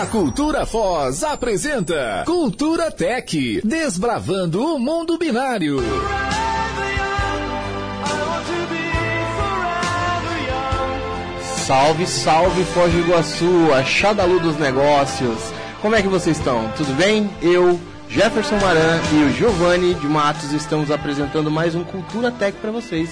A Cultura Foz apresenta Cultura Tech, desbravando o mundo binário. Salve, salve Foz do Iguaçu, achada luz dos negócios. Como é que vocês estão? Tudo bem? Eu, Jefferson Maran e o Giovanni de Matos estamos apresentando mais um Cultura Tech para vocês.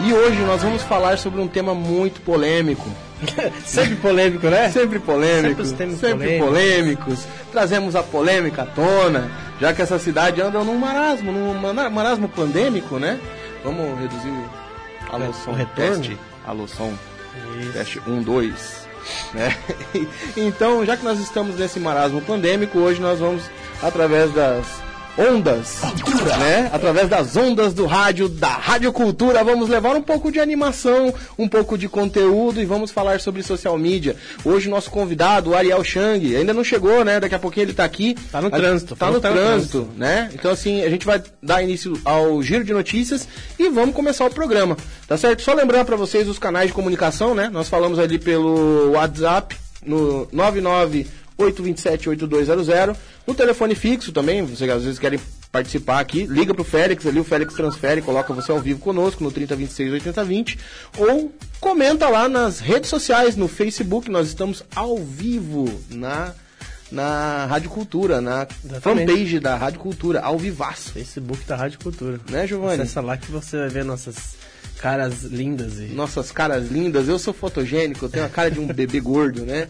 E hoje nós vamos falar sobre um tema muito polêmico. Sempre polêmico, né? Sempre polêmico, Sempre sempre, polêmicos. polêmicos. Trazemos a polêmica à tona, já que essa cidade anda num marasmo, num marasmo pandêmico, né? Vamos reduzir a loção. o retorno? Teste. A loção. Teste 1, 2. Né? Então, já que nós estamos nesse marasmo pandêmico, hoje nós vamos, através das ondas, né? Através das ondas do rádio, da radiocultura, vamos levar um pouco de animação, um pouco de conteúdo e vamos falar sobre social media. Hoje nosso convidado, o Ariel Chang, ainda não chegou, né? Daqui a pouquinho ele tá aqui. Tá no A- trânsito, Tá falou no tá no trânsito, né? Então assim, a gente vai dar início ao giro de notícias e vamos começar o programa, tá certo? Só lembrar para vocês os canais de comunicação, né? Nós falamos ali pelo WhatsApp no 998278200, no telefone fixo também, vocês às vezes querem participar aqui, liga pro Félix ali, o Félix transfere, coloca você ao vivo conosco no 3026 8020 ou comenta lá nas redes sociais, no Facebook, nós estamos ao vivo na na Rádio Cultura, na Exatamente. fanpage da Rádio Cultura, ao vivaço. Facebook da Rádio Cultura. Né, Giovanni? Acessa lá que você vai ver nossas caras lindas e... Nossas caras lindas, eu sou fotogênico, eu tenho a cara de um bebê gordo, né?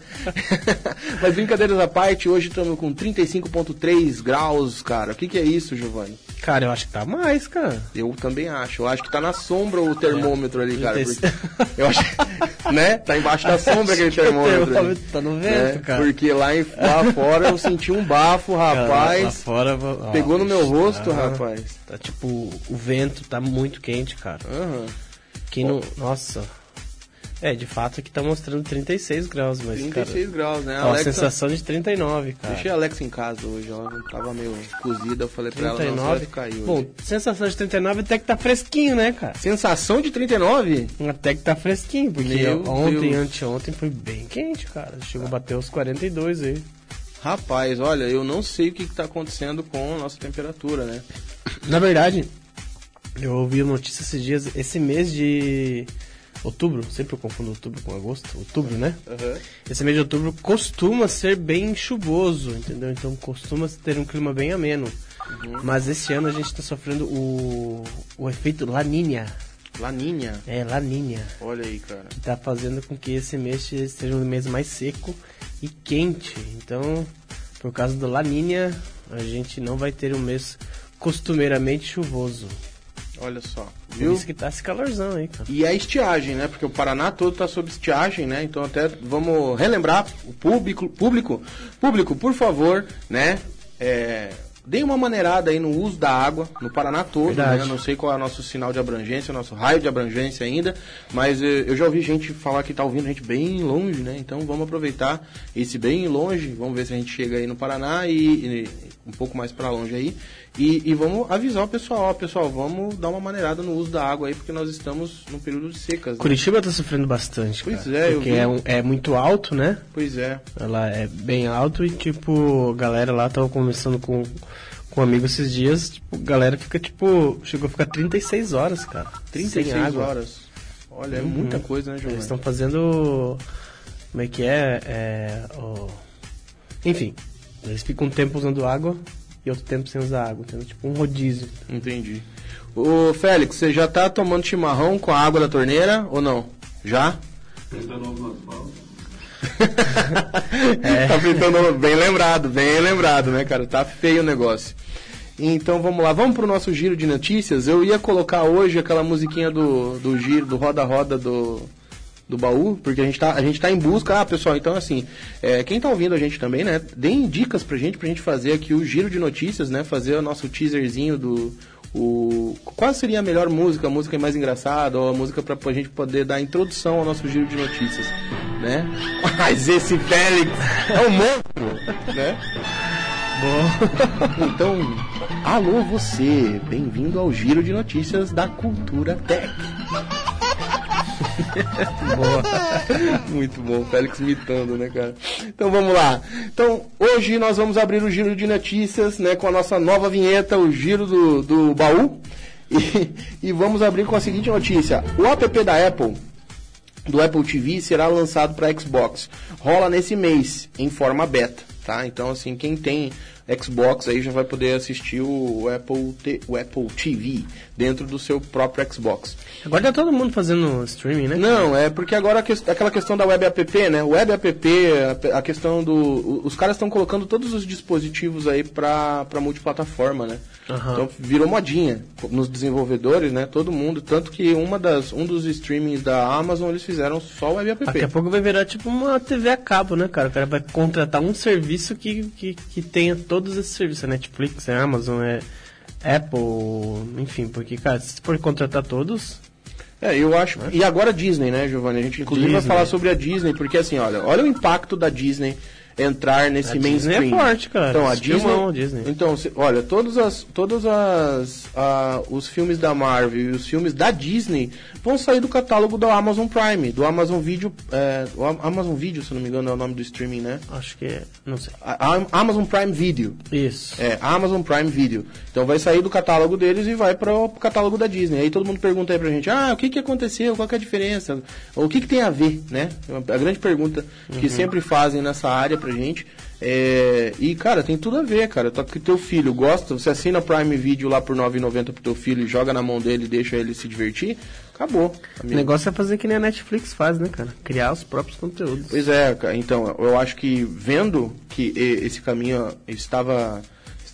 Mas brincadeiras à parte, hoje estamos com 35.3 graus, cara. O que, que é isso, Giovanni? Cara, eu acho que tá mais, cara. Eu também acho. Eu acho que tá na sombra o termômetro ali, cara. 35. porque- eu acho, né? Tá embaixo da sombra aquele termômetro. termômetro tá no vento, né? cara. Porque lá, em- lá fora eu senti um bafo, Cara, rapaz. lá fora, ó, Pegou no meu rosto, rapaz. Tá tipo, o vento tá muito quente, cara. Aham. Que não... Nossa. É, de fato aqui tá mostrando 36 graus, mas, 36 graus, né? cara... Ó, a Alexa- sensação de 39, cara. Deixei a Alexa em casa hoje, ela tava meio cozida, eu falei pra ela, não, vai 39. ficar aí hoje. Bom, sensação de 39 até que tá fresquinho, né, cara? Sensação de 39? Até que tá fresquinho, porque Meu ontem Deus. anteontem foi bem quente, cara. Chegou a bater os 42 aí. Rapaz, olha, eu não sei o que, que tá acontecendo com a nossa temperatura, né? Na verdade, eu ouvi uma notícia esses dias, esse mês de outubro, sempre eu confundo outubro com agosto, outubro, né? Esse mês de outubro costuma ser bem chuvoso, entendeu? Então costuma ter um clima bem ameno. Mas esse ano a gente tá sofrendo o, o efeito Laninha. Laninha, É, Laninha. olha aí, cara. que tá fazendo com que esse mês seja um mês mais seco e quente. Então, por causa do Laninha, a gente não vai ter um mês costumeiramente chuvoso. Olha só, Por viu? isso que tá esse calorzão aí, cara. E a estiagem, né? Porque o Paraná todo tá sob estiagem, né? Então até vamos relembrar o público, público, público, por favor, né? É, deem uma maneirada aí no uso da água no Paraná todo, né? Não sei qual é o nosso sinal de abrangência, o nosso raio de abrangência ainda, mas eh, eu já ouvi gente falar que tá ouvindo a gente bem longe, né? Então vamos aproveitar esse bem longe, vamos ver se a gente chega aí no Paraná e, e um pouco mais para longe aí. E, e vamos avisar o pessoal, ó, pessoal, vamos dar uma maneirada no uso da água aí, porque nós estamos no período de secas. né? Curitiba tá sofrendo bastante, Pois cara. é, eu Porque vi. é, um- é muito alto, né? Pois é. Ela é bem alto e, tipo, a galera lá tava conversando com, com um amigo esses dias, tipo, a galera fica, tipo, chegou a ficar 36 horas, cara. 36 sem água. horas. Olha, é muita coisa, né, Eles Giovanni? estão fazendo. Como é que é? é Enfim, eles ficam um tempo usando água e outro tempo sem usar água, entendeu? Tipo um rodízio. Entendi. Ô, Félix, você já tá tomando chimarrão com a água da torneira ou não? Já? Tá fritando bem lembrado, bem lembrado, né, cara? Tá feio o negócio. Então vamos lá, vamos pro nosso giro de notícias. Eu ia colocar hoje aquela musiquinha do, do giro, do roda-roda do, do baú, porque a gente, tá, a gente tá em busca. Ah, pessoal, então assim, é, quem tá ouvindo a gente também, né? Deem dicas pra gente, pra gente fazer aqui o giro de notícias, né? Fazer o nosso teaserzinho do. O, qual seria a melhor música, a música mais engraçada, ou a música pra, pra gente poder dar introdução ao nosso giro de notícias, né? Mas esse Félix é um monstro, né? Bom, Então, alô você, bem-vindo ao Giro de Notícias da Cultura Tech. Boa. Muito bom, Félix imitando, né, cara? Então vamos lá. Então, hoje nós vamos abrir o giro de notícias, né, com a nossa nova vinheta, o giro do, do baú. E, e vamos abrir com a seguinte notícia: o app da Apple do Apple TV será lançado para Xbox. Rola nesse mês, em forma beta, tá? Então, assim, quem tem Xbox aí já vai poder assistir o Apple, T, o Apple TV dentro do seu próprio Xbox. Agora tá todo mundo fazendo streaming, né? Não, é porque agora aquela questão da web app, né? O web app, a, a questão do. Os caras estão colocando todos os dispositivos aí pra, pra multiplataforma, né? Uhum. Então virou modinha nos desenvolvedores, né? Todo mundo. Tanto que uma das, um dos streamings da Amazon eles fizeram só web app. Daqui a pouco vai virar tipo uma TV a cabo, né, cara? O cara vai contratar um serviço que, que, que tenha todos esses serviços. A Netflix, a Amazon, é Apple, enfim, porque, cara, se for contratar todos, é, eu acho. E agora a Disney, né, Giovanni? A gente inclusive Disney. vai falar sobre a Disney, porque assim, olha, olha o impacto da Disney entrar nesse a mainstream. Disney é forte, cara. Então, a Disney, Disney. Então, se, olha, todos as todos as os filmes da Marvel e os filmes da Disney vão sair do catálogo do Amazon Prime, do Amazon Video, é, o Amazon Video, se não me engano, é o nome do streaming, né? Acho que é, não sei. A, a Amazon Prime Video. Isso. É, Amazon Prime Video. Então vai sair do catálogo deles e vai para o catálogo da Disney. Aí todo mundo pergunta aí pra gente: "Ah, o que que aconteceu? Qual que é a diferença? Ou o que que tem a ver, né?" A grande pergunta que uhum. sempre fazem nessa área pra gente. É, e, cara, tem tudo a ver, cara. Tá que teu filho gosta, você assina Prime Video lá por R$ 9,90 pro teu filho e joga na mão dele e deixa ele se divertir, acabou. Amigo. O negócio é fazer que nem a Netflix faz, né, cara? Criar os próprios conteúdos. Pois é, então, eu acho que vendo que esse caminho estava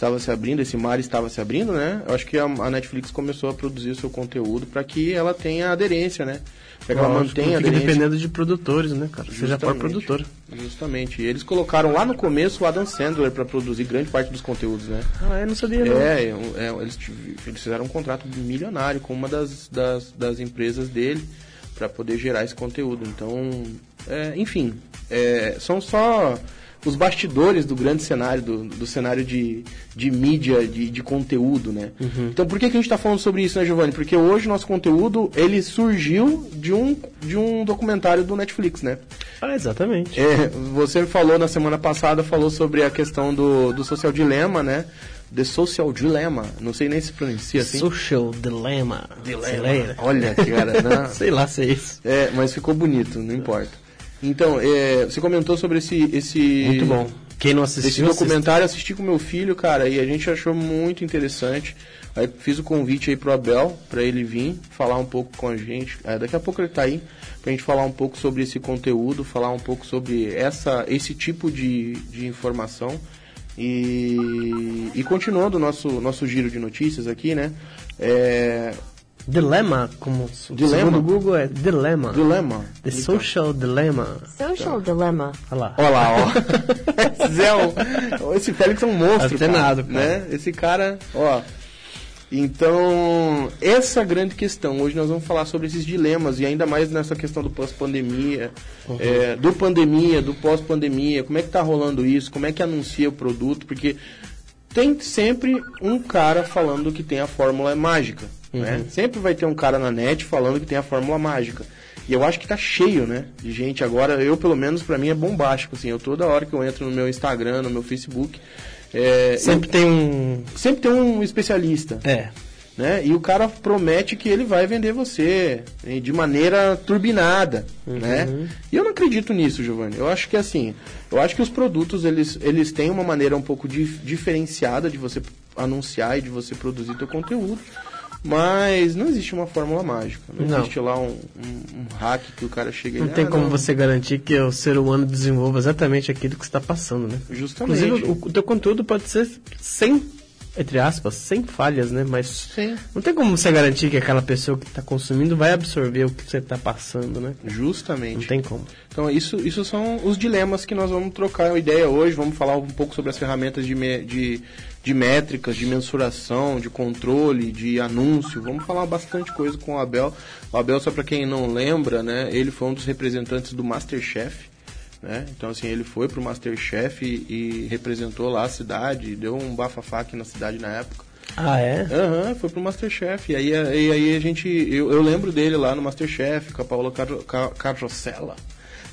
estava se abrindo, esse mar estava se abrindo, né? Eu acho que a, a Netflix começou a produzir o seu conteúdo para que ela tenha aderência, né? Para que ela mantenha aderência. dependendo de produtores, né, cara? Justamente, Seja por produtor. Justamente. E eles colocaram lá no começo o Adam Sandler para produzir grande parte dos conteúdos, né? Ah, eu não sabia, não. É, é eles, eles fizeram um contrato milionário com uma das, das, das empresas dele para poder gerar esse conteúdo. Então, é, enfim, é, são só os bastidores do grande cenário, do, do cenário de, de mídia, de, de conteúdo, né? Uhum. Então por que, que a gente está falando sobre isso, né, Giovanni? Porque hoje nosso conteúdo, ele surgiu de um, de um documentário do Netflix, né? Ah, exatamente. É, você falou na semana passada, falou sobre a questão do, do social dilema, né? The Social Dilemma. Não sei nem se pronuncia assim. Social Dilemma. Dilemma. Olha, cara. Não. sei lá se é isso. É, mas ficou bonito, não importa. Então, é, você comentou sobre esse, esse. Muito bom. Quem não assistiu. Esse documentário, assiste. assisti com meu filho, cara, e a gente achou muito interessante. Aí fiz o convite aí pro Abel, para ele vir falar um pouco com a gente. É, daqui a pouco ele tá aí, pra gente falar um pouco sobre esse conteúdo, falar um pouco sobre essa, esse tipo de, de informação. E, e continuando o nosso, nosso giro de notícias aqui, né? É, Dilema, como dilema. segundo o Google é dilema. Dilema. The então. social dilemma. Social então. dilemma. Olha lá. Olha lá, ó. esse, é esse Félix é um monstro, cara, nada, cara. Né? Esse cara, ó. Então, essa grande questão. Hoje nós vamos falar sobre esses dilemas e ainda mais nessa questão do pós-pandemia, uhum. é, do pandemia, do pós-pandemia. Como é que tá rolando isso? Como é que anuncia o produto? Porque tem sempre um cara falando que tem a fórmula mágica. Né? Uhum. Né? Sempre vai ter um cara na net falando que tem a fórmula mágica. E eu acho que tá cheio, né? De gente agora, eu pelo menos para mim é bombástico, assim. Eu toda hora que eu entro no meu Instagram, no meu Facebook. É, sempre eu, tem um. Sempre tem um especialista. É. Né? E o cara promete que ele vai vender você de maneira turbinada, uhum. né? E eu não acredito nisso, Giovanni. Eu acho que assim, eu acho que os produtos eles, eles têm uma maneira um pouco dif diferenciada de você anunciar e de você produzir teu conteúdo. Mas não existe uma fórmula mágica. Não, não. existe lá um, um, um, hack que o cara chega e Não tem ah, como não. você garantir que o ser humano desenvolva exatamente aquilo que está passando, né? Justamente. Inclusive, o, o teu conteúdo pode ser sem entre aspas, sem falhas, né? Mas Sim. não tem como você garantir que aquela pessoa que está consumindo vai absorver o que você está passando, né? Justamente. Não tem como. Então, isso, isso são os dilemas que nós vamos trocar ideia hoje. Vamos falar um pouco sobre as ferramentas de, de de métricas, de mensuração, de controle, de anúncio. Vamos falar bastante coisa com o Abel. O Abel, só para quem não lembra, né, ele foi um dos representantes do Masterchef. Né? Então, assim, ele foi pro Masterchef e, e representou lá a cidade, deu um bafafá aqui na cidade na época. Ah, é? Aham, uhum, foi pro Masterchef. E aí, e aí a gente. Eu, eu lembro dele lá no Masterchef, com a Paula Car Carrossella.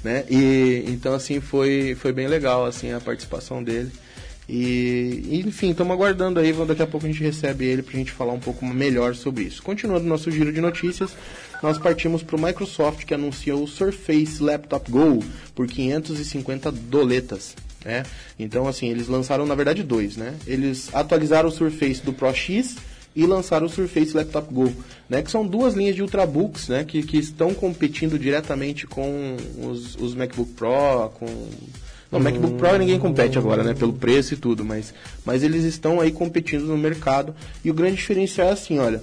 Né? E então assim foi, foi bem legal assim a participação dele. E, enfim, estamos aguardando aí, daqui a pouco a gente recebe ele para a gente falar um pouco melhor sobre isso. Continuando nosso giro de notícias, nós partimos para o Microsoft que anunciou o Surface Laptop Go por 550 doletas. Né? Então, assim, eles lançaram na verdade dois, né? Eles atualizaram o Surface do Pro X e lançaram o Surface Laptop Go, né? Que são duas linhas de ultrabooks, né? Que, que estão competindo diretamente com os, os MacBook Pro, com no MacBook Pro ninguém compete agora, né? Pelo preço e tudo, mas, mas eles estão aí competindo no mercado. E o grande diferencial é assim, olha,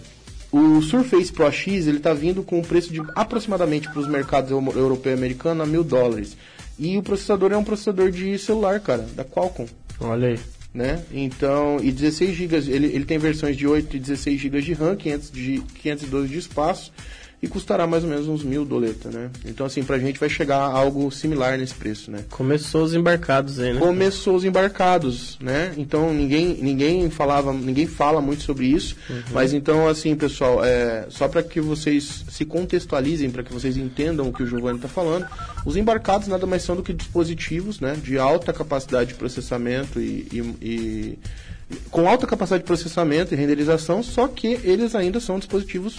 o Surface Pro X ele está vindo com um preço de aproximadamente para os mercados europeu e americano a mil dólares. E o processador é um processador de celular, cara, da Qualcomm. Olha aí. Né? Então, e 16 GB, ele, ele tem versões de 8 e 16 GB de RAM, 500 de, 512 de espaço e custará mais ou menos uns mil doleta, né? Então, assim, pra gente vai chegar a algo similar nesse preço, né? Começou os embarcados aí, né? Começou os embarcados, né? Então, ninguém, ninguém falava, ninguém fala muito sobre isso, uhum. mas então, assim, pessoal, é, só para que vocês se contextualizem, para que vocês entendam o que o Giovanni está falando, os embarcados nada mais são do que dispositivos, né? De alta capacidade de processamento e, e, e com alta capacidade de processamento e renderização, só que eles ainda são dispositivos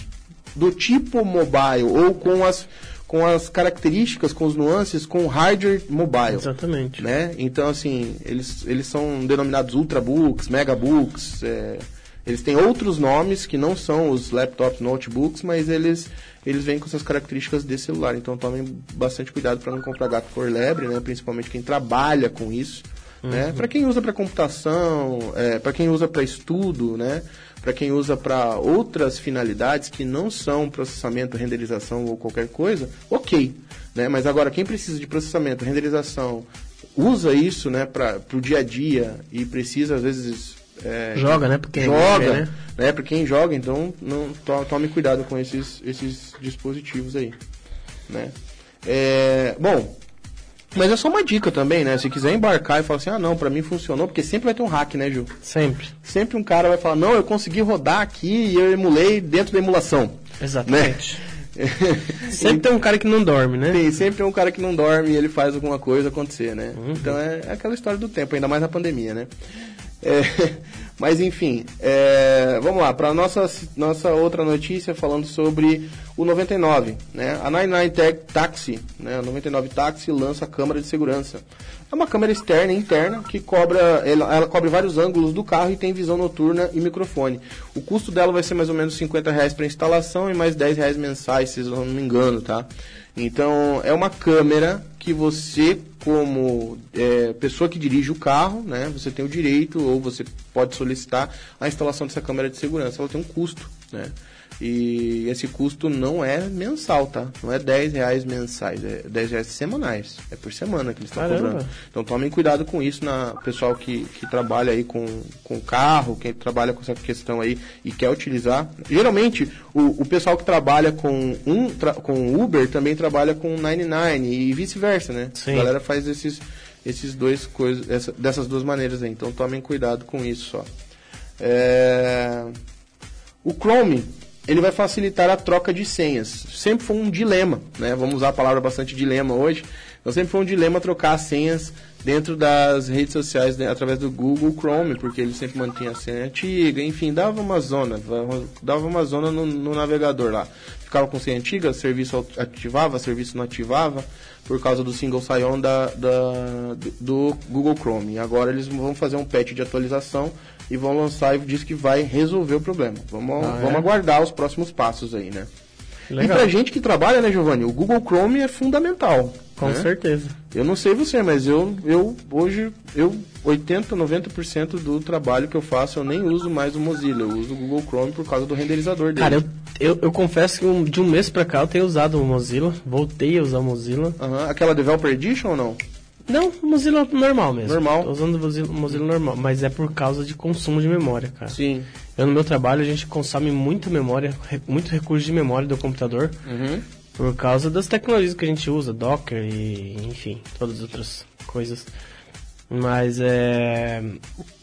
do tipo mobile ou com as com as características, com os nuances, com o hardware mobile. Exatamente. Né? Então, assim, eles, eles são denominados ultrabooks, megabooks, é, eles têm outros nomes que não são os laptops, notebooks, mas eles, eles vêm com essas características de celular. Então, tomem bastante cuidado para não comprar gato por lebre, né? principalmente quem trabalha com isso. Né? Uhum. Né? Para quem usa para computação, é, para quem usa para estudo, né? Para quem usa para outras finalidades que não são processamento, renderização ou qualquer coisa, ok. Né? Mas agora, quem precisa de processamento, renderização, usa isso né, para o dia a dia e precisa, às vezes. É, joga, né? Porque joga, né? né? Para quem joga, então não to, tome cuidado com esses, esses dispositivos aí. Né? É, bom, mas é só uma dica também, né? Se quiser embarcar e falar assim, ah não, pra mim funcionou, porque sempre vai ter um hack, né, Gil? Sempre. Sempre um cara vai falar, não, eu consegui rodar aqui e eu emulei dentro da emulação. Exatamente. Né? sempre tem um cara que não dorme, né? Tem, sempre tem um cara que não dorme e ele faz alguma coisa acontecer, né? Uhum. Então é, é, aquela história do tempo, ainda mais na pandemia, né? É, mas enfim, é, vamos lá, para nossa nossa outra notícia falando sobre o 99, né? A 99 Tag Taxi, né? A 99 Taxi lança a câmera de segurança. É uma câmera externa e interna que cobra, ela, ela, cobre vários ângulos do carro e tem visão noturna e microfone. O custo dela vai ser mais ou menos 50 reais para instalação e mais 10 reais mensais, se não me engano, tá? Então é uma câmera que você, como é, pessoa que dirige o carro, né, você tem o direito ou você pode solicitar a instalação dessa câmera de segurança. Ela tem um custo, né? E esse custo não é mensal, tá? Não é 10 reais mensais, é 10 reais semanais. É por semana que eles estão cobrando. Então tomem cuidado com isso, na pessoal que, que trabalha aí com, com carro, quem trabalha com essa questão aí e quer utilizar. Geralmente, o, o pessoal que trabalha com, um, tra, com Uber também trabalha com 99 e vice-versa, né? Sim. A galera faz esses, esses dois coisas, essa, dessas duas maneiras aí. Então tomem cuidado com isso só. É... O Chrome ele vai facilitar a troca de senhas. Sempre foi um dilema, né? Vamos usar a palavra bastante dilema hoje. Então sempre foi um dilema trocar as senhas dentro das redes sociais né, através do Google Chrome, porque ele sempre mantinha a senha antiga, enfim, dava uma zona, dava uma zona no, no navegador lá. Ficava com senha antiga, serviço ativava, serviço não ativava, por causa do single sign-on da, da, do Google Chrome. E agora eles vão fazer um patch de atualização e vão lançar e diz que vai resolver o problema. Vamos, ah, vamos é? aguardar os próximos passos aí, né? Legal. E pra gente que trabalha, né, Giovanni, o Google Chrome é fundamental. Com né? certeza. Eu não sei você, mas eu, eu hoje, eu 80, 90% do trabalho que eu faço, eu nem uso mais o Mozilla, eu uso o Google Chrome por causa do renderizador dele. Cara, eu, eu, eu confesso que um, de um mês pra cá eu tenho usado o Mozilla, voltei a usar o Mozilla. Uhum. Aquela Developer Edition ou não? Não, Mozilla normal mesmo. Normal. Tô usando o Mozilla, Mozilla normal, mas é por causa de consumo de memória, cara. Sim. Eu no meu trabalho a gente consome muita memória, muito recurso de memória do computador. Uhum. Por causa das tecnologias que a gente usa, Docker e enfim, todas as outras coisas. Mas é.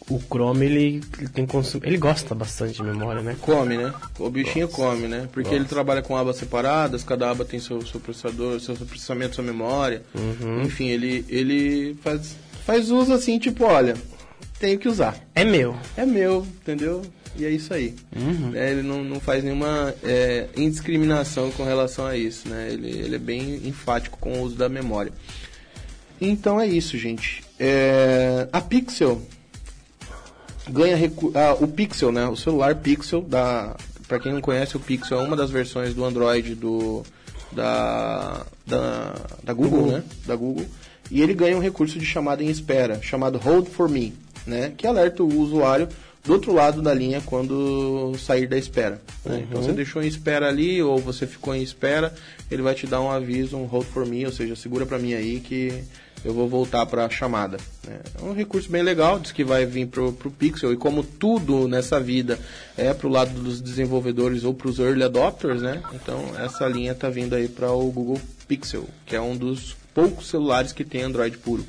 O Chrome, ele, ele tem consum... ele gosta bastante de memória, né? Come, né? O bichinho Gosta. come, né? Porque Gosta. ele trabalha com abas separadas, cada aba tem seu, seu processador, seu processamento, sua memória. Uhum. Enfim, ele, ele faz, faz uso assim, tipo, olha, tenho que usar. É meu. É meu, entendeu? E é isso aí. Uhum. É, ele não, não faz nenhuma é, indiscriminação com relação a isso, né? Ele, ele é bem enfático com o uso da memória. Então é isso, gente. É, a Pixel ganha ah, o Pixel, né? O celular Pixel da para quem não conhece o Pixel é uma das versões do Android do da da, da Google, Google, né? Da Google. E ele ganha um recurso de chamada em espera, chamado Hold for Me, né? Que alerta o usuário do outro lado da linha quando sair da espera. Né? Uhum. Então você deixou em espera ali ou você ficou em espera, ele vai te dar um aviso, um hold for me, ou seja, segura para mim aí que eu vou voltar para a chamada. Né? É um recurso bem legal, diz que vai vir para o Pixel e como tudo nessa vida é para o lado dos desenvolvedores ou para os early adopters, né? Então essa linha está vindo aí para o Google Pixel, que é um dos poucos celulares que tem Android puro.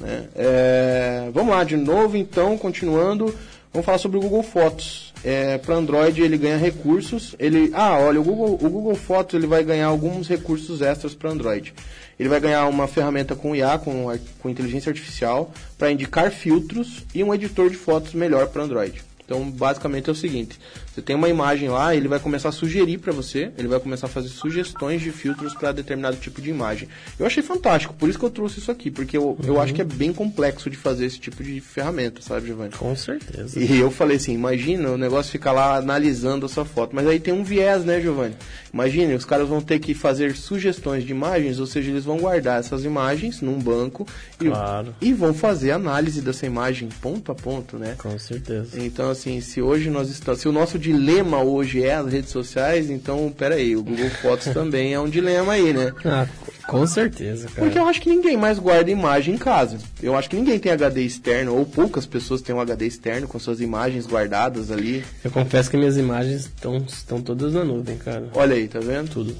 Né? É, vamos lá de novo, então, continuando. Vamos falar sobre o Google Fotos. É, para Android ele ganha recursos. Ele, ah, olha, o Google, o Google Fotos ele vai ganhar alguns recursos extras para Android. Ele vai ganhar uma ferramenta com IA, com, com inteligência artificial, para indicar filtros e um editor de fotos melhor para Android. Então, basicamente é o seguinte: você tem uma imagem lá, ele vai começar a sugerir para você, ele vai começar a fazer sugestões de filtros para determinado tipo de imagem. Eu achei fantástico, por isso que eu trouxe isso aqui, porque eu, uhum. eu acho que é bem complexo de fazer esse tipo de ferramenta, sabe, Giovanni? Com certeza. E eu falei assim: imagina o negócio ficar lá analisando a sua foto, mas aí tem um viés, né, Giovanni? Imagine, os caras vão ter que fazer sugestões de imagens, ou seja, eles vão guardar essas imagens num banco claro. e, e vão fazer análise dessa imagem ponto a ponto, né? Com certeza. Então, assim, se hoje nós estamos. Se o nosso dilema hoje é as redes sociais, então, peraí, o Google Fotos também é um dilema aí, né? Ah, com certeza, cara. Porque eu acho que ninguém mais guarda imagem em casa. Eu acho que ninguém tem HD externo, ou poucas pessoas têm um HD externo com suas imagens guardadas ali. Eu confesso que minhas imagens estão, estão todas na nuvem, cara. Olha aí, tá vendo? Tudo.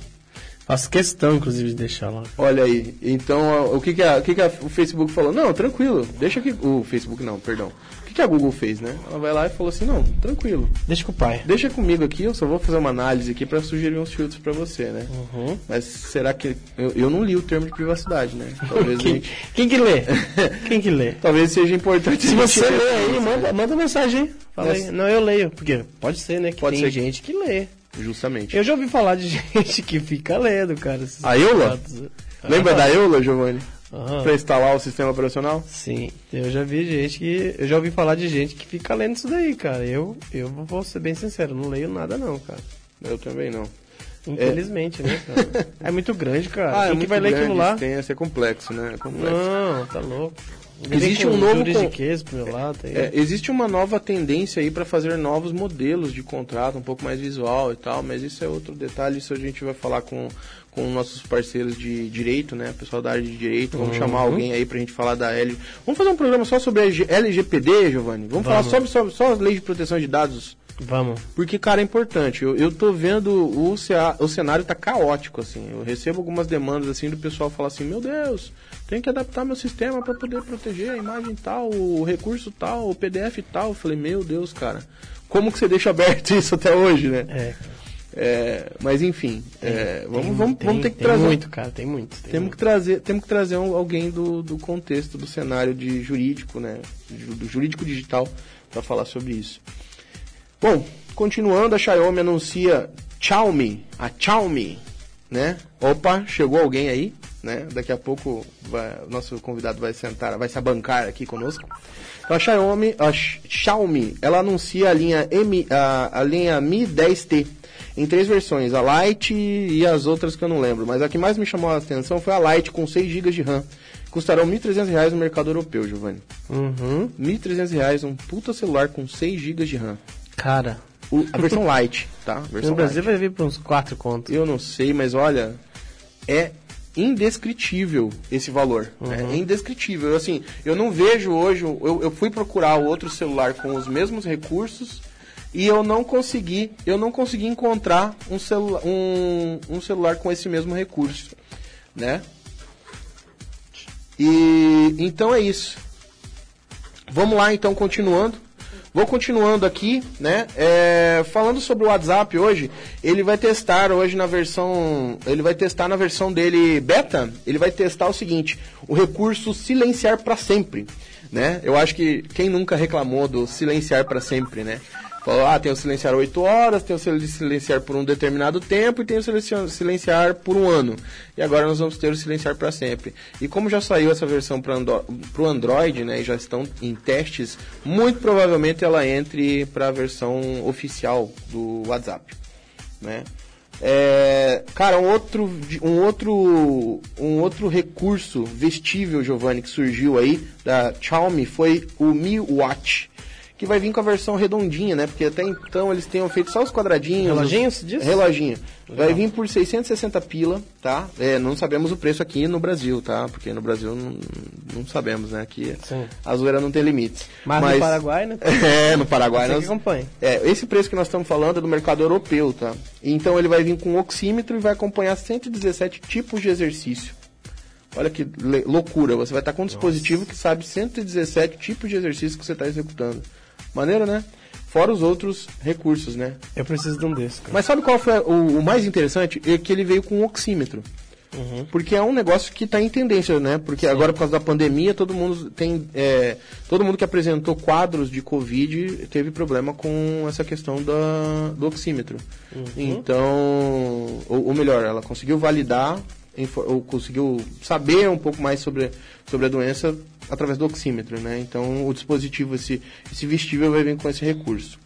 Faço questão, inclusive, de deixar lá. Olha aí. Então, o que, que, a, o, que, que a, o Facebook falou? Não, tranquilo. Deixa que. O Facebook não, perdão que, que a Google fez, né? Ela vai lá e falou assim, não, tranquilo. Deixa com o pai. Deixa comigo aqui, eu só vou fazer uma análise aqui para sugerir uns filtros para você, né? Uhum. Mas será que... Eu, eu, não li o termo de privacidade, né? Talvez quem, gente... quem que lê? quem que lê? Talvez seja importante... Se você lê aí, manda, manda mensagem Fala aí. Não, eu leio. Porque pode ser, né? Que pode tem ser gente que lê. Justamente. Eu já ouvi falar de gente que fica lendo, cara. A Eula? Lembra ah, da Eula, Giovanni? Uhum. Para instalar o sistema operacional? Sim, eu já vi gente que. Eu já ouvi falar de gente que fica lendo isso daí, cara. Eu, eu vou ser bem sincero, não leio nada não, cara. Eu também não. Infelizmente, é. né, cara? É muito grande, cara. Ah, Quem é que vai ler aquilo lá? Tem ser complexo, né? É complexo. Não, tá louco. Existe um novo com... lado, é, existe uma nova tendência aí para fazer novos modelos de contrato, um pouco mais visual e tal, mas isso é outro detalhe, isso a gente vai falar com com nossos parceiros de direito, né? Pessoal da área de direito. Vamos uhum. chamar alguém aí pra gente falar da L. Vamos fazer um programa só sobre a LGPD, Giovanni? Vamos, Vamos. falar sobre, sobre só as leis de proteção de dados? Vamos. Porque, cara, é importante. Eu, eu tô vendo o, o cenário tá caótico, assim. Eu recebo algumas demandas, assim, do pessoal falar assim, meu Deus, tem que adaptar meu sistema para poder proteger a imagem tal, o recurso tal, o PDF tal. Eu falei, meu Deus, cara, como que você deixa aberto isso até hoje, né? É, é, mas enfim, é, vamos, tem, vamos, tem, vamos ter que tem trazer. muito, cara, tem muito. Tem temos, muito. Que trazer, temos que trazer um, alguém do, do contexto, do cenário de jurídico, né? Do jurídico digital, para falar sobre isso. Bom, continuando, a Xiaomi anuncia Xiaomi, a Xiaomi, né? Opa, chegou alguém aí, né? Daqui a pouco o nosso convidado vai sentar, vai se abancar aqui conosco. Então a Xiaomi, a Xiaomi, ela anuncia a linha M, a, a linha Mi 10T em três versões, a Lite e as outras que eu não lembro. Mas a que mais me chamou a atenção foi a Lite com 6 GB de RAM. Custarão R$ 1.300 no mercado europeu, Giovanni. Uhum. R$ 1.300, um puta celular com 6 GB de RAM. Cara. O, a versão Lite, tá? Versão no Brasil vai vir para uns 4 contos. Eu não sei, mas olha, é indescritível esse valor. Uhum. É indescritível. Assim, eu não vejo hoje. Eu, eu fui procurar outro celular com os mesmos recursos e eu não consegui, eu não consegui encontrar um, celu um, um celular com esse mesmo recurso, né? E então é isso. Vamos lá então, continuando. Vou continuando aqui, né? É, falando sobre o WhatsApp hoje, ele vai testar hoje na versão. Ele vai testar na versão dele beta. Ele vai testar o seguinte: o recurso silenciar para sempre. Né? Eu acho que quem nunca reclamou do silenciar para sempre, né? Falou, ah, tem o silenciar 8 horas, tem o silenciar por um determinado tempo e tem o silenciar por um ano. E agora nós vamos ter o silenciar para sempre. E como já saiu essa versão para o Android, né, e já estão em testes, muito provavelmente ela entre para a versão oficial do WhatsApp, né? É, cara, um outro, um outro, um outro recurso vestível, Giovanni, que surgiu aí da Xiaomi foi o Mi Watch que vai vir com a versão redondinha, né? Porque até então eles tenham feito só os quadradinhos. Reloginho, se diz? Reloginho. Legal. Vai vir por 660 pila, tá? É, não sabemos o preço aqui no Brasil, tá? Porque no Brasil não, não sabemos, né? Aqui Sim. a zoeira não tem limites. Mas, Mas no Paraguai, né? É, no Paraguai nós... acompanha. É, esse preço que nós estamos falando é do mercado europeu, tá? Então ele vai vir com oxímetro e vai acompanhar 117 tipos de exercício. Olha que loucura, você vai estar com um dispositivo Nossa. que sabe 117 tipos de exercício que você está executando. Maneiro, né? Fora os outros recursos, né? Eu preciso de um desses. Cara. Mas sabe qual foi o, o, mais interessante? É que ele veio com um oxímetro. Uhum. Porque é um negócio que está em tendência, né? Porque Sim. agora, por causa da pandemia, todo mundo tem. É, todo mundo que apresentou quadros de Covid teve problema com essa questão da, do oxímetro. Uhum. Então, ou, ou melhor, ela conseguiu validar ou conseguiu saber um pouco mais sobre, sobre a doença através do oxímetro, né? Então o dispositivo, esse, esse vestível vai vir com esse recurso.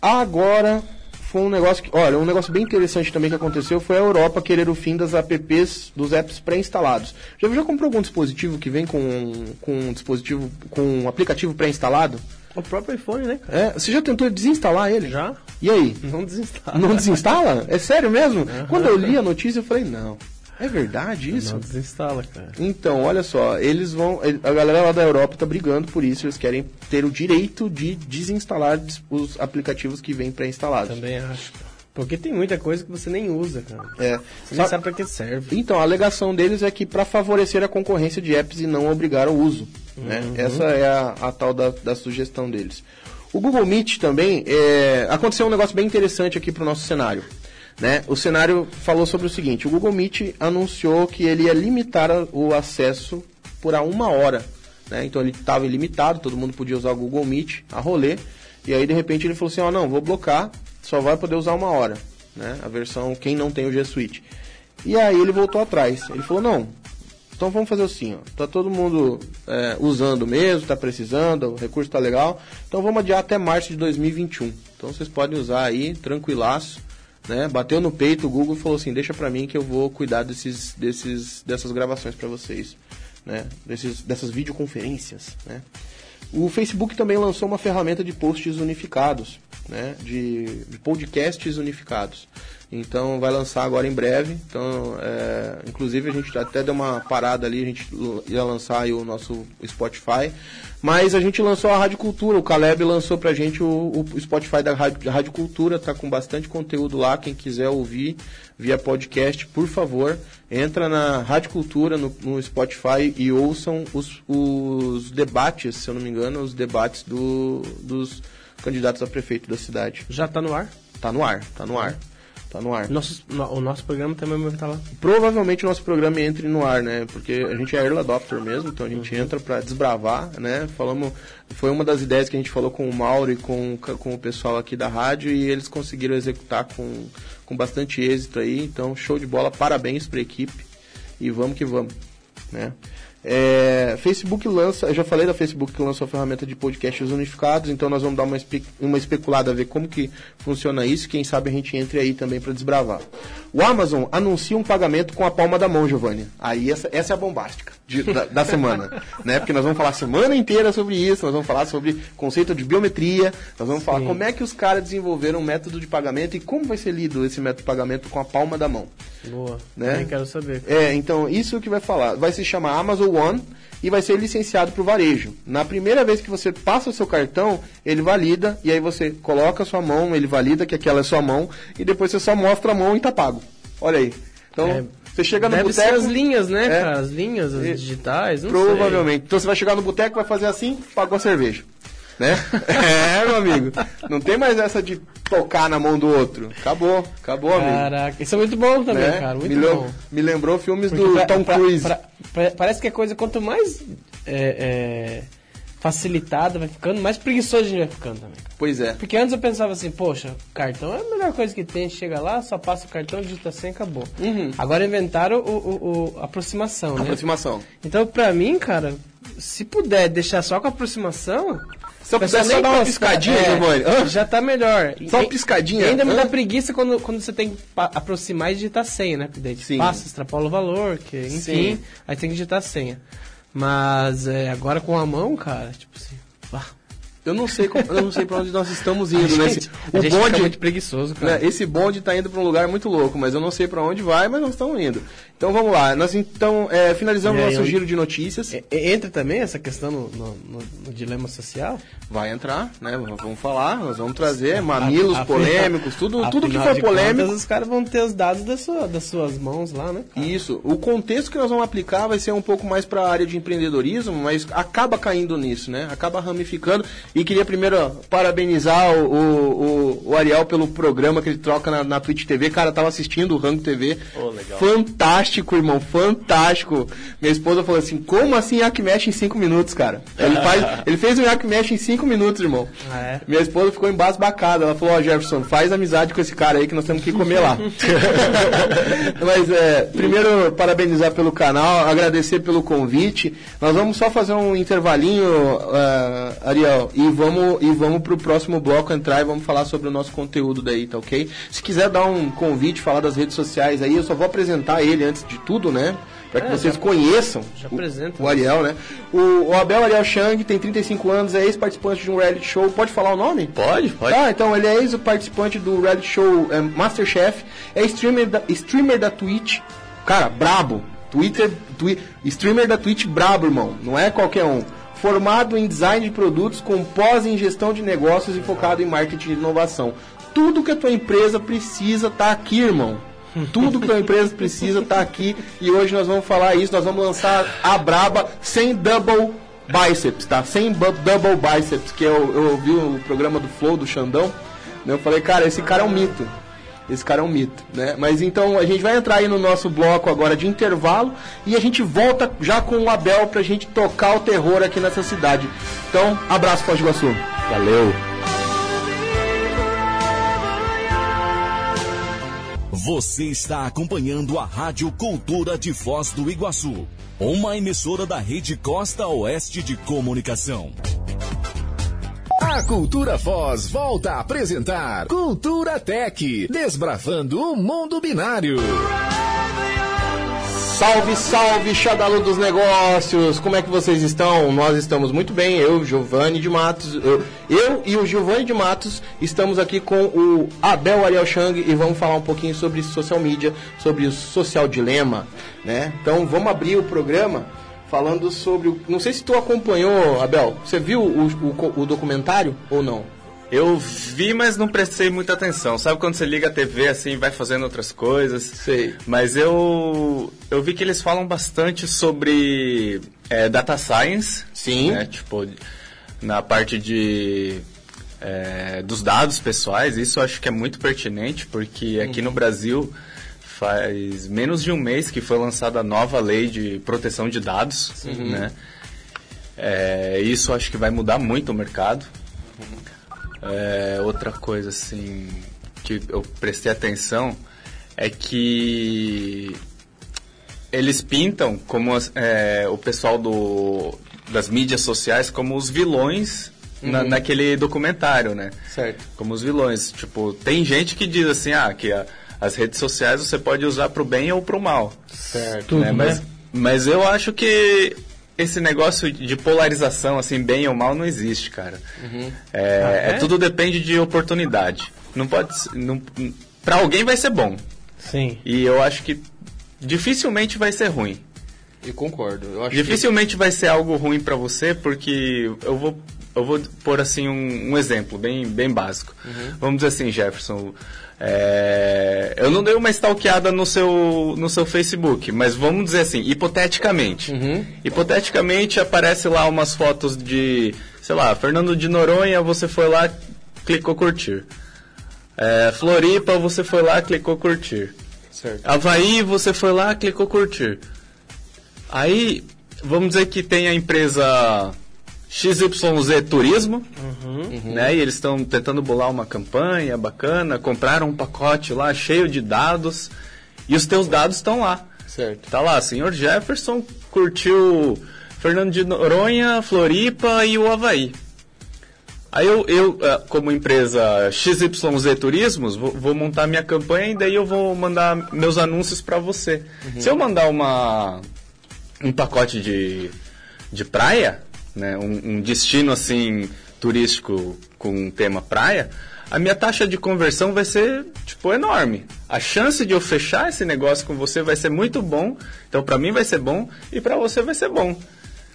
Agora, foi um negócio que, olha, um negócio bem interessante também que aconteceu foi a Europa querer o fim das apps, dos apps pré-instalados. Já, já comprou algum dispositivo que vem com, com um dispositivo, com um aplicativo pré-instalado? O próprio iPhone, né? Cara? É, você já tentou desinstalar ele? Já. E aí? Não desinstala. Não desinstala? É sério mesmo? Uhum. Quando eu li a notícia, eu falei, não. É verdade isso? Não desinstala, cara. Então, olha só, eles vão. A galera lá da Europa tá brigando por isso, eles querem ter o direito de desinstalar os aplicativos que vêm pré-instalados. Também acho. Porque tem muita coisa que você nem usa, cara. É. Você nem sabe pra que serve. Então, a alegação deles é que para favorecer a concorrência de apps e não obrigar ao uso. Né? Uhum. Essa é a, a tal da, da, sugestão deles. O Google Meet também, é, aconteceu um negócio bem interessante aqui para o nosso cenário. Né? O cenário falou sobre o seguinte: o Google Meet anunciou que ele ia limitar o acesso por a uma hora. Né? Então ele estava ilimitado, todo mundo podia usar o Google Meet a rolê. E aí de repente ele falou assim: ó, oh, não, vou blocar, só vai poder usar uma hora. Né? A versão quem não tem o G Suite. E aí ele voltou atrás. Ele falou: não, então vamos fazer assim, ó. Tá todo mundo é, usando mesmo, tá precisando, o recurso tá legal. Então vamos adiar até março de 2021. Então vocês podem usar aí, tranquilaço né? Bateu no peito o Google e falou assim: "Deixa para mim que eu vou cuidar desses, desses dessas gravações para vocês", né? Desses, dessas videoconferências, né? O Facebook também lançou uma ferramenta de posts unificados, né? De, de podcasts unificados. Então vai lançar agora em breve. Então, é, inclusive a gente até deu uma parada ali, a gente ia lançar o nosso Spotify. Mas a gente lançou a Rádio Cultura, o Caleb lançou pra gente o, o Spotify da Rádio, Rádio Cultura, tá com bastante conteúdo lá. Quem quiser ouvir via podcast, por favor, entra na Rádio Cultura, no, no Spotify e ouçam os, os debates, se eu não me engano, os debates do, dos candidatos a prefeito da cidade. Já tá no ar? Tá no ar, tá no ar. Tá no ar. Nosso, o nosso programa também vai estar lá. Provavelmente o nosso programa entre no ar, né? Porque a gente é early adopter mesmo, então a gente uhum. entra para desbravar, né? Falamos, foi uma das ideias que a gente falou com o Mauro e com, com o pessoal aqui da rádio e eles conseguiram executar com, com bastante êxito aí. Então, show de bola, parabéns para a equipe e vamos que vamos, né? É, Facebook lança, eu já falei da Facebook que lançou a ferramenta de podcasts unificados, então nós vamos dar uma, espe uma especulada a ver como que funciona isso, quem sabe a gente entre aí também para desbravar. O Amazon anuncia um pagamento com a palma da mão, Giovanni. Aí essa, essa é a bombástica de, da, da, semana, né? Porque nós vamos falar a semana inteira sobre isso, nós vamos falar sobre conceito de biometria, nós vamos Sim. falar como é que os caras desenvolveram um método de pagamento e como vai ser lido esse método de pagamento com a palma da mão. Boa. Né? Quero saber. É, então isso que vai falar. Vai se chamar Amazon One e vai ser licenciado para o varejo. Na primeira vez que você passa o seu cartão, ele valida e aí você coloca a sua mão, ele valida que aquela é sua mão e depois você só mostra a mão e tá pago. Olha aí. Então, é, Você chega no Deve ser boteco. as linhas, né, É. cara? As linhas, as digitais, não Provavelmente. Então você vai chegar no boteco, vai fazer assim, pagou a cerveja. Né? é, meu amigo. Não tem mais essa de tocar na mão do outro. Acabou, acabou, sei. amigo. Isso é muito bom também, Né? cara. Muito me, bom. me lembrou filmes Porque do pra- Tom Cruise. parece que a coisa, quanto mais é, é, facilitada vai ficando, mais preguiçoso a gente vai ficando também. Pois é. Porque antes eu pensava assim, poxa, cartão é a melhor coisa que tem, chega lá, só passa o cartão, digita a senha, acabou. Uhum. Agora inventaram o, o- o- aproximação, né? Aproximação. Então, pra mim, cara, se puder deixar só com a aproximação. Se eu puder só dar uma piscadinha, é, Giovanni. Já tá melhor. Só uma piscadinha. E ainda me dá preguiça quando, quando você tem que aproximar e digitar a senha, né? Porque daí Sim. passa, extrapola o valor, que, enfim, Sim. aí tem que digitar a senha. Mas é, agora com a mão, cara, tipo assim. ah, Eu não sei como- eu não sei pra onde nós estamos indo, né? Esse- a o gente fica bonde, muito preguiçoso, cara. né, esse bonde tá indo pra um lugar muito louco, mas eu não sei pra onde vai, mas nós estamos indo. Então vamos lá. Nós então é, finalizamos aí, nosso onde- giro de notícias. Entra também essa questão no, no- no- no dilema social? Vai entrar, né? Vamos falar, nós vamos trazer mamilos A- a- polêmicos, tudo, tudo que for polêmico. contas, os caras vão ter os dados da sua- das suas mãos lá, né? cara? Isso. O contexto que nós vamos aplicar vai ser um pouco mais para a área de empreendedorismo, mas acaba caindo nisso, né? Acaba ramificando. E queria primeiro parabenizar o, o, o- o Ariel pelo programa que ele troca na, na Twitch TV. Cara, eu tava assistindo o Rango TV. Fantástico, irmão, fantástico. Minha esposa falou assim: como assim Yak Mesh em 5 minutos, cara? Ele, faz, ele fez um Yak Mesh em 5 minutos, irmão. Ah, é? Minha esposa ficou embasbacada. Ela falou: Ó, Jefferson, faz amizade com esse cara aí que nós temos que comer lá. Mas é, primeiro, parabenizar pelo canal, agradecer pelo convite. Nós vamos só fazer um intervalinho, ah, Ariel, e vamos, e vamos pro próximo bloco entrar e vamos falar sobre o nosso conteúdo daí, tá ok? Se quiser dar um convite, falar das redes sociais aí, eu só vou apresentar ele antes de tudo, né? Para que É, vocês já- conheçam já o- apresenta. o Ariel, né? O, o Abel Ariel Chang tem 35 anos, é ex-participante de um reality show. Pode falar o nome? Pode, pode. Ah, então ele é ex-participante do reality show é, Masterchef, é streamer da, streamer da Twitch. Cara, brabo. Twitter, twi, streamer da Twitch brabo, irmão. Não é qualquer um. Formado em design de produtos com pós em gestão de negócios e focado em marketing e inovação. Tudo que a tua empresa precisa tá aqui, irmão. Tudo que a empresa precisa tá aqui. E hoje nós vamos falar isso. Nós vamos lançar a Braba sem double biceps, tá? Sem double biceps, que eu, eu ouvi o programa do Flow, do Xandão. né? Eu falei, cara, esse cara é um mito. Esse cara é um mito, né? Mas então a gente vai entrar aí no nosso bloco agora de intervalo e a gente volta já com o Abel pra gente tocar o terror aqui nessa cidade. Então, abraço Foz do Iguaçu. Valeu. Você está acompanhando a Rádio Cultura de Foz do Iguaçu, uma emissora da Rede Costa Oeste de Comunicação. A Cultura Foz volta a apresentar Cultura Tech, desbravando o mundo binário. Salve, salve, Xadalu dos Negócios! Como é que vocês estão? Nós estamos muito bem, eu, Giovanni de Matos, eu, eu e o Giovanni de Matos estamos aqui com o Abel Ariel Chang e vamos falar um pouquinho sobre social media, sobre o social dilema, né? Então vamos abrir o programa falando sobre. Não sei se tu acompanhou, Abel. Você viu o, o- o documentário ou não? Eu vi, mas não prestei muita atenção. Sabe quando você liga a TV assim e vai fazendo outras coisas? Sei. Mas eu eu vi que eles falam bastante sobre é, data science. Sim. Né? Tipo, na parte de é, dos dados pessoais. Isso eu acho que é muito pertinente, porque aqui no Brasil faz menos de um mês que foi lançada a nova lei de proteção de dados, né? É, isso eu acho que vai mudar muito o mercado. É, outra coisa assim que eu prestei atenção é que eles pintam como as- é, o pessoal do, das mídias sociais como os vilões na- naquele documentário, né? Certo. Como os vilões. Tipo, tem gente que diz assim, ah, que a- as redes sociais você pode usar pro bem ou pro mal. Certo. Tudo, né? Mas, né? mas eu acho que esse negócio de polarização, assim, bem ou mal, não existe, cara. É, Ah, é? é tudo depende de oportunidade. Não pode não Pra alguém vai ser bom. Sim. E eu acho que dificilmente vai ser ruim. Eu concordo. Eu acho que- Dificilmente vai ser algo ruim pra você, porque eu vou eu vou pôr assim um, um exemplo bem, bem básico. Uhum. Vamos dizer assim, Jefferson, é, eu não dei uma stalkeada no seu, no seu Facebook, mas vamos dizer assim, hipoteticamente. Uhum. Hipoteticamente aparece lá umas fotos de, sei lá, Fernando de Noronha, você foi lá, clicou curtir. É, Floripa, você foi lá, clicou curtir. Certo. Havaí, você foi lá, clicou curtir. Aí, vamos dizer que tem a empresa XYZ Turismo, uhum. né? E eles estão tentando bolar uma campanha bacana, compraram um pacote lá cheio de dados e os teus dados estão lá. Certo. Tá lá, senhor Jefferson curtiu Fernando de Noronha, Floripa e o Havaí. Aí eu, eu eh, como empresa XYZ Turismos, vou, vou, montar minha campanha e daí eu vou mandar meus anúncios para você. Uhum. Se eu mandar uma, um pacote de, de praia, né, um, um destino assim turístico com um tema praia, a minha taxa de conversão vai ser tipo enorme. A chance de eu fechar esse negócio com você vai ser muito bom. Então para mim vai ser bom e para você vai ser bom.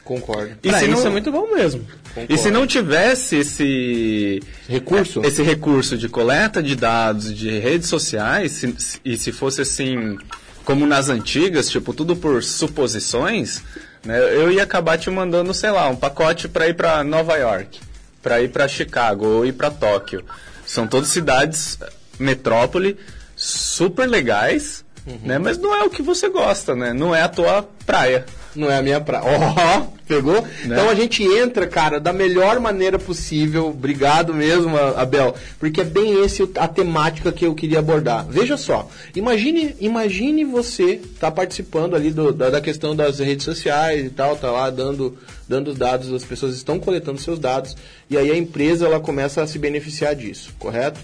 Concordo. E pra se isso não... é muito bom mesmo. Concordo. E se não tivesse esse recurso, esse recurso de coleta de dados de redes sociais, se, e se fosse assim como nas antigas, tipo tudo por suposições, né? Eu ia acabar te mandando, sei lá, um pacote para ir para Nova York, para ir para Chicago ou ir para Tóquio. São todas cidades metrópole super legais, uhum. né? Mas não é o que você gosta, né? Não é a tua praia. Não é a minha praia. Ó, oh, pegou? Né? Então a gente entra, cara, da melhor maneira possível. Obrigado mesmo, Abel, porque é bem esse a temática que eu queria abordar. Veja só, imagine, imagine você tá participando ali do, da, da questão das redes sociais e tal, tá lá dando dando os dados, as pessoas estão coletando seus dados e aí a empresa ela começa a se beneficiar disso, correto?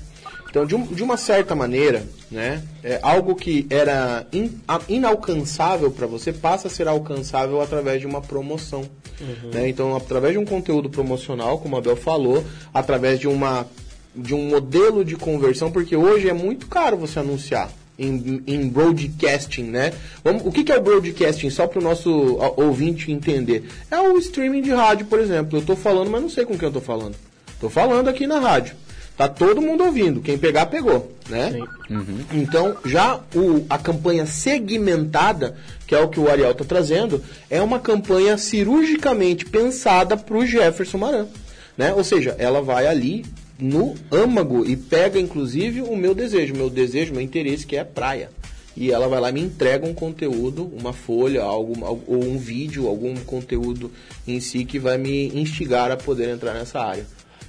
Então, de, um, de uma certa maneira, né, é, algo que era in, a, inalcançável para você passa a ser alcançável através de uma promoção. Uhum. Né? Então, através de um conteúdo promocional, como a Bel falou, através de, uma, de um modelo de conversão, porque hoje é muito caro você anunciar. Em, em broadcasting, né? Vamos, o que, que é o broadcasting? Só para o nosso ouvinte entender. É o streaming de rádio, por exemplo. Eu estou falando, mas não sei com quem eu estou falando. Estou falando aqui na rádio. Tá todo mundo ouvindo. Quem pegar, pegou, né? Uhum. Então, já o, a campanha segmentada, que é o que o Ariel está trazendo, é uma campanha cirurgicamente pensada para o Jefferson Maran. Né? Ou seja, ela vai ali no âmago e pega, inclusive, o meu desejo, meu desejo, meu interesse, que é praia. E ela vai lá e me entrega um conteúdo, uma folha, algo, ou um vídeo, algum conteúdo em si que vai me instigar a poder entrar nessa área.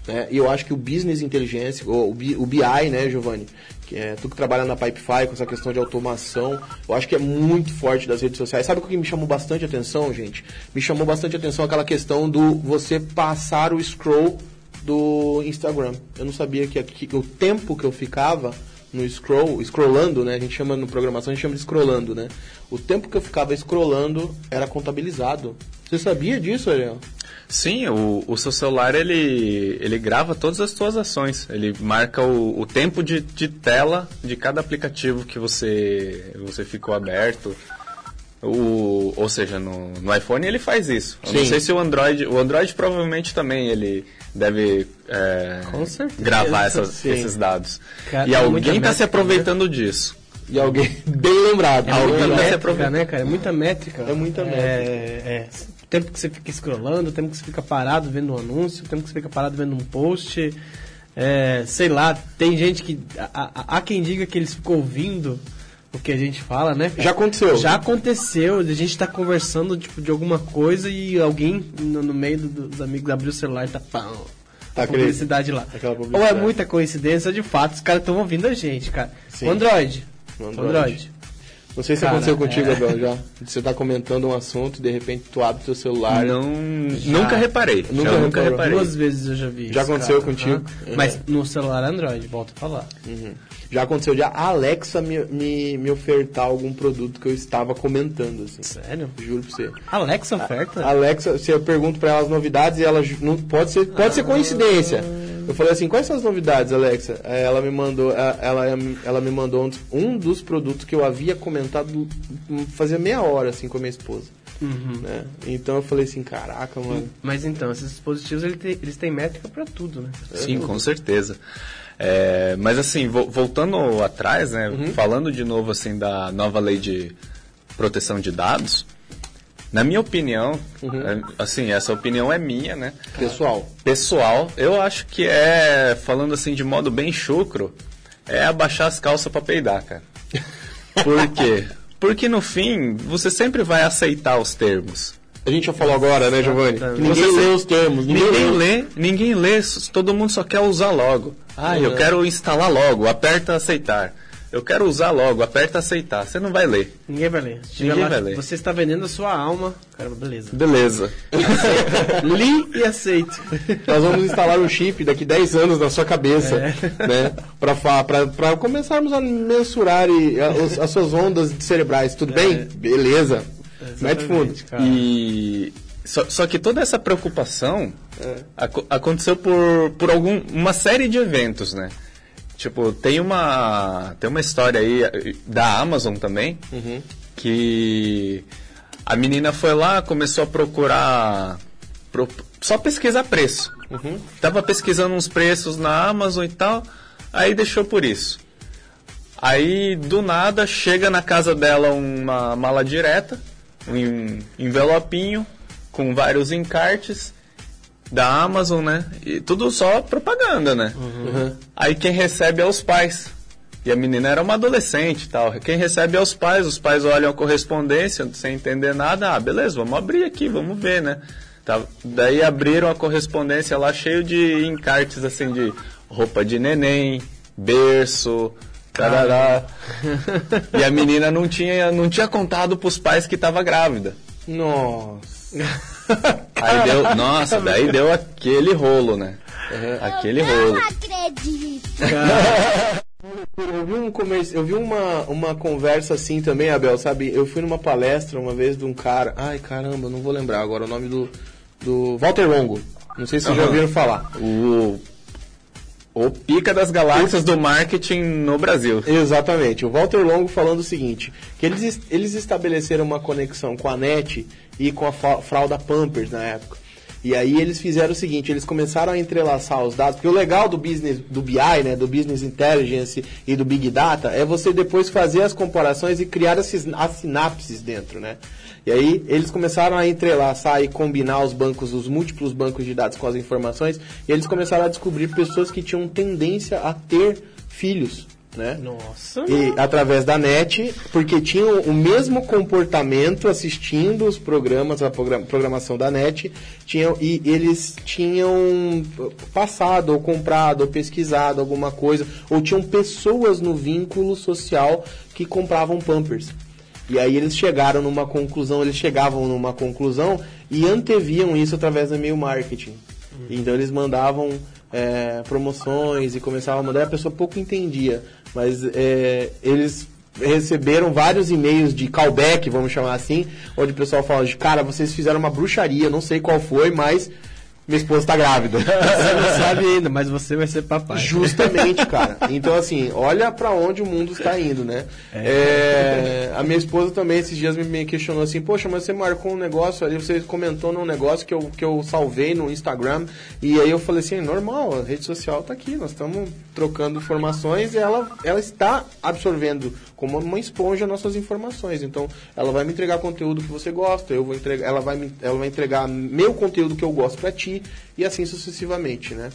Né? E eu acho que o business inteligência, o, o BI, né, Giovanni? Que é, tu que trabalha na Pipefy com essa questão de automação, eu acho que é muito forte das redes sociais. Sabe o que me chamou bastante atenção, gente? Me chamou bastante atenção aquela questão do você passar o scroll do Instagram. Eu não sabia que, que o tempo que eu ficava no scroll, scrollando, né? A gente chama no programação, a gente chama de scrollando, né? O tempo que eu ficava scrollando era contabilizado. Você sabia disso, Ariel? Sim, o, o seu celular ele, ele grava todas as suas ações. Ele marca o, o tempo de, de tela de cada aplicativo que você, você ficou aberto. O, ou seja, no, no iPhone ele faz isso. Eu não sei se o Android. O Android provavelmente também ele deve é, gravar essas, esses dados. Cara, e alguém está se aproveitando né? disso. E alguém bem lembrado. É alguém muita métrica, né, cara? É muita métrica. É muita métrica. É, é tempo que você fica scrollando, o tempo que você fica parado vendo um anúncio, o tempo que você fica parado vendo um post. É, sei lá, tem gente que. Há, quem diga que eles ficam ouvindo o que a gente fala, né? Já aconteceu. Já aconteceu. A gente tá conversando tipo, de alguma coisa e alguém no, no meio do, dos amigos abriu o celular e tá. Pão, a publicidade lá. Publicidade. Ou é muita coincidência, de fato, os caras estão ouvindo a gente, cara. Sim. Android. Android. Android. Não sei se Cara, aconteceu contigo, é... Abel, já. Você tá comentando um assunto e de repente tu abre teu celular. Não. Já. Nunca reparei. Nunca, já, nunca reparei. Duas vezes eu já vi. Já aconteceu cara, contigo? Uhum. Mas no celular Android, volta a falar. Uhum. Já aconteceu de a Alexa me, me, me ofertar algum produto que eu estava comentando, assim. Sério? Juro pra você. Alexa oferta? A, Alexa, se eu pergunto pra ela as novidades e ela não pode ser, pode ah. ser coincidência. Eu falei assim, quais são as novidades, Alexa? Ela me mandou, ela, ela me mandou um dos produtos que eu havia comentado fazia meia hora, assim, com a minha esposa. Uhum. Né? Então eu falei assim, caraca, mano. Mas então, esses dispositivos eles têm, eles têm métrica para tudo, né? Sim, com certeza. É, mas assim, vo voltando atrás, né, uhum. falando de novo assim da nova lei de proteção de dados, na minha opinião, uhum. É, assim, essa opinião é minha, né? Pessoal. Pessoal, eu acho que é, falando assim de modo bem chucro, é abaixar as calças para peidar, cara. Por quê? Porque no fim, você sempre vai aceitar os termos. A gente já falou agora, né, Giovanni? Que ninguém você lê os termos. Ninguém, ninguém lê, ninguém lê, todo mundo só quer usar logo. Ah, uhum. eu quero instalar logo, aperta aceitar. Eu quero usar logo, aperta aceitar. Você não vai ler. Ninguém vai ler. Ninguém lá, vai ler. Você está vendendo a sua alma. Caramba, beleza. Beleza. Li e aceito. Nós vamos instalar um chip daqui 10 anos na sua cabeça, é. né? Para começarmos a mensurar e, a, as suas ondas cerebrais. Tudo é. bem? Beleza. Mete fundo. Cara. E só, só, que toda essa preocupação é. ac aconteceu por, por algum, uma série de eventos, né? Tipo, tem uma, tem uma história aí da Amazon também, uhum. que a menina foi lá, começou a procurar, pro, só pesquisar preço. Uhum. Tava pesquisando uns preços na Amazon e tal, aí deixou por isso. Aí, do nada, chega na casa dela uma mala direta, um envelopinho com vários encartes da Amazon, né? E tudo só propaganda, né? Uhum. Aí quem recebe é os pais. E a menina era uma adolescente e tal. Quem recebe é os pais, os pais olham a correspondência sem entender nada. Ah, beleza, vamos abrir aqui, vamos ver, né? Tá, daí abriram a correspondência lá cheio de encartes assim de roupa de neném, berço, tarará. e a menina não tinha, não tinha contado pros pais que estava grávida. Nossa. Aí deu, nossa, daí deu aquele rolo, né? Uhum. Aquele eu rolo. Não acredito. Eu vi, um comerci... eu vi uma, uma conversa assim também, Abel, sabe? Eu fui numa palestra uma vez de um cara. Ai, caramba, não vou lembrar agora o nome do. do Walter Longo. Não sei se vocês uhum. já ouviram falar. O o pica das galáxias do marketing no Brasil. Exatamente. O Walter Longo falando o seguinte, que eles, eles estabeleceram uma conexão com a NET e com a fralda Pampers na época. E aí eles fizeram o seguinte, eles começaram a entrelaçar os dados, porque o legal do business, do BI, né, do Business Intelligence e do Big Data, é você depois fazer as comparações e criar as, sinapses dentro, né? E aí eles começaram a entrelaçar e combinar os bancos, os múltiplos bancos de dados com as informações, e eles começaram a descobrir pessoas que tinham tendência a ter filhos. Né? Nossa! E através da net, porque tinham o mesmo comportamento assistindo os programas, a programação da net, tinham, e eles tinham passado, ou comprado, ou pesquisado alguma coisa, ou tinham pessoas no vínculo social que compravam Pampers. E aí eles chegaram numa conclusão, eles chegavam numa conclusão e anteviam isso através do e-mail marketing. Uhum. Então eles mandavam é, promoções e começavam a mandar, a pessoa pouco entendia, mas é, eles receberam vários e-mails de callback, vamos chamar assim, onde o pessoal fala de cara, vocês fizeram uma bruxaria, não sei qual foi, mas minha esposa tá grávida. Você não sabe ainda, mas você vai ser papai. Justamente, cara. Então, assim, olha para onde o mundo está indo, né? É. É, a minha esposa também esses dias me questionou assim, poxa, mas você marcou um negócio ali, você comentou num negócio que eu, que eu salvei no Instagram, e aí eu falei assim, normal, a rede social tá aqui, nós estamos trocando informações e ela, ela está absorvendo como uma esponja nossas informações. Então, ela vai me entregar conteúdo que você gosta, eu vou entregar, ela vai me, ela vai entregar meu conteúdo que eu gosto para ti e assim sucessivamente, né?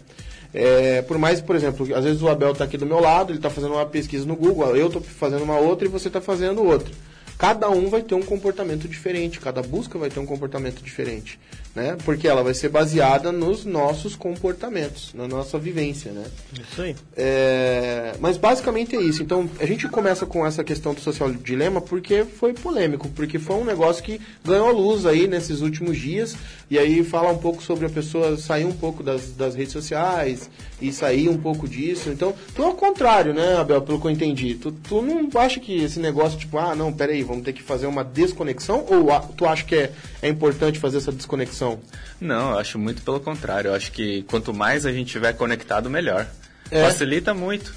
É, por mais, por exemplo, às vezes o Abel está aqui do meu lado, ele está fazendo uma pesquisa no Google, eu estou fazendo uma outra e você está fazendo outra. Cada um vai ter um comportamento diferente, cada busca vai ter um comportamento diferente né? Porque ela vai ser baseada nos nossos comportamentos, na nossa vivência, né? Isso aí. É, mas basicamente é isso. Então, a gente começa com essa questão do social dilema porque foi polêmico, porque foi um negócio que ganhou luz aí nesses últimos dias, e aí fala um pouco sobre a pessoa sair um pouco das, das redes sociais e sair um pouco disso. Então, tu é ao contrário, né, Abel, pelo que eu entendi. Tu, tu não acha que esse negócio, tipo, ah, não, peraí, vamos ter que fazer uma desconexão? Ou tu acha que é, é importante fazer essa desconexão? Não, eu acho muito pelo contrário. Eu acho que quanto mais a gente tiver conectado, melhor. É. Facilita muito.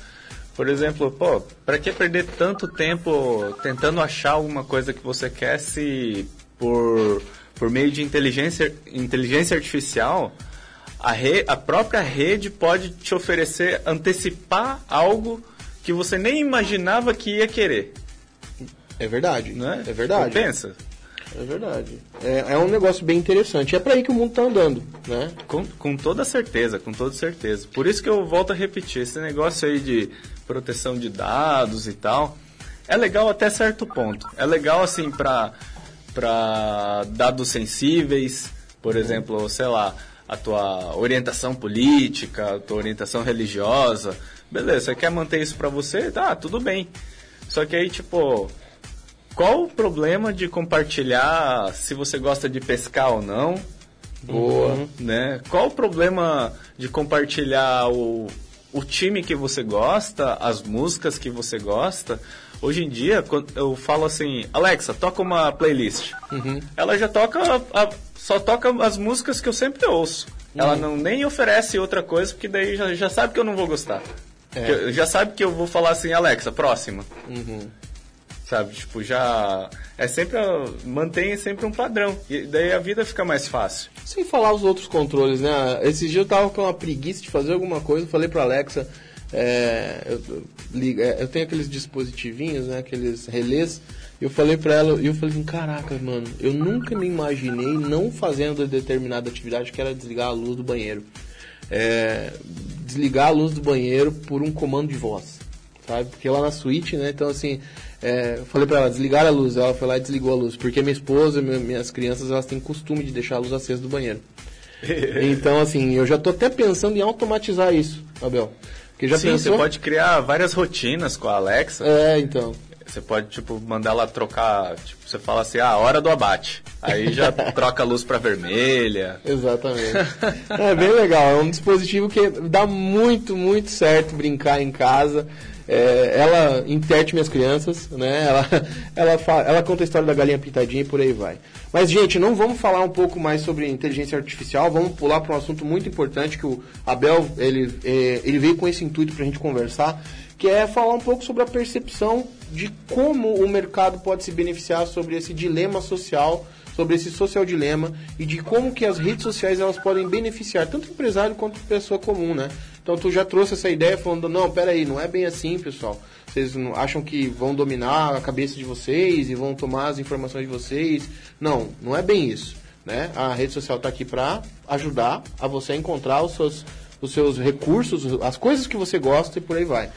Por exemplo, pô, para que perder tanto tempo tentando achar alguma coisa que você quer se por, por meio de inteligência, inteligência artificial, a, re, a própria rede pode te oferecer, antecipar algo que você nem imaginava que ia querer. É verdade, né? É verdade. pensa? É verdade. É, é um negócio bem interessante. É para aí que o mundo tá andando, né? Com, com toda certeza, com toda certeza. Por isso que eu volto a repetir, esse negócio aí de proteção de dados e tal, é legal até certo ponto. É legal, assim, para para dados sensíveis, por exemplo, sei lá, a tua orientação política, a tua orientação religiosa. Beleza, você quer manter isso para você? Tá, tudo bem. Só que aí, tipo, qual o problema de compartilhar se você gosta de pescar ou não? Boa. Uhum. Né? Qual o problema de compartilhar o, o time que você gosta, as músicas que você gosta? Hoje em dia, eu falo assim, Alexa, toca uma playlist. Uhum. Ela já toca, a, só toca as músicas que eu sempre ouço. Uhum. Ela não nem oferece outra coisa, porque daí já, já sabe que eu não vou gostar. É. Já sabe que eu vou falar assim, Alexa, próxima. Uhum. Sabe, tipo, já. É sempre. Mantém sempre um padrão. E daí a vida fica mais fácil. Sem falar os outros controles, né? Esse dia eu tava com uma preguiça de fazer alguma coisa, falei pra Alexa. É, eu, é, eu, tenho aqueles dispositivinhos, né, aqueles relés. Eu falei pra ela, e eu falei assim, caraca, mano, eu nunca me imaginei não fazendo determinada atividade que era desligar a luz do banheiro. É, desligar a luz do banheiro por um comando de voz, sabe? Porque lá na suíte, né, então assim, é, eu falei para ela desligar a luz, ela foi lá e desligou a luz, porque minha esposa, minha, minhas crianças, elas têm costume de deixar a luz acesa do banheiro. então, assim, eu já tô até pensando em automatizar isso, Abel. Porque já Sim, pensou? você pode criar várias rotinas com a Alexa. É, então. Você pode, tipo, mandar ela trocar, tipo, você fala assim, ah, hora do abate. Aí já troca a luz para vermelha. Exatamente. é bem legal, é um dispositivo que dá muito, muito certo brincar em casa. É, ela interte minhas crianças, né? Ela, ela, fala, ela conta a história da galinha pintadinha e por aí vai. Mas, gente, não vamos falar um pouco mais sobre inteligência artificial, vamos pular para um assunto muito importante que o Abel ele, é, ele veio com esse intuito para a gente conversar, que é falar um pouco sobre a percepção de como o mercado pode se beneficiar sobre esse dilema social, sobre esse social dilema e de como que as redes sociais elas podem beneficiar tanto o empresário quanto a pessoa comum, né? Então tu já trouxe essa ideia falando, não, peraí, não é bem assim, pessoal. Vocês acham que vão dominar a cabeça de vocês e vão tomar as informações de vocês. Não, não é bem isso. Né? A rede social está aqui para ajudar a você encontrar os seus, os seus recursos, as coisas que você gosta e por aí vai.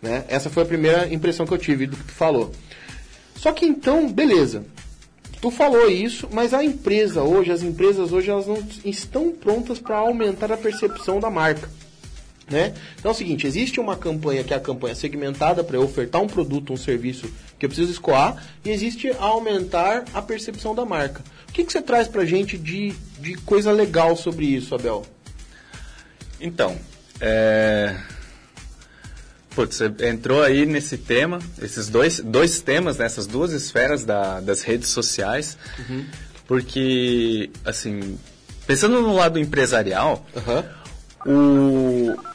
Né? Essa foi a primeira impressão que eu tive do que tu falou. Só que então, beleza. Tu falou isso, mas a empresa hoje, as empresas hoje, elas não estão prontas para aumentar a percepção da marca. Né? Então é o seguinte, existe uma campanha que é a campanha segmentada para ofertar um produto, um serviço que eu preciso escoar, e existe a aumentar a percepção da marca. O que, que você traz para a gente de, de coisa legal sobre isso, Abel? Então, é... Putz, você entrou aí nesse tema, esses dois, dois temas, nessas né, duas esferas da, das redes sociais, uhum. porque, assim, pensando no lado empresarial, uhum. o,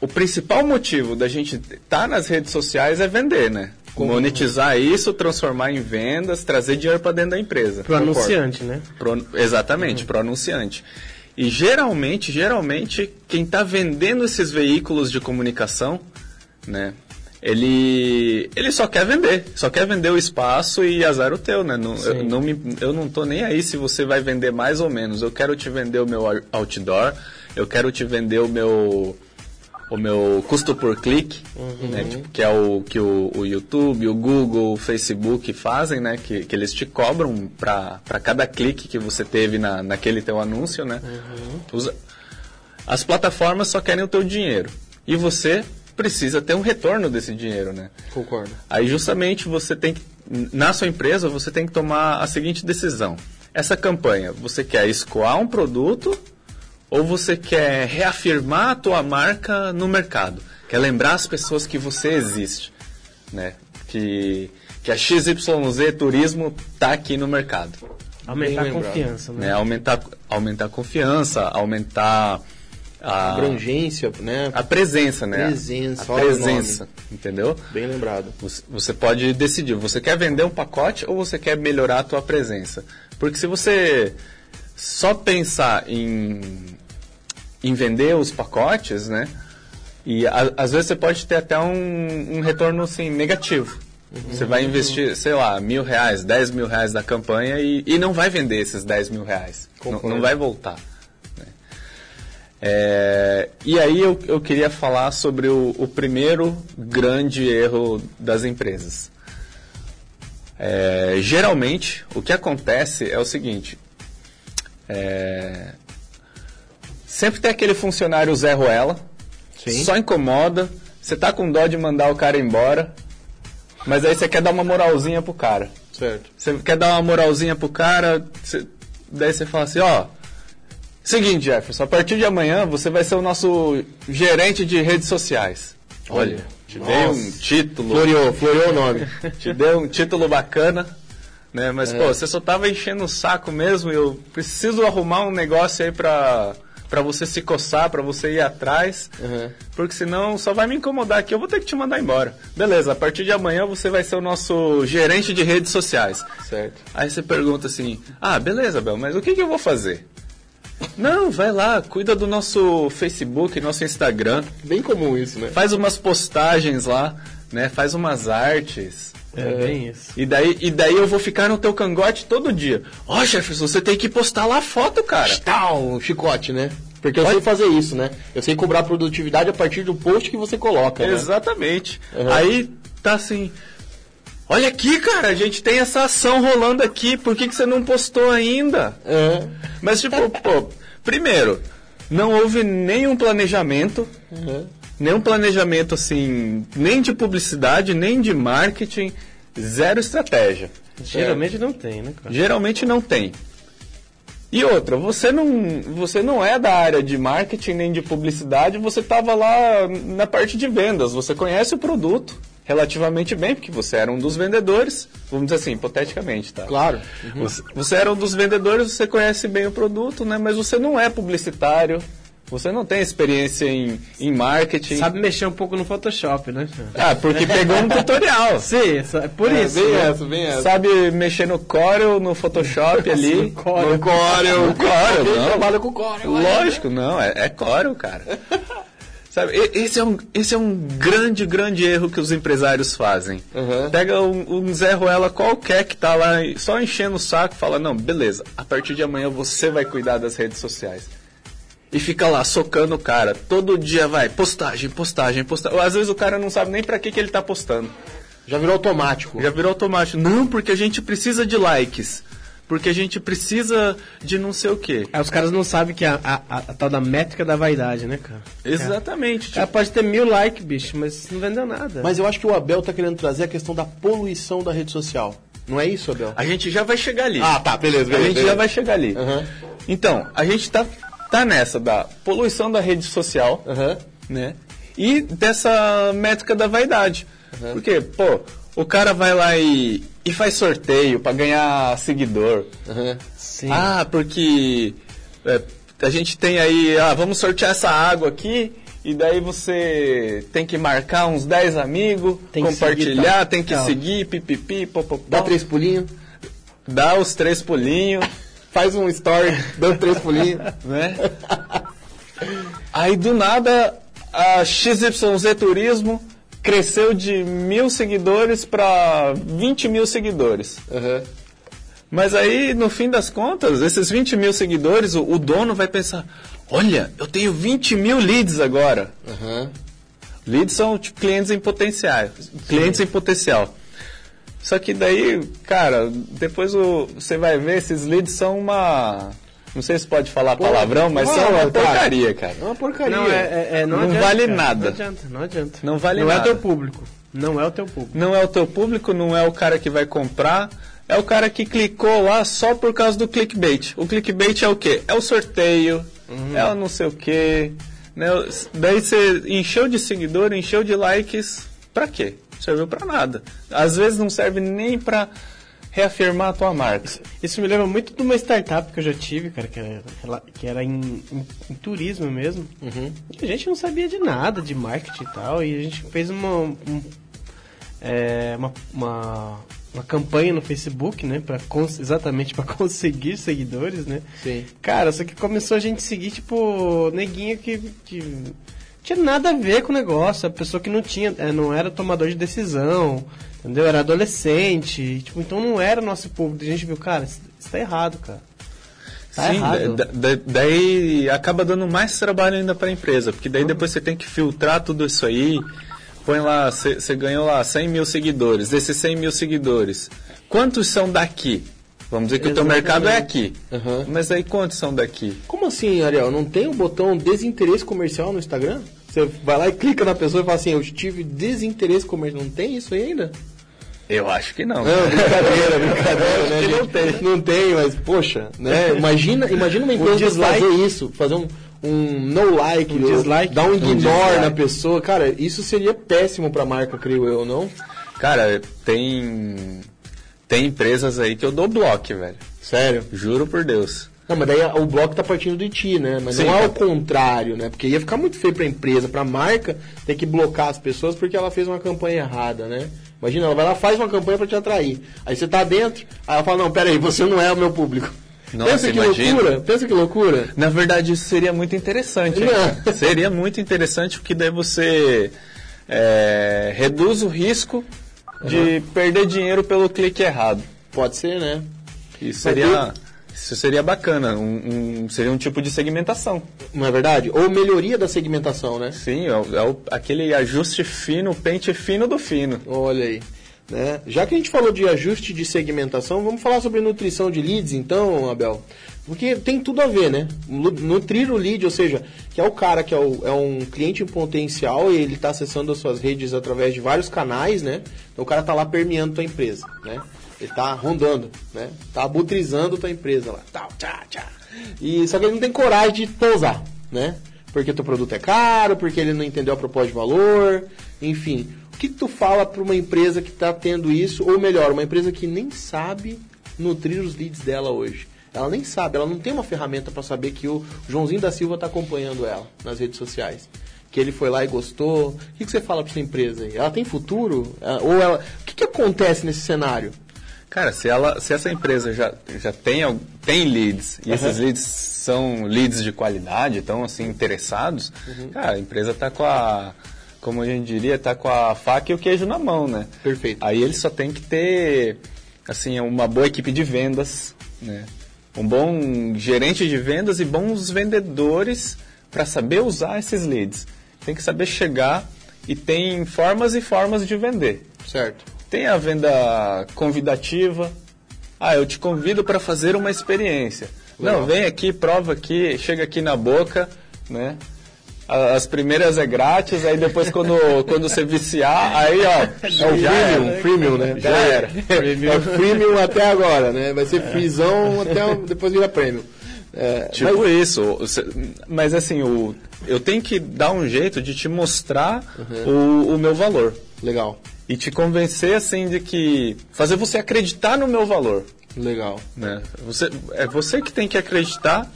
o principal motivo da gente estar tá nas redes sociais é vender, né? Como? Monetizar isso, transformar em vendas, trazer dinheiro para dentro da empresa. Pro anunciante, né? Pro, exatamente, uhum. pro anunciante. E geralmente, geralmente, quem está vendendo esses veículos de comunicação, né? Ele, ele só quer vender, só quer vender o espaço e azar o teu, né? Não, eu, não me, eu não tô nem aí se você vai vender mais ou menos. Eu quero te vender o meu outdoor, eu quero te vender o meu o meu custo por clique, uhum. né, tipo, que é o que o, o, YouTube, o Google, o Facebook fazem, né, que, que eles te cobram para cada clique que você teve na, naquele teu anúncio, né. Uhum. As plataformas só querem o teu dinheiro e você precisa ter um retorno desse dinheiro, né. Concordo. Aí justamente você tem que, na sua empresa, você tem que tomar a seguinte decisão. Essa campanha, você quer escoar um produto ou você quer reafirmar a tua marca no mercado? Quer lembrar as pessoas que você existe, né? Que, que a XYZ Turismo está aqui no mercado. Aumentar a confiança, né? né? Aumentar, aumentar a confiança, aumentar a abrangência, né? A presença, né? Presença, a presença, entendeu? Bem lembrado. Você, você, pode decidir, você quer vender um pacote ou você quer melhorar a tua presença? Porque se você só pensar em, em vender os pacotes, né? E a, às vezes você pode ter até um, um retorno assim, negativo. Você vai investir, sei lá, mil reais, dez mil reais da campanha e, e não vai vender esses dez mil reais. Não, não, vai voltar. Né? É, e aí eu, eu queria falar sobre o, o primeiro grande erro das empresas. É, geralmente, o que acontece é o seguinte: é, sempre tem aquele funcionário Zé Ruela, Sim. só incomoda, você tá com dó de mandar o cara embora, mas aí você quer dar uma moralzinha pro cara. Certo. Você quer dar uma moralzinha pro cara, você, daí você fala assim, ó. Seguinte, Jefferson, a partir de amanhã você vai ser o nosso gerente de redes sociais. Olha, te Nossa. dei um título. Floreou, floreou o nome. te dei um título bacana, né? Mas, é. pô, você só tava enchendo o saco mesmo. Eu preciso arrumar um negócio aí pra para você se coçar, para você ir atrás, uhum. porque senão só vai me incomodar aqui, eu vou ter que te mandar embora. Beleza, a partir de amanhã você vai ser o nosso gerente de redes sociais. Certo. Aí você pergunta assim: "Ah, beleza, Bel, mas o que, que eu vou fazer?" Não, vai lá, cuida do nosso Facebook, nosso Instagram. Bem comum isso, né? Faz umas postagens lá, né? Faz umas artes. É, é bem isso. E daí, e daí eu vou ficar no teu cangote todo dia. Ó, oh, Jefferson, você tem que postar lá a foto, cara. Tal, chicote, né? Porque eu Pode... sei fazer isso, né? Eu sei cobrar produtividade a partir do post que você coloca. Né? Exatamente. Uhum. Aí tá assim. Olha aqui, cara, a gente tem essa ação rolando aqui, por que, que você não postou ainda? Uhum. Mas, tipo, pô, primeiro, não houve nenhum planejamento. Uhum. Nenhum planejamento, assim, nem de publicidade, nem de marketing, zero estratégia. Geralmente é. não tem, né, cara? Geralmente não tem. E outra, você não, você não é da área de marketing nem de publicidade, você estava lá na parte de vendas, você conhece o produto relativamente bem, porque você era um dos vendedores, vamos dizer assim, hipoteticamente, tá? Claro. Uhum. Você, você, era um dos vendedores, você conhece bem o produto, né? Mas você não é publicitário, você não tem experiência em, em marketing. Sabe mexer um pouco no Photoshop, né? Ah, porque pegou um tutorial. Sim, é por é, isso. Bem né? essa, bem essa. Sabe mexer no Corel, no Photoshop ali. no Corel. No Corel. No Corel, não. trabalha com Corel. Lógico, não. É, é Corel, cara. Sabe, esse é, um, esse é um grande, grande erro que os empresários fazem. Uhum. Pega um, um Zé Ruela qualquer que tá lá só enchendo o saco e fala, não, beleza, a partir de amanhã você vai cuidar das redes sociais e fica lá socando o cara. Todo dia vai, postagem, postagem, postagem. Às vezes o cara não sabe nem para que, que ele tá postando. Já virou automático. Já virou automático. Não, porque a gente precisa de likes. Porque a gente precisa de não sei o quê. É, os caras não sabem que a, a, a, a tal da métrica da vaidade, né, cara? Exatamente. É. Tipo... pode ter mil likes, bicho, mas não vendeu nada. Mas eu acho que o Abel tá querendo trazer a questão da poluição da rede social. Não é isso, Abel? A gente já vai chegar ali. Ah, tá, beleza, beleza. A gente beleza. já vai chegar ali. Uhum. Então, a gente tá tá nessa da poluição da rede social, uhum. né? E dessa métrica da vaidade. Uhum. Porque, pô, o cara vai lá e, e faz sorteio para ganhar seguidor. Uhum. Ah, porque é, a gente tem aí, ah, vamos sortear essa água aqui. E daí você tem que marcar uns 10 amigos, tem compartilhar, seguir, tá? tem que seguir, pipipi, popopó. Dá três pulinhos. Dá os três pulinhos faz um story dando três pulinhos. né? Aí do nada a XYZ Turismo cresceu de mil seguidores para 20 mil seguidores. Uhum. Mas aí, no fim das contas, esses 20 mil seguidores, o, o dono vai pensar: olha, eu tenho 20 mil leads agora. Uhum. Leads são tipo, clientes em potencial. Clientes em potencial. Só que daí, cara, depois o, você vai ver, esses leads são uma. Não sei se pode falar Pô, palavrão, mas são uma porcaria, cara. É uma porcaria. Não, é, é, é não, não adianta, vale cara. nada. Não adianta, não adianta. Não vale não nada. Não é o teu público. Não é o teu público. Não é o teu público, não é o cara que vai comprar. É o cara que clicou lá só por causa do clickbait. O clickbait é o quê? É o sorteio, uhum. é o não sei o quê. Né? Daí você encheu de seguidor, encheu de likes. Pra quê? Serviu para nada. Às vezes não serve nem para reafirmar a tua marca. Isso, isso, me lembra muito de uma startup que eu já tive, cara, que era, que era em, em, em turismo mesmo. Uhum. a gente não sabia de nada de marketing e tal, e a gente fez uma, um, é, uma, uma, uma campanha no Facebook, né? Pra exatamente para conseguir seguidores, né? Sim. Cara, só que começou a gente seguir, tipo, neguinho que, que tinha nada a ver com o negócio. A pessoa que não tinha, é, não era tomador de decisão, entendeu? Era adolescente. Tipo, então não era nosso público. A gente viu, cara, isso, isso tá errado, cara. Tá Sim, errado. da- da- daí acaba dando mais trabalho ainda para a empresa, porque daí depois você tem que filtrar tudo isso aí. Põe lá, você ganhou lá 100 mil seguidores. Desses 100 mil seguidores, quantos são daqui? Vamos dizer que o teu Exatamente. mercado é aqui. Aham. Mas aí quantos são daqui? Como assim, Ariel? Não tem o botão desinteresse comercial no Instagram? Você vai lá e clica na pessoa e fala assim, eu tive desinteresse comercial. Não tem isso aí ainda? Eu acho que não. Não, brincadeira, brincadeira, né? não tem. Não tem, mas, poxa, né? Imagina, imagina uma empresa dislike. fazer isso, fazer um, um no like, Um dislike. dar um Um ignore dislike. na pessoa. Cara, isso seria péssimo pra marca, creio eu, não? Cara, tem. Tem empresas aí que eu dou bloco, velho. Sério. Juro por Deus. Não, mas daí o bloco tá partindo de ti, né? Mas Sim, não é o contrário, né? Porque ia ficar muito feio pra empresa, pra marca, ter que blocar as pessoas porque ela fez uma campanha errada, né? Imagina, ela vai lá, faz uma campanha pra te atrair. Aí você tá dentro, aí ela fala, não, pera aí, você não é o meu público. Nossa, pensa que imagina. loucura, pensa que loucura. Na verdade, isso seria muito interessante. seria muito interessante porque daí você é, reduz o risco de perder dinheiro pelo clique errado. Pode ser, né? Isso Mas seria, isso seria bacana. Um, um- seria um tipo de segmentação. Não é verdade? Ou melhoria da segmentação, né? Sim, é, o- é o- aquele ajuste fino, pente fino do fino. Olha aí. Né? Já que a gente falou de ajuste de segmentação, vamos falar sobre nutrição de leads, então, Abel. Porque tem tudo a ver, né? Nutrir o lead, ou seja, que é o cara que é, o- é um cliente em potencial e ele está acessando as suas redes através de vários canais, né? Então o cara está lá permeando tua empresa, né? Ele está rondando, né? Tá abutrizando tua empresa lá. Tal, tchá, tchá. E só que ele não tem coragem de pousar, né? Porque teu produto é caro, porque ele não entendeu a proposta de valor, enfim. O que, tu fala para uma empresa que está tendo isso, ou melhor, uma empresa que nem sabe nutrir os leads dela hoje? Ela nem sabe, ela não tem uma ferramenta para saber que o Joãozinho da Silva está acompanhando ela nas redes sociais. Que ele foi lá e gostou. O que, que você fala para sua empresa aí? Ela tem futuro? Ou ela. O que, que acontece nesse cenário? Cara, se, ela, se essa empresa já, já tem, tem leads, e Uhum. esses leads são leads de qualidade, estão assim, interessados, Uhum. cara, a empresa está com a, como a gente diria, está com a faca e o queijo na mão, né? Perfeito. Aí ele só tem que ter, assim, uma boa equipe de vendas, né? Um bom gerente de vendas e bons vendedores para saber usar esses leads. Tem que saber chegar e tem formas e formas de vender. Certo. Tem a venda convidativa. Ah, eu te convido para fazer uma experiência. Legal. Não, vem aqui, prova aqui, chega aqui na boca, né? As primeiras é grátis, aí depois quando, quando você viciar, aí ó, É o já freemium, era. freemium, né? Já era. É o freemium até agora, né? Vai ser freezão até o- depois vira premium. É, Tipo mas- isso. Mas assim, o, eu tenho que dar um jeito de te mostrar Uhum. o, o meu valor. Legal, E te convencer assim de que. fazer você acreditar no meu valor. legal. né? Você, é você que tem que acreditar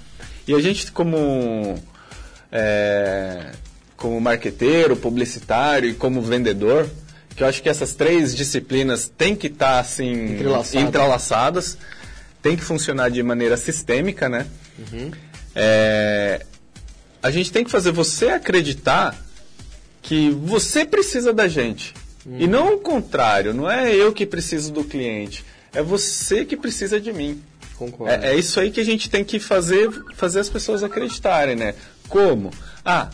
e a gente como é, como marqueteiro, publicitário e como vendedor, que eu acho que essas três disciplinas têm que estar assim Entrelaçadas. entrelaçadas, tem que funcionar de maneira sistêmica, né? É, a gente tem que fazer você acreditar que você precisa da gente. E não o contrário, não é eu que preciso do cliente, é você que precisa de mim. Concordo. É, é isso aí que a gente tem que fazer, fazer as pessoas acreditarem, né? Como? Ah,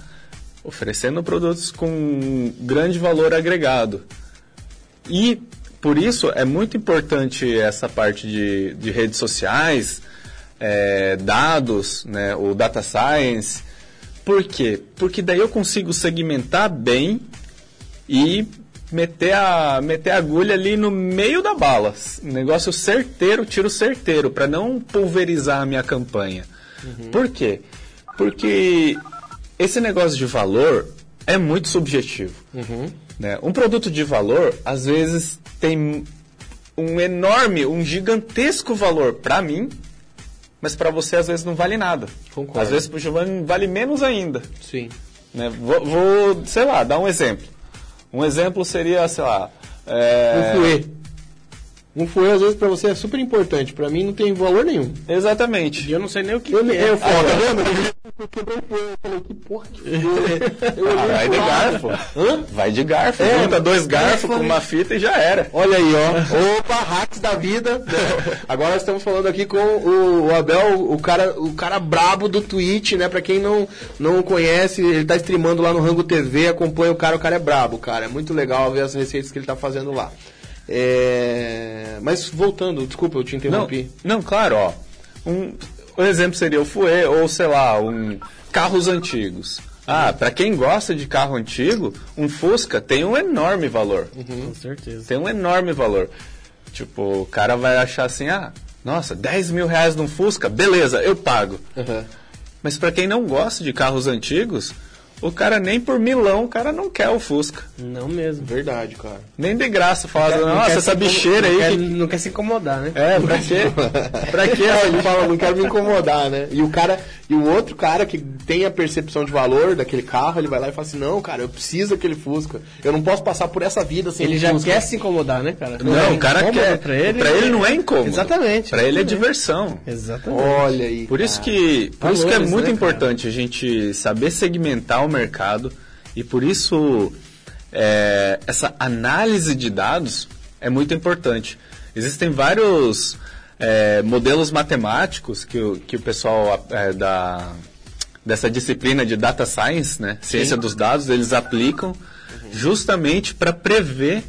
oferecendo produtos com grande valor agregado. E por isso é muito importante essa parte de, de redes sociais, é, dados, né, o data science. Por quê? Porque daí eu consigo segmentar bem e meter a, meter a agulha ali no meio da bala. Negócio certeiro, tiro certeiro, para não pulverizar a minha campanha. Por quê? Porque esse negócio de valor é muito subjetivo. Né? Um produto de valor, às vezes, tem um enorme, um gigantesco valor para mim, mas para você às vezes não vale nada. Concordo. Às vezes para o Giovanni vale menos ainda. Sim. Né? Vou, vou, sei lá, dar um exemplo. Um exemplo seria, sei lá. É... Um fluê. Um fouet, às vezes, pra você é super importante. Pra mim, não tem valor nenhum. Exatamente. E eu não sei nem o que, Eu, que é. eu, falo, tá vendo? Eu quebrei o fouet. Eu falei, que porra que fouet? Eu Ah, vai de lado. garfo. Hã? Vai de garfo. É, junta dois garfos eu falei- com uma fita e já era. Olha aí, ó. Opa, hacks da vida. Agora estamos falando aqui com o, o Abel, o cara, o cara brabo do Twitch, né? Pra quem não, não conhece, ele tá streamando lá no Rango TV, acompanha o cara, o cara é brabo, cara. É muito legal ver as receitas que ele tá fazendo lá. É... Mas voltando, desculpa, eu te Não, interrompi. não, claro, ó. Um, o exemplo seria o Fouet ou, sei lá, um carros antigos. Ah, pra quem gosta de carro antigo, um Fusca tem um enorme valor. Com certeza. Tem um enorme valor. Tipo, o cara vai achar assim, ah, nossa, 10 mil reais num Fusca, beleza, eu pago. Aham. Mas pra quem não gosta de carros antigos, o cara nem por milão, o cara não quer o Fusca. Não mesmo. Verdade, cara. Nem de graça, fala, Não nossa, essa bicheira não aí. Quer, que- Não quer se incomodar, né? É, pra quê? pra quê? É, ele fala, não quero me incomodar, né? E o cara, e o outro cara que tem a percepção de valor daquele carro, ele vai lá e fala assim, não, cara, eu preciso daquele Fusca. Eu não posso passar por essa vida sem Ele já Fusca. quer se incomodar, né, cara? Não, é o cara incômodo quer. Pra ele, pra ele não é incômodo. Exatamente. Pra ele é diversão. Exatamente. Olha aí. Por isso que, por isso que é Valores, muito né, importante a gente saber segmentar mercado. E por isso é, essa análise de dados é muito importante. Existem vários é, modelos matemáticos que o, que o pessoal é, da, dessa disciplina de data science, né, ciência dos dados, eles aplicam justamente para prever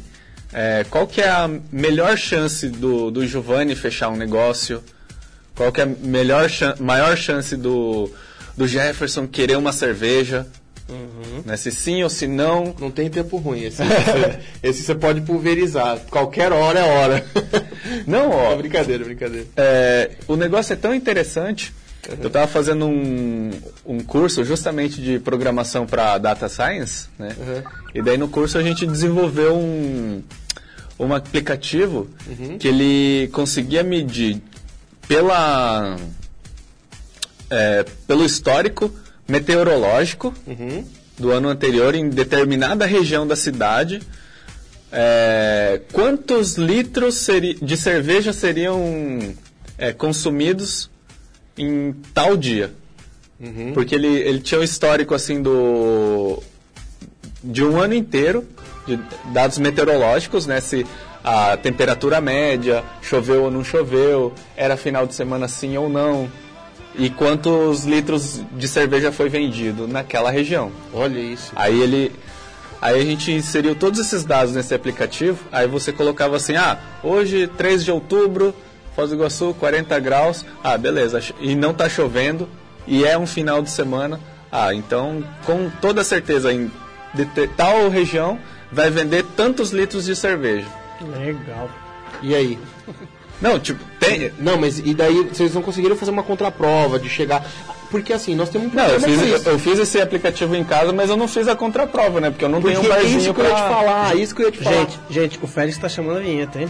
é, qual que é a melhor chance do, do Giovanni fechar um negócio, qual que é a melhor maior chance do, do Jefferson querer uma cerveja, né, se sim ou se não. Não tem tempo ruim. Esse, esse, esse você pode pulverizar. Qualquer hora é hora. Não, ó, É brincadeira, brincadeira. É, o negócio é tão interessante. Eu estava fazendo um, um curso justamente de programação para data science, né? Uhum. E daí no curso a gente desenvolveu um, um aplicativo que ele conseguia medir pela, é, pelo histórico meteorológico Uhum. do ano anterior em determinada região da cidade. é, quantos litros de cerveja seriam é, consumidos em tal dia? Porque ele, ele tinha um histórico assim do de um ano inteiro de dados meteorológicos, né? Se a temperatura média, choveu ou não choveu, era final de semana sim ou não, e quantos litros de cerveja foi vendido naquela região. Olha isso. Aí ele. Aí a gente inseriu todos esses dados nesse aplicativo, aí você colocava assim, ah, hoje 3 de outubro, Foz do Iguaçu, 40 graus, ah, beleza, e não tá chovendo, e é um final de semana, ah, então com toda certeza em tal região vai vender tantos litros de cerveja. Legal. E aí? Não, tipo, tem. Não, mas e daí vocês não conseguiram fazer uma contraprova de chegar. Porque assim, nós temos um Não, eu fiz, eu fiz esse aplicativo em casa, mas eu não fiz a contraprova, né? Porque eu não Porque tenho um barzinho isso que eu ia te pra- falar, isso que eu ia te falar. Gente, gente, o Félix tá chamando a vinheta, hein?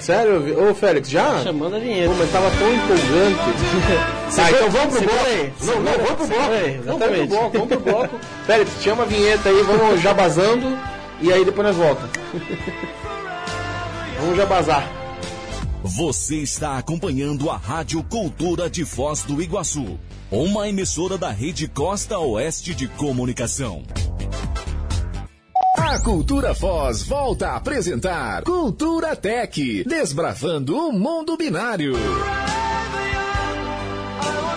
Sério? Ô, Félix, já? Chamando a vinheta. Pô, mas tava tão empolgante. tá, então vamos pro bloco. aí, Não, não, vamos pro bloco. aí, Não, vamos pro exatamente. bloco, vamos pro bloco. Félix, chama a vinheta aí, vamos já basando e aí depois nós voltamos. vamos já bazar. Você está acompanhando a Rádio Cultura de Foz do Iguaçu, uma emissora da Rede Costa Oeste de Comunicação. A Cultura Foz volta a apresentar Cultura Tech, desbravando o mundo binário.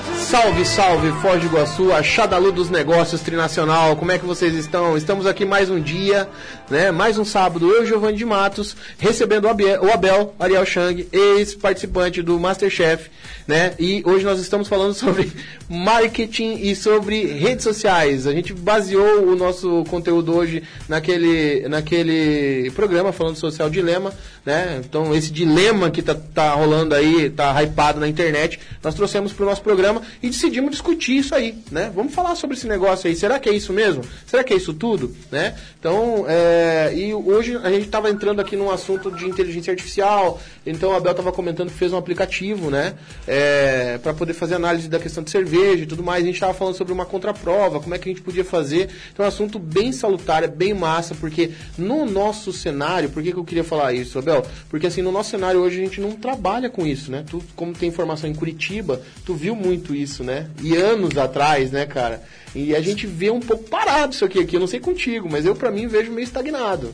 Salve, salve, Foz do Iguaçu, a Chadalu dos Negócios Trinacional, como é que vocês estão? Estamos aqui mais um dia, né? Mais um sábado, eu, Giovanni de Matos, recebendo o Abel, o Abel Ariel Chang, ex-participante do Masterchef, né? E hoje nós estamos falando sobre marketing e sobre redes sociais. A gente baseou o nosso conteúdo hoje naquele, naquele programa falando social dilema, né? Então esse dilema que tá, tá rolando aí, tá hypado na internet, nós trouxemos para o nosso programa e decidimos discutir isso aí, né? Vamos falar sobre esse negócio aí. Será que é isso mesmo? Será que é isso tudo, né? Então, é, e hoje a gente estava entrando aqui num assunto de inteligência artificial. Então, a Bel estava comentando que fez um aplicativo, né? É, para poder fazer análise da questão de cerveja e tudo mais. A gente estava falando sobre uma contraprova, como é que a gente podia fazer. Então, é um assunto bem salutar, é bem massa, porque no nosso cenário, por que, que eu queria falar isso, Abel? Porque assim, no nosso cenário hoje a gente não trabalha com isso, né? Tu, como tem informação em Curitiba, tu viu muito isso, né? E anos atrás, né, cara? E a gente vê um pouco parado isso aqui, aqui. Eu não sei contigo, mas eu, para mim, vejo meio estagnado.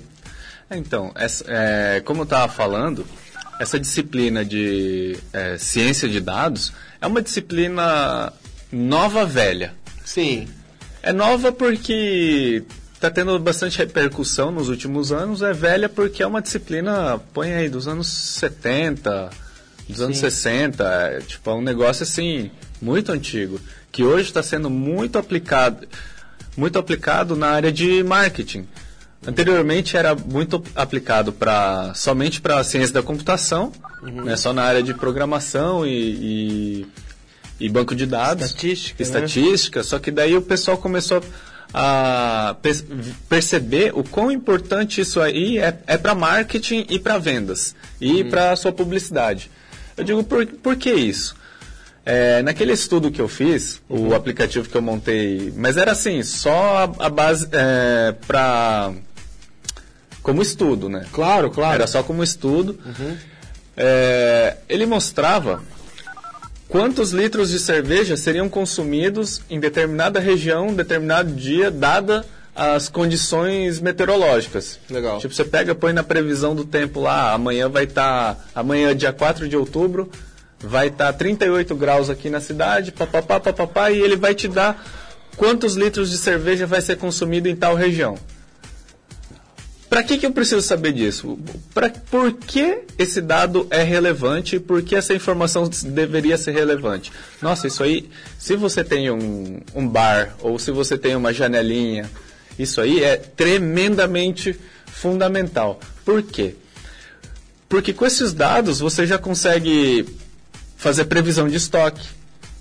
Então, essa, é, como eu estava falando, essa disciplina de é, ciência de dados é uma disciplina nova velha. Sim. É nova porque está tendo bastante repercussão nos últimos anos. É velha porque é uma disciplina, põe aí, dos anos 70, dos Sim. anos 60. É, tipo, é um negócio assim, muito antigo. Que hoje está sendo muito aplicado, muito aplicado na área de marketing. Anteriormente era muito aplicado para somente para a ciência da computação, uhum. né, só na área de programação e, e, e banco de dados. Estatística. Estatística, né? só que daí o pessoal começou a perceber o quão importante isso aí é, é para marketing e para vendas e uhum. para sua publicidade. Eu digo, por, por que isso? É, naquele estudo que eu fiz, uhum. o aplicativo que eu montei, mas era assim, só a, a base é, para como estudo, né? Claro, claro. Era só como estudo. Uhum. É, ele mostrava quantos litros de cerveja seriam consumidos em determinada região, determinado dia, dada as condições meteorológicas. Legal. Tipo, você pega, põe na previsão do tempo lá, amanhã vai estar, tá, amanhã dia 4 de outubro, vai estar tá 38 graus aqui na cidade, papapá, papapá, e ele vai te dar quantos litros de cerveja vai ser consumido em tal região. Para que, que eu preciso saber disso? Pra, por que esse dado é relevante? Por que essa informação deveria ser relevante? Nossa, isso aí, se você tem um, um bar ou se você tem uma janelinha, isso aí é tremendamente fundamental. Por quê? Porque com esses dados você já consegue fazer previsão de estoque.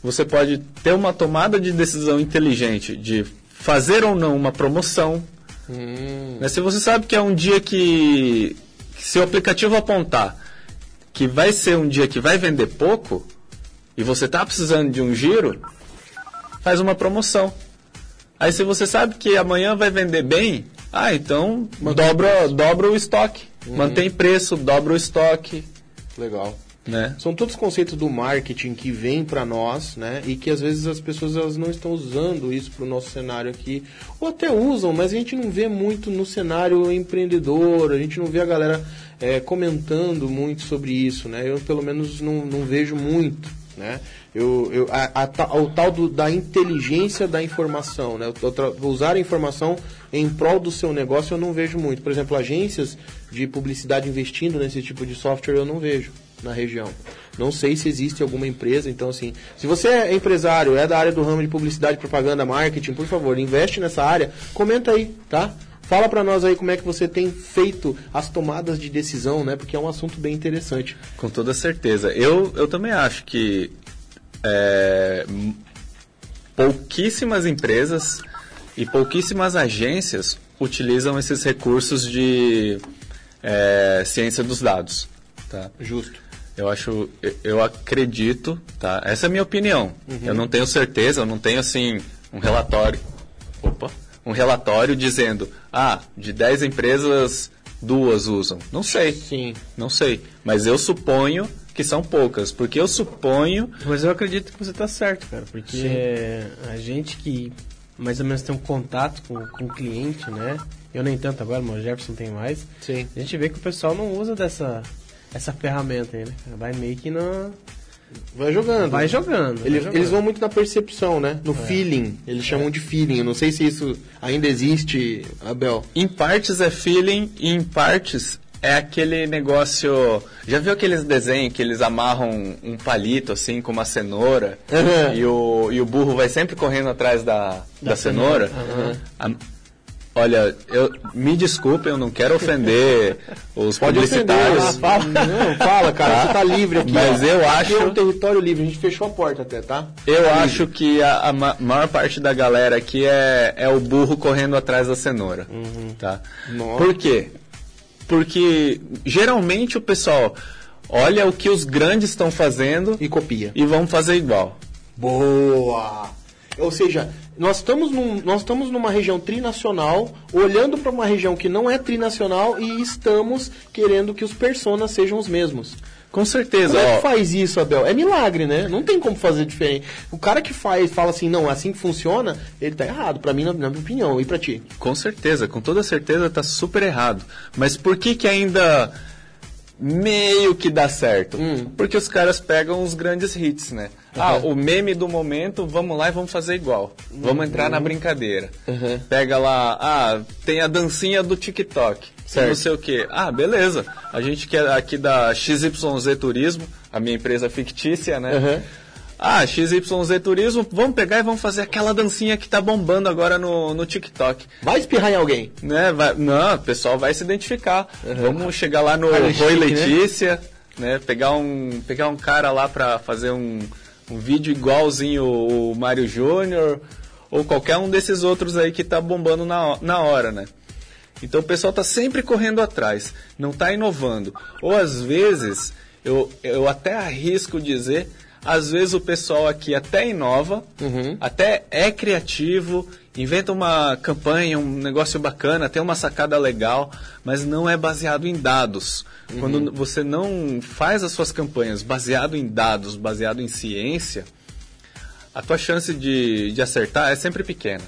Você pode ter uma tomada de decisão inteligente de fazer ou não uma promoção Hum. Mas se você sabe que é um dia que, que se o aplicativo apontar que vai ser um dia que vai vender pouco e você está precisando de um giro, faz uma promoção. Aí se você sabe que amanhã vai vender bem, ah, então dobra, dobra o estoque. Uhum. Mantém preço, dobra o estoque. Legal. Né? São todos conceitos do marketing que vêm para nós, né? E que às vezes as pessoas elas não estão usando isso para o nosso cenário aqui, ou até usam, mas a gente não vê muito no cenário empreendedor, a gente não vê a galera é, comentando muito sobre isso, né? Eu pelo menos não, não vejo muito, né? Eu, eu, a, a, o tal do, da inteligência da informação, né? usar a informação em prol do seu negócio eu não vejo muito. Por exemplo, agências de publicidade investindo nesse tipo de software eu não vejo na região. Não sei se existe alguma empresa, então assim, se você é empresário, é da área do ramo de publicidade, propaganda, marketing, por favor, investe nessa área, comenta aí, tá? Fala para nós aí como é que você tem feito as tomadas de decisão, né? Porque é um assunto bem interessante. Com toda certeza. Eu, eu também acho que é, pouquíssimas empresas e pouquíssimas agências utilizam esses recursos de é, ciência dos dados. Tá? Justo. Eu acho, eu acredito, tá? Essa é a minha opinião. Uhum. Eu não tenho certeza, eu não tenho assim um relatório. Opa, um relatório dizendo, ah, de 10 empresas, duas usam. Não sei. Sim. Não sei. Mas eu suponho que são poucas, porque eu suponho. Mas eu acredito que você está certo, cara, porque Sim. a gente que mais ou menos tem um contato com, com o cliente, né? Eu nem tanto agora, mas o Jefferson tem mais. Sim. A gente vê que o pessoal não usa dessa essa ferramenta aí, né? Vai meio que na. Vai jogando. Vai jogando. Eles, vai jogando. eles vão muito na percepção, né? No é. feeling. Eles é. chamam de feeling. Eu não sei se isso ainda existe, Abel. Em partes é feeling e em partes é aquele negócio. Já viu aqueles desenhos que eles amarram um palito assim com uma cenoura uhum. e, o, e o burro vai sempre correndo atrás da, da, da cenoura? cenoura. Uhum. A, Olha, eu me desculpe, eu não quero ofender os Pode publicitários. ofender, fala. Não, fala, cara, você tá livre aqui. Mas ó. eu Aqui acho- é um território livre, a gente fechou a porta até, tá? Eu acho que a, a ma- maior parte da galera aqui é, é o burro correndo atrás da cenoura. Tá? Nossa. Por quê? Porque geralmente o pessoal olha o que os grandes estão fazendo E copia. e vão fazer igual. Boa! Ou seja, nós estamos, num, nós estamos numa região trinacional, olhando para uma região que não é trinacional e estamos querendo que os personas sejam os mesmos. Com certeza. Como é que faz isso, Abel? É milagre, né? Não tem como fazer diferente. O cara que faz, fala assim, não, é assim que funciona, ele tá errado, pra mim, na, na minha opinião, e pra ti. Com certeza, com toda certeza tá super errado. Mas por que que ainda meio que dá certo? Hum. Porque os caras pegam os grandes hits, né? Ah, o meme do momento, vamos lá e vamos fazer igual. Vamos entrar na brincadeira. Uhum. Pega lá, ah, tem a dancinha do TikTok. Certo. Não sei o quê. Ah, beleza. A gente que é aqui da XYZ Turismo, a minha empresa fictícia, né? Uhum. Ah, XYZ Turismo, vamos pegar e vamos fazer aquela dancinha que tá bombando agora no, no TikTok. Vai espirrar em alguém. Né? Vai, não, o pessoal vai se identificar. Vamos chegar lá no chique, né? Letícia, né? Pegar, um, pegar um cara lá pra fazer um, um vídeo igualzinho o Mário Júnior ou qualquer um desses outros aí que tá bombando na, na hora, né? Então o pessoal tá sempre correndo atrás, não tá inovando. Ou às vezes, eu, eu até arrisco dizer, às vezes o pessoal aqui até inova, até é criativo, inventa uma campanha, um negócio bacana, tem uma sacada legal, mas não é baseado em dados. Quando você não faz as suas campanhas baseado em dados, baseado em ciência, a tua chance de, de acertar é sempre pequena.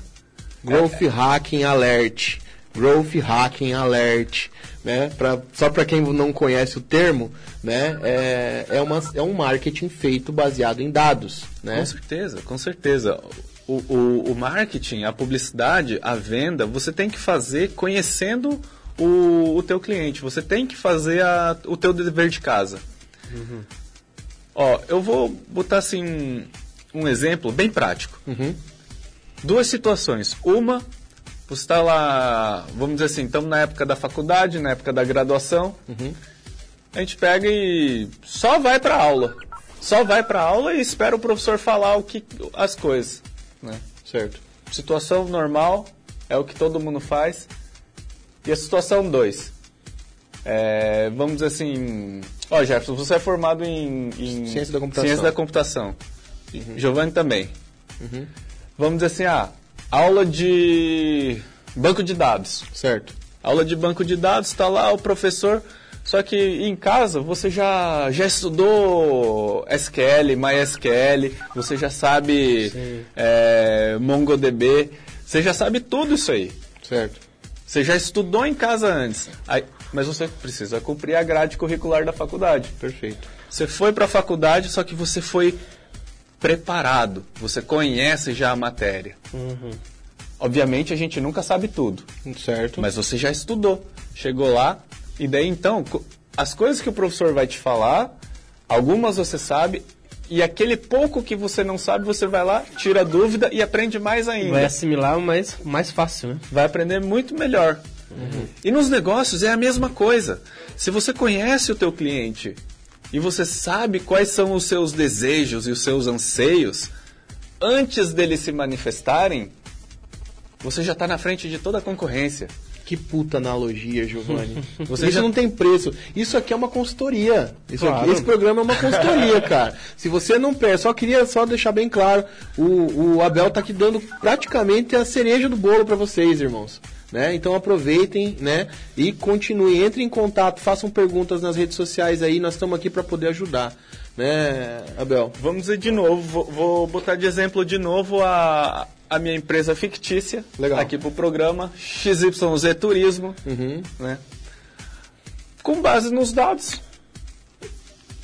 Growth Hacking Alert. Growth Hacking Alert. Né? Pra, só para quem não conhece o termo, né? é, é, uma, é um marketing feito baseado em dados. Né? Com certeza, com certeza. O, o, o marketing, a publicidade, a venda, você tem que fazer conhecendo o, o teu cliente. Você tem que fazer a, o teu dever de casa. Ó, eu vou botar assim um exemplo bem prático. Duas situações. Uma, você está lá, vamos dizer assim, estamos na época da faculdade, na época da graduação. A gente pega e só vai para aula. Só vai para aula e espera o professor falar o que as coisas, né? Certo. Situação normal é o que todo mundo faz. E a situação 2. vamos dizer assim. Ó, Jefferson, você é formado em, em Ciência da computação. Ciência da computação. Giovanni também. Vamos dizer assim, ah, aula de banco de dados. Certo. Aula de banco de dados, está lá o professor. Só que em casa você já, já estudou SQL, MySQL, você já sabe é, MongoDB, você já sabe tudo isso aí. Certo. Você já estudou em casa antes. Aí- mas você precisa cumprir a grade curricular da faculdade. Perfeito. Você foi para a faculdade, só que você foi preparado. Você conhece já a matéria. Obviamente a gente nunca sabe tudo. Certo. Mas você já estudou. Chegou lá, e daí então, as coisas que o professor vai te falar, algumas você sabe, e aquele pouco que você não sabe, você vai lá, tira dúvida e aprende mais ainda. Vai assimilar mais, mais fácil, né? Vai aprender muito melhor. E nos negócios é a mesma coisa. Se você conhece o teu cliente e você sabe quais são os seus desejos e os seus anseios, antes deles se manifestarem, você já está na frente de toda a concorrência. Que puta analogia, Giovanni. Você Isso já- não tem preço. Isso aqui é uma consultoria. Isso aqui- Claro. esse programa é uma consultoria, cara. Se você não perde, só queria só deixar bem claro, o, o Abel tá aqui dando praticamente a cereja do bolo para vocês, irmãos. Né? Então aproveitem, né? E continuem, entrem em contato, façam perguntas nas redes sociais aí, nós estamos aqui para poder ajudar, né, Abel? Vamos dizer de novo, vou, vou botar de exemplo de novo a, a minha empresa fictícia Legal. aqui pro programa XYZ Turismo, né? Com base nos dados.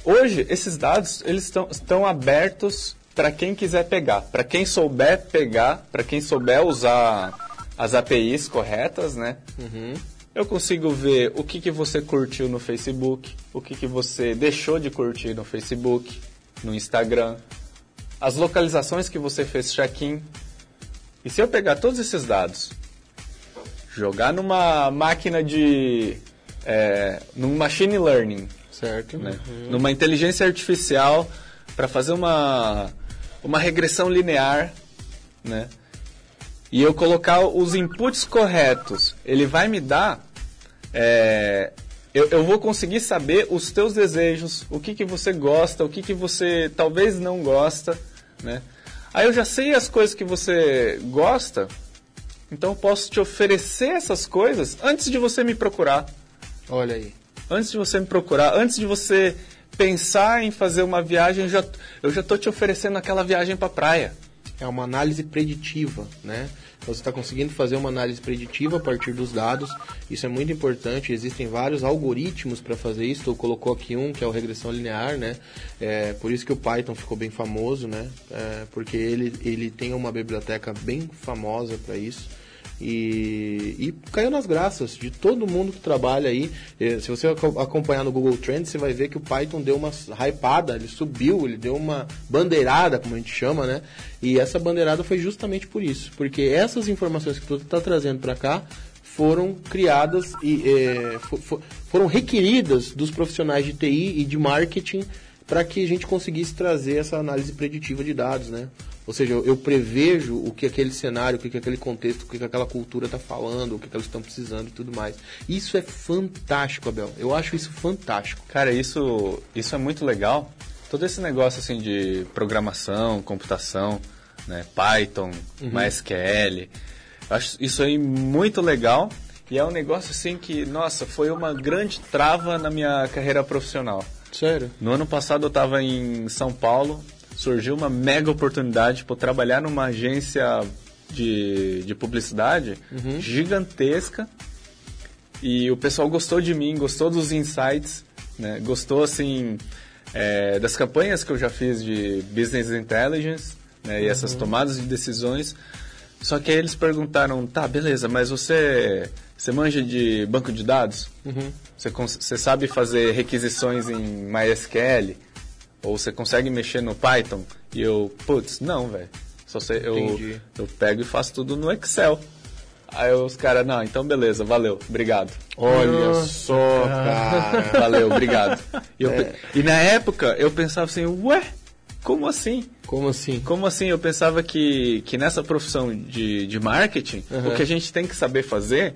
Hoje esses dados eles estão, estão abertos para quem quiser pegar, para quem souber pegar, para quem souber usar as APIs corretas, né? Eu consigo ver o que, que você curtiu no Facebook, o que, que você deixou de curtir no Facebook, no Instagram, as localizações que você fez check-in. E se eu pegar todos esses dados, jogar numa máquina de. É, num machine learning, Certo. né? numa inteligência artificial para fazer uma, uma regressão linear, né? E eu colocar os inputs corretos, ele vai me dar. é, eu, eu vou conseguir saber os teus desejos, o que, que você gosta, o que, que você talvez não gosta, né? Aí eu já sei as coisas que você gosta, então eu posso te oferecer essas coisas antes de você me procurar Olha aí. antes de você me procurar, antes de você pensar em fazer uma viagem, eu já, eu já tô te oferecendo aquela viagem pra praia. É uma análise preditiva, né? Você está conseguindo fazer uma análise preditiva a partir dos dados. Isso é muito importante. Existem vários algoritmos para fazer isso. Tu colocou aqui um que é o regressão linear, né? É, por isso que o Python ficou bem famoso, né? É, porque ele, ele tem uma biblioteca bem famosa para isso. E, e caiu nas graças de todo mundo que trabalha aí. Se você aco- acompanhar no Google Trends, você vai ver que o Python deu uma hypada, ele subiu, ele deu uma bandeirada, como a gente chama, né? E essa bandeirada foi justamente por isso, porque essas informações que tu está trazendo para cá foram criadas e eh, fo- fo- foram requeridas dos profissionais de TI e de marketing para que a gente conseguisse trazer essa análise preditiva de dados, né? Ou seja, eu, eu prevejo o que aquele cenário, o que, que aquele contexto, o que, que aquela cultura está falando, o que, elas estão precisando e tudo mais. Isso é fantástico, Abel. Eu acho isso fantástico. Cara, isso, isso é muito legal. Todo esse negócio assim de programação, computação, né, Python, MySQL, eu acho isso aí muito legal. E é um negócio assim que, nossa, foi uma grande trava na minha carreira profissional. Sério? No ano passado eu estava em São Paulo, surgiu uma mega oportunidade para trabalhar numa agência de, de publicidade gigantesca e o pessoal gostou de mim, gostou dos insights, né? gostou assim é, das campanhas que eu já fiz de business intelligence né? e essas tomadas de decisões. Só que aí eles perguntaram, tá, beleza, mas você, você manja de banco de dados? Você, cons- você sabe fazer requisições em MySQL? Ou você consegue mexer no Python? E eu, putz, não, velho. Só sei, eu, eu pego e faço tudo no Excel. Aí os caras, não, então beleza, valeu, obrigado. Olha só, cara. Valeu, obrigado. E, pe- e na época eu pensava assim, ué, como assim? Como assim? Como assim? Eu pensava que, que nessa profissão de, de marketing, Uhum. o que a gente tem que saber fazer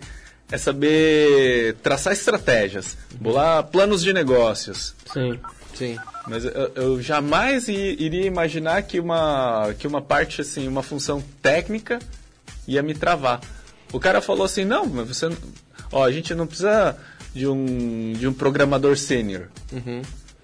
é saber traçar estratégias, bolar planos de negócios. Sim. Sim. Mas eu, eu jamais iria imaginar que uma, que uma parte, assim, uma função técnica ia me travar. O cara falou assim, não, mas você... Ó, a gente não precisa de um, de um programador sênior.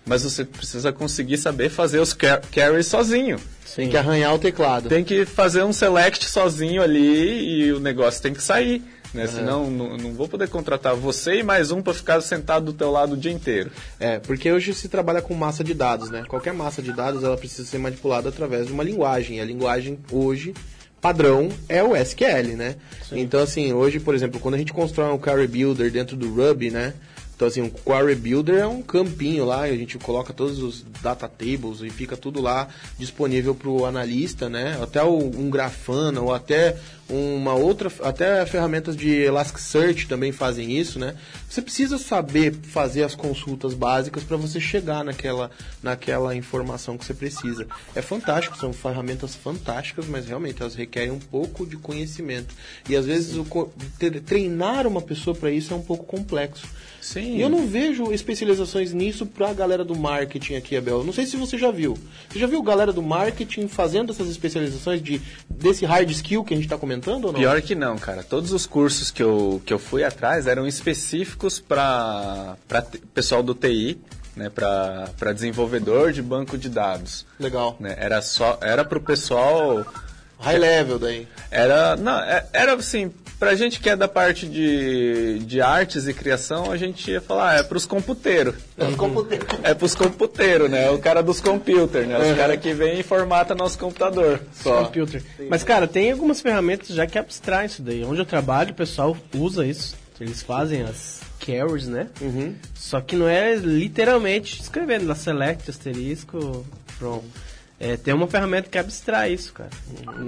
Mas você precisa conseguir saber fazer os car- carries sozinho. Tem que arranhar o teclado. Tem que fazer um select sozinho ali e o negócio tem que sair. Né? Senão não, não vou poder contratar você e mais um para ficar sentado do teu lado o dia inteiro. É, porque hoje se trabalha com massa de dados, né? Qualquer massa de dados ela precisa ser manipulada através de uma linguagem. E a linguagem hoje padrão é o SQL, né? Então assim, hoje, por exemplo, quando a gente constrói um query builder dentro do Ruby, né? Então assim, um query builder é um campinho lá, a gente coloca todos os data tables e fica tudo lá disponível para o analista, né? Até o- um Grafana ou até uma outra, até ferramentas de Elasticsearch também fazem isso, né? Você precisa saber fazer as consultas básicas para você chegar naquela, naquela informação que você precisa. É fantástico, são ferramentas fantásticas, mas realmente elas requerem um pouco de conhecimento. E às vezes o treinar uma pessoa para isso é um pouco complexo. Sim. E eu não vejo especializações nisso pra galera do marketing aqui, Abel. Não sei se você já viu. Você já viu galera do marketing fazendo essas especializações de, desse hard skill que a gente tá comentando ou não? Pior que não, cara. Todos os cursos que eu, que eu fui atrás eram específicos para pessoal do TI, né, para desenvolvedor de banco de dados. Legal. Né? Era só era para o pessoal High level daí. Era, não, é- era assim, pra gente que é da parte de, de artes e criação, a gente ia falar, ah, é pros computeiros. É pros computeiros, né? O cara dos computers, né? Os caras que vem e formata nosso computador. Só. Computer. Mas, cara, tem algumas ferramentas já que abstraem isso daí. Onde eu trabalho, o pessoal usa isso. Eles fazem as carries, né? Só que não é literalmente escrevendo na select, asterisco, from. É, tem uma ferramenta que abstrai isso, cara.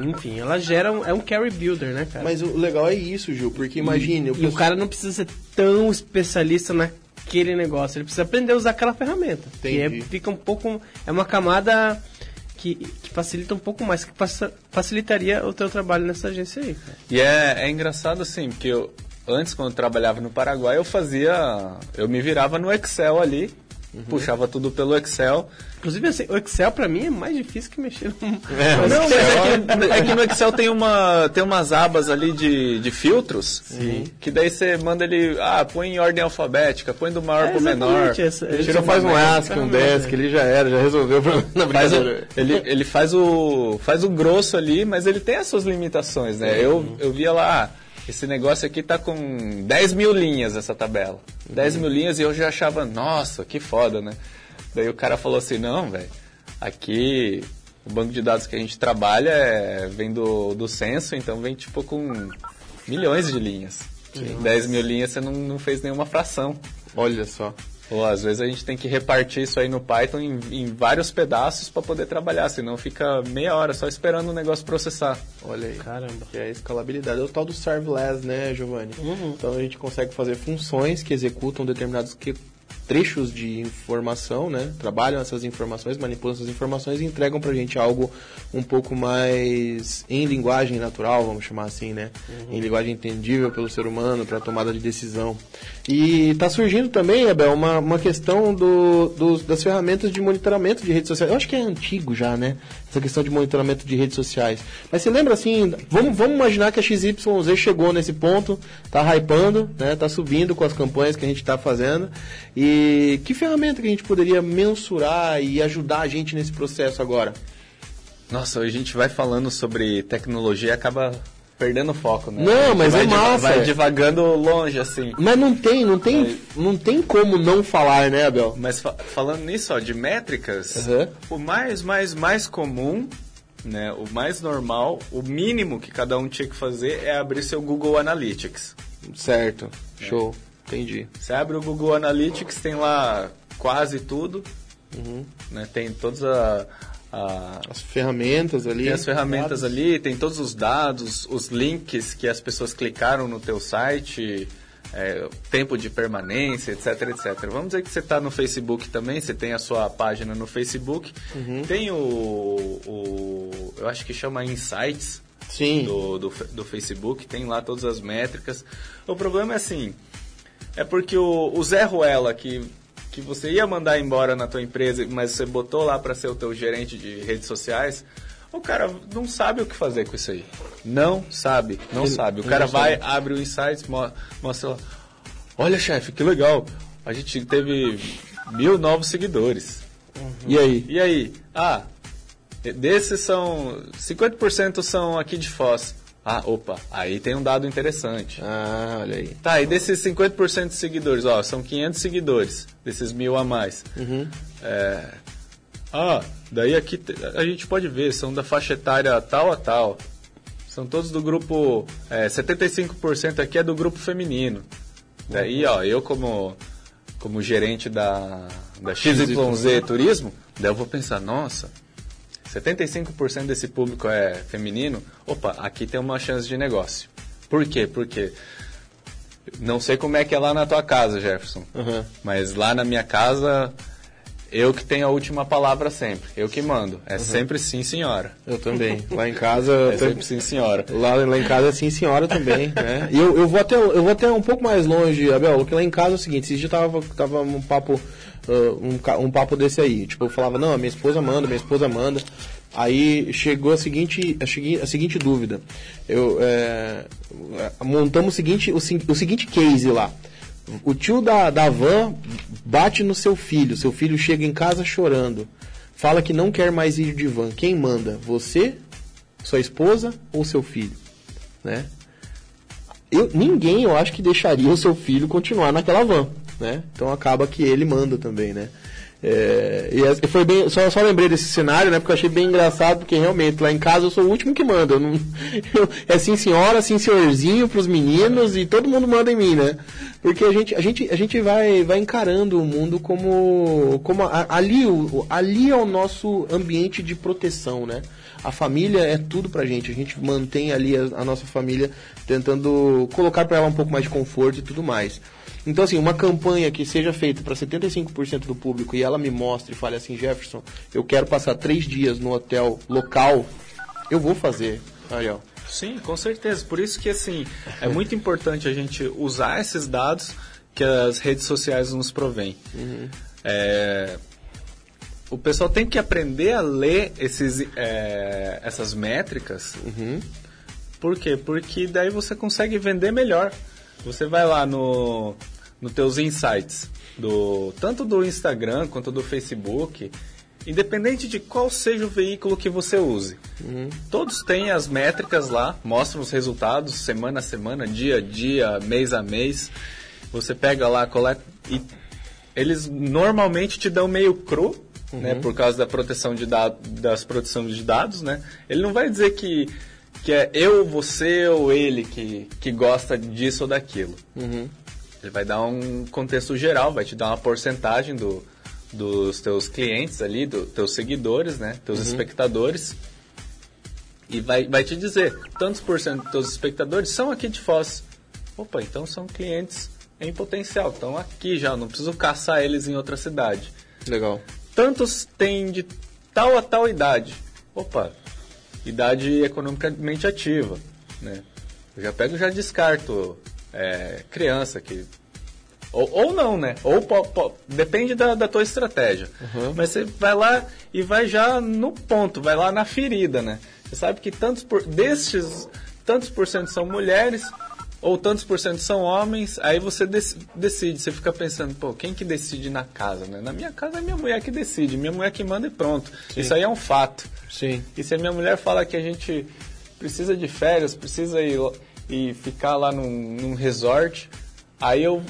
Enfim, ela gera um, é um carry builder, né, cara? Mas o legal é isso, Gil, porque imagine. E, e o cara não precisa ser tão especialista naquele negócio, ele precisa aprender a usar aquela ferramenta. Entendi. Que é, fica um pouco. É uma camada que, que facilita um pouco mais, que facilitaria o teu trabalho nessa agência aí, cara. E é, é engraçado assim, porque eu, antes, quando eu trabalhava no Paraguai, eu fazia. Eu me virava no Excel ali Uhum. Puxava tudo pelo Excel. Inclusive, assim, o Excel para mim é mais difícil que mexer no. É, não, mas é que, é que, no Excel tem, uma, tem umas abas ali de, de filtros. Sim. Que daí você manda ele. Ah, põe em ordem alfabética, põe do maior é, pro menor. Essa, ele tira, faz um ASCII, um DESC, ele já era, já resolveu o problema. Faz o, ele, ele faz o, faz o grosso ali, mas ele tem as suas limitações, né? Eu, eu via lá. Esse negócio aqui tá com 10 mil linhas essa tabela. 10 uhum. mil linhas e eu já achava, nossa, que foda, né? Daí o cara falou assim, não, velho, aqui o banco de dados que a gente trabalha é, vem do, do censo, então vem tipo com milhões de linhas. Sim. 10 mil linhas você não, não fez nenhuma fração. Olha só. Ou às vezes a gente tem que repartir isso aí no Python em, em vários pedaços para poder trabalhar, senão fica meia hora só esperando o negócio processar. Olha aí. Caramba. Que é a escalabilidade. É o tal do serverless, né, Giovanni? Uhum. Então a gente consegue fazer funções que executam determinados que trechos de informação, né? Trabalham essas informações, manipulam essas informações e entregam pra gente algo um pouco mais em linguagem natural, vamos chamar assim, né? Uhum. Em linguagem entendível pelo ser humano para tomada de decisão. E está surgindo também, Abel, uma, uma questão do, do, das ferramentas de monitoramento de redes sociais. Eu acho que é antigo já, né? Essa questão de monitoramento de redes sociais. Mas você lembra assim, vamos, vamos imaginar que a XYZ chegou nesse ponto, está hypando, né? Tá subindo com as campanhas que a gente está fazendo. E que ferramenta que a gente poderia mensurar e ajudar a gente nesse processo agora? Nossa, a gente vai falando sobre tecnologia e acaba perdendo foco, né? Não, mas é massa. Vai divagando longe, assim. Mas não tem, não tem, não tem como não falar, né, Abel? Mas fa falando nisso, ó, de métricas, uhum. o mais, mais, mais comum, né, o mais normal, o mínimo que cada um tinha que fazer é abrir seu Google Analytics. Certo, show, é. entendi. Você abre o Google Analytics, tem lá quase tudo, uhum. né, tem todas a a, as ferramentas ali. Tem as ferramentas dados. ali, tem todos os dados, os links que as pessoas clicaram no teu site, é, tempo de permanência, etc, etc. Vamos dizer que você está no Facebook também, você tem a sua página no Facebook, uhum. tem o, o, eu acho que chama Insights Sim. Do, do, do Facebook, tem lá todas as métricas. O problema é assim, é porque o, o Zé Ruela, que que você ia mandar embora na tua empresa, mas você botou lá para ser o teu gerente de redes sociais, o cara não sabe o que fazer com isso aí. Não sabe, não ele, sabe. O cara vai, abre o Insights, mostra lá. Olha, chefe, que legal. A gente teve mil novos seguidores. Uhum. E aí? E aí? Ah, desses são... 50% são aqui de Foz. Ah, opa, aí tem um dado interessante. Ah, olha aí. Tá, e desses 50% de seguidores, ó, são 500 seguidores, desses mil a mais. Uhum. É... Ah, daí aqui a gente pode ver, são da faixa etária tal a tal. São todos do grupo. É, 75% aqui é do grupo feminino. Daí, ó, eu como, como gerente da, da XYZ Turismo, daí eu vou pensar, nossa, 75% desse público é feminino, opa, aqui tem uma chance de negócio. Por quê? Porque não sei como é que é lá na tua casa, Jefferson, uhum. mas lá na minha casa eu que tenho a última palavra sempre, eu que mando. É uhum. sempre sim, senhora. Eu também. Lá em casa. é sempre sim, senhora. Lá, lá em casa é sim, senhora também, né? E eu, eu, vou até, eu vou até um pouco mais longe, Abel, porque lá em casa é o seguinte: esse dia tava, tava um papo um, um papo desse aí. Tipo, eu falava, não, minha esposa manda, minha esposa manda. Aí chegou a seguinte, a, a seguinte dúvida. Eu, é, montamos o seguinte, o, o seguinte case lá. O tio da, da van bate no seu filho. Seu filho chega em casa chorando. Fala que não quer mais ir de van. Quem manda? Você, sua esposa ou seu filho? Né? Eu, ninguém, eu acho que deixaria o seu filho continuar naquela van né? Então acaba que ele manda também, né? É, e foi bem, só, só lembrei desse cenário, né? Porque eu achei bem engraçado, porque realmente lá em casa eu sou o último que manda. Eu não, eu, é sim senhora, sim senhorzinho pros meninos e todo mundo manda em mim, né? Porque a gente, a gente, a gente vai, vai encarando o mundo como, como a, ali, o, ali é o nosso ambiente de proteção, né? A família é tudo pra gente. A gente mantém ali a, a nossa família tentando colocar para ela um pouco mais de conforto e tudo mais. Então, assim, uma campanha que seja feita para 75% do público e ela me mostre e fale assim, Jefferson, eu quero passar três dias no hotel local, eu vou fazer, Ariel. Sim, com certeza. Por isso que, assim, é muito importante a gente usar esses dados que as redes sociais nos provêm. Uhum. É, o pessoal tem que aprender a ler esses, é, essas métricas. Uhum. Por quê? Porque daí você consegue vender melhor. Você vai lá no, no teus insights, do, tanto do Instagram quanto do Facebook, independente de qual seja o veículo que você use. Uhum. Todos têm as métricas lá, mostram os resultados semana a semana, dia a dia, mês a mês. Você pega lá, coleta e eles normalmente te dão meio cru, uhum. né, por causa da proteção de dados, das proteções de dados, né? Ele não vai dizer que que é eu, você ou ele que, que gosta disso ou daquilo. Uhum. Ele vai dar um contexto geral, vai te dar uma porcentagem do, dos teus clientes ali, dos teus seguidores, né? Teus uhum. espectadores. E vai, vai te dizer, tantos por cento dos teus espectadores são aqui de Foz. Opa, então são clientes em potencial, estão aqui já, não preciso caçar eles em outra cidade. Legal. Tantos têm de tal a tal idade. Opa, idade economicamente ativa, né? Eu já pego e já descarto é, criança que ou, ou, não, né? Ou po, po, depende da, da, tua estratégia. Uhum. Mas você vai lá e vai já no ponto, vai lá na ferida, né? Você sabe que tantos por, destes tantos por cento são mulheres ou tantos por cento são homens, aí você decide, você fica pensando, pô, quem que decide na casa, né? Na minha casa é minha mulher que decide, minha mulher que manda e pronto. Sim. Isso aí é um fato. Sim. E se a minha mulher fala que a gente precisa de férias, precisa ir e ficar lá num, num resort, aí eu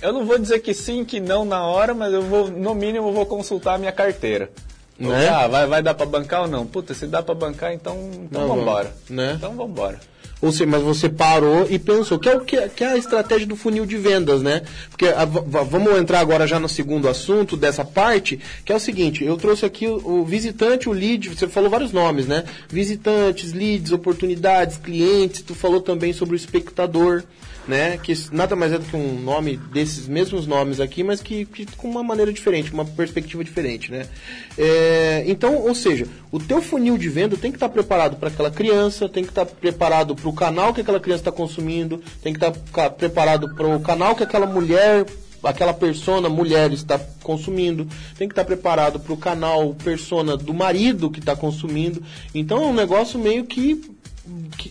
eu não vou dizer que sim, que não na hora, mas eu vou, no mínimo, eu vou consultar a minha carteira. Né? Ah, vai, vai dar para bancar ou não? Puta, se dá para bancar, então, então não, vambora. Né? Então vambora. Ou seja, mas você parou e pensou, que é, o que, que é a estratégia do funil de vendas, né? Porque a, vamos entrar agora já no segundo assunto dessa parte, que é o seguinte, eu trouxe aqui o, o, visitante, o lead, você falou vários nomes, né? Visitantes, leads, oportunidades, clientes, tu falou também sobre o espectador né? Que nada mais é do que um nome desses mesmos nomes aqui, mas que, que com uma maneira diferente, uma perspectiva diferente, né? É, então, ou seja, o teu funil de venda tem que estar preparado para aquela criança, tem que estar preparado para o canal que aquela criança está consumindo, tem que estar preparado para o canal que aquela mulher aquela persona mulher está consumindo, tem que estar preparado para o canal persona do marido que está consumindo. Então é um negócio meio que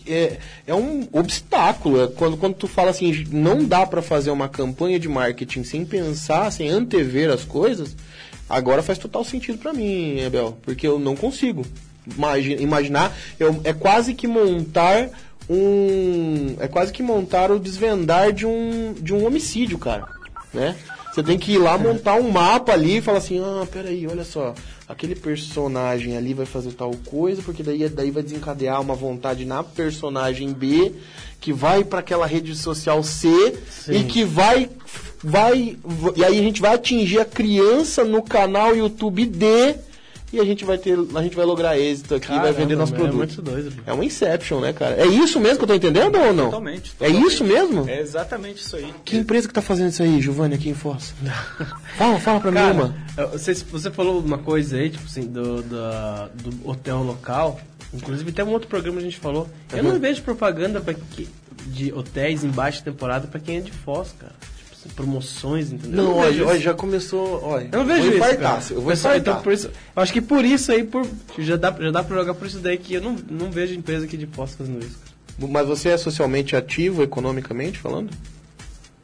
é, é um obstáculo. É quando, quando tu fala assim, não dá para fazer uma campanha de marketing sem pensar, sem antever as coisas, agora faz total sentido para mim, Abel, porque eu não consigo imaginar. Eu, é quase que montar um. É quase que montar o desvendar de um, de um homicídio, cara. Né? Você tem que ir lá montar um mapa ali e falar assim, ah, peraí, olha só aquele personagem ali vai fazer tal coisa, porque daí, daí vai desencadear uma vontade na personagem B, que vai para aquela rede social C Sim. e que vai vai e aí a gente vai atingir a criança no canal YouTube D e a gente vai ter, a gente vai lograr êxito aqui, Caramba, vai vender nosso é produto. É muito doido. É um Inception, né, cara? É isso mesmo que eu tô entendendo ou não? Totalmente. totalmente. É isso mesmo? É exatamente isso aí. Que empresa que tá fazendo isso aí, Giovanni, aqui em Foz? fala, fala pra cara, mim uma. Você, você falou uma coisa aí, tipo assim, do, do, do hotel local. Inclusive até um outro programa a gente falou. Eu não vejo propaganda pra que, de hotéis em baixa temporada para quem é de Foz, cara promoções, entendeu? Não, olha, já começou. Olha, eu não vejo vou isso. Cara. Eu vou Pessoal, então, por isso, eu acho que por isso aí, por, já, dá, já dá pra jogar por isso daí que eu não, não vejo empresa aqui de pós fazendo isso. Cara. Mas você é socialmente ativo, economicamente falando?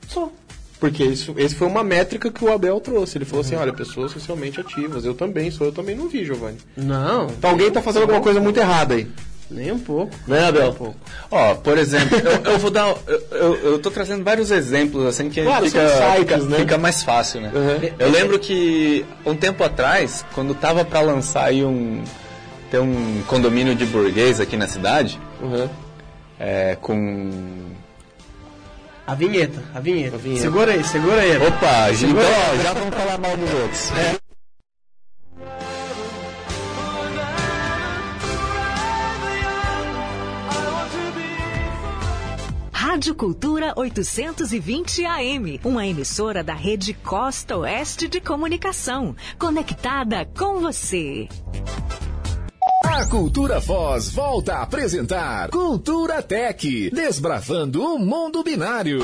Sou. Porque isso, esse foi uma métrica que o Abel trouxe. Ele falou assim, uhum. assim, olha, pessoas socialmente ativas. Eu também sou, eu também não vi, Giovanni. Não. Então alguém está fazendo alguma coisa muito errada aí. Nem um pouco. Né, Abel? Um pouco. Ó, por exemplo, eu, eu, vou dar. Eu, eu, eu tô trazendo vários exemplos, assim, que claro, fica, sites, fica, né? fica, mais fácil, né? Uhum. Eu lembro que um tempo atrás, quando tava para lançar aí um. Tem um condomínio de burguês aqui na cidade, uhum. é, com A vinheta, a vinheta. A vinheta. Segura aí, segura aí. Opa, então ó, já vamos falar mal dos outros. Rádio Cultura 820 AM, uma emissora da rede Costa Oeste de Comunicação, conectada com você. A Cultura Voz volta a apresentar Cultura Tech, desbravando o mundo binário.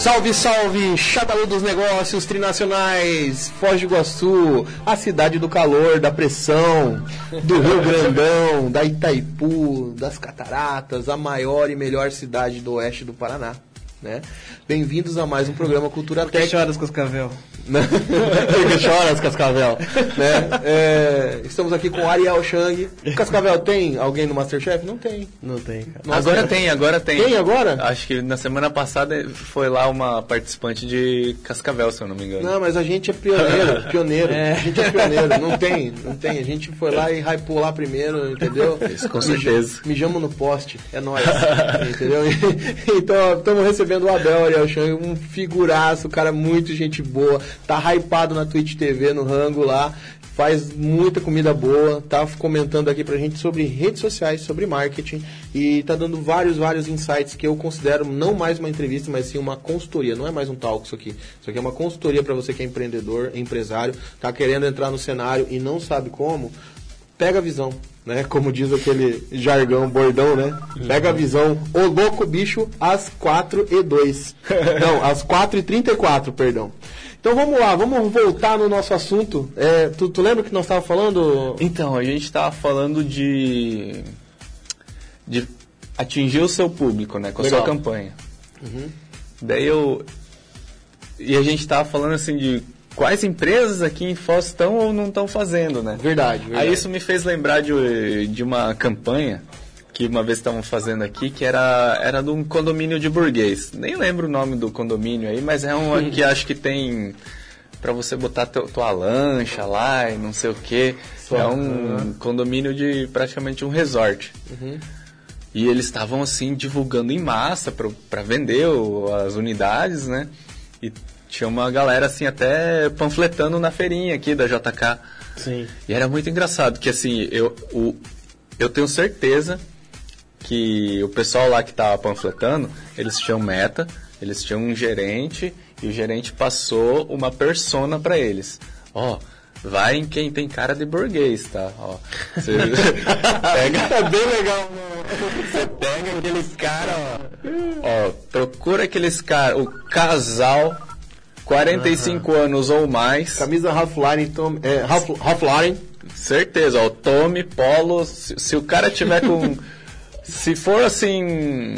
Salve, salve, Chataú dos negócios trinacionais, Foz do Iguaçu, a cidade do calor, da pressão, do Rio Grandão, da Itaipu, das cataratas, a maior e melhor cidade do oeste do Paraná. Né? Bem-vindos a mais um programa Cultura Tech. choras, Cascavel? Porque choras, Cascavel. Né? É, estamos aqui com Ariel Chang. Cascavel, tem alguém no Masterchef? Não tem. Não tem, cara. Nossa, agora cara. tem, agora tem. Tem agora? Acho que na semana passada foi lá uma participante de Cascavel, se eu não me engano. Não, mas a gente é pioneiro, pioneiro. É. A gente é pioneiro. Não tem, não tem. A gente foi lá e hypou lá primeiro, entendeu? Isso, com certeza. Mijamos no poste, é nóis. entendeu? Então, estamos recebendo o Abel Ariel Chang, um figuraço, cara muito gente boa. Tá hypado na Twitch TV, no rango lá. Faz muita comida boa, tá comentando aqui pra gente sobre redes sociais, sobre marketing e tá dando vários, vários insights que eu considero não mais uma entrevista, mas sim uma consultoria. Não é mais um talk isso aqui. Isso aqui é uma consultoria para você que é empreendedor, empresário, tá querendo entrar no cenário e não sabe como. Pega a visão, né? Como diz aquele jargão, bordão, né? Pega a visão. O louco bicho às 4 e 2. Não, às 4 e 34, perdão. Então vamos lá, vamos voltar no nosso assunto. É, tu, tu lembra que nós estávamos falando? Então, a gente estava falando de. de atingir o seu público, né? Com a Legal. sua campanha. Daí eu. E a gente estava falando assim de quais empresas aqui em Foz estão ou não estão fazendo, né? Verdade, verdade. Aí isso me fez lembrar de, de uma campanha que uma vez estavam fazendo aqui, que era, era de um condomínio de burguês. Nem lembro o nome do condomínio aí, mas é um que acho que tem para você botar teu, tua lancha lá e não sei o que. É um condomínio de praticamente um resort. E eles estavam assim divulgando em massa para vender o- as unidades, né? E tinha uma galera assim até panfletando na feirinha aqui da JK. Sim. E era muito engraçado, que assim, eu, o, eu tenho certeza que o pessoal lá que tava panfletando, eles tinham meta, eles tinham um gerente, e o gerente passou uma persona para eles. Ó, vai em quem tem cara de burguês, tá? Ó, você pega... É bem legal. Você pega aqueles caras, ó. Ó, procura aqueles caras, o casal, 45 anos ou mais. Camisa Ralph Lauren, Tom, é, Ralph, Ralph Lauren. Certeza, ó, Tommy, Polo, se, se o cara tiver com. se for assim.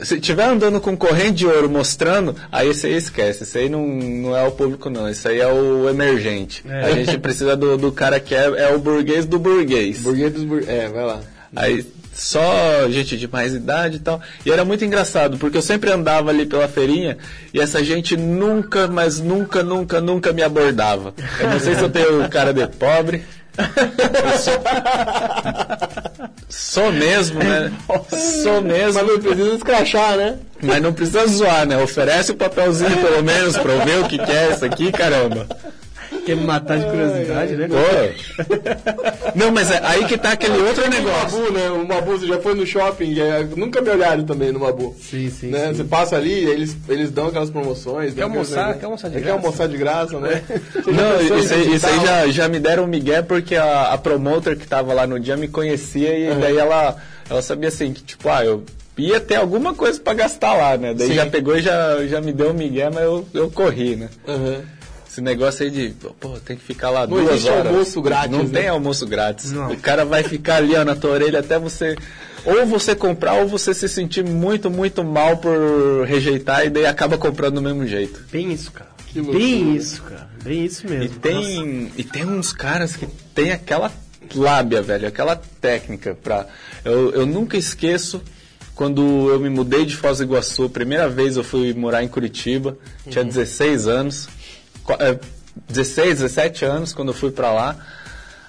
Se tiver andando com corrente de ouro mostrando, aí aí esquece. Esse aí não, não é o público, não. Esse aí é o emergente. É. A gente precisa do, do cara que é, é o burguês do burguês. Burguês dos bur... É, vai lá. Aí só gente de mais idade e tal. E era muito engraçado, porque eu sempre andava ali pela feirinha e essa gente nunca, mas nunca, nunca, nunca me abordava. Eu não sei se eu tenho cara de pobre. Sou, sou mesmo, né? Sou mesmo. Mas não precisa escrachar, né? Mas não precisa zoar, né? Oferece o papelzinho pelo menos pra eu ver o que, que é isso aqui, caramba. Quer me matar de curiosidade, né? Pô. Não, mas é aí que tá aquele outro O negócio. Mabu, né? O Mabu, você já foi no shopping, é, nunca me olharam também no Mabu. Sim, sim, né? sim. Você passa ali, eles, eles dão aquelas promoções. aqueles almoçar? negócios. Quer almoçar de É, graça? Quer almoçar de graça, né? Já Não, isso aí, isso aí já, já me deram um migué porque a, a promoter que tava lá no dia me conhecia e daí ela, ela sabia assim, que tipo, ah, eu ia ter alguma coisa pra gastar lá, né? Daí Sim. já pegou e já, já me deu um migué, mas eu, eu corri, né? Aham. Esse negócio aí de, pô, tem que ficar lá Não duas horas. almoço grátis, Não né? tem almoço grátis. Não. O cara vai ficar ali ó, na tua orelha até você... Ou você comprar ou você se sentir muito, muito mal por rejeitar e daí acaba comprando do mesmo jeito. Bem isso, cara. Que loucura. Bem isso, cara. Bem isso mesmo. E tem, e tem uns caras que tem aquela lábia, velho, aquela técnica pra. Eu, eu nunca esqueço quando eu me mudei de Foz do Iguaçu, primeira vez eu fui morar em Curitiba, tinha 16 anos, 16, 17 anos quando eu fui pra lá.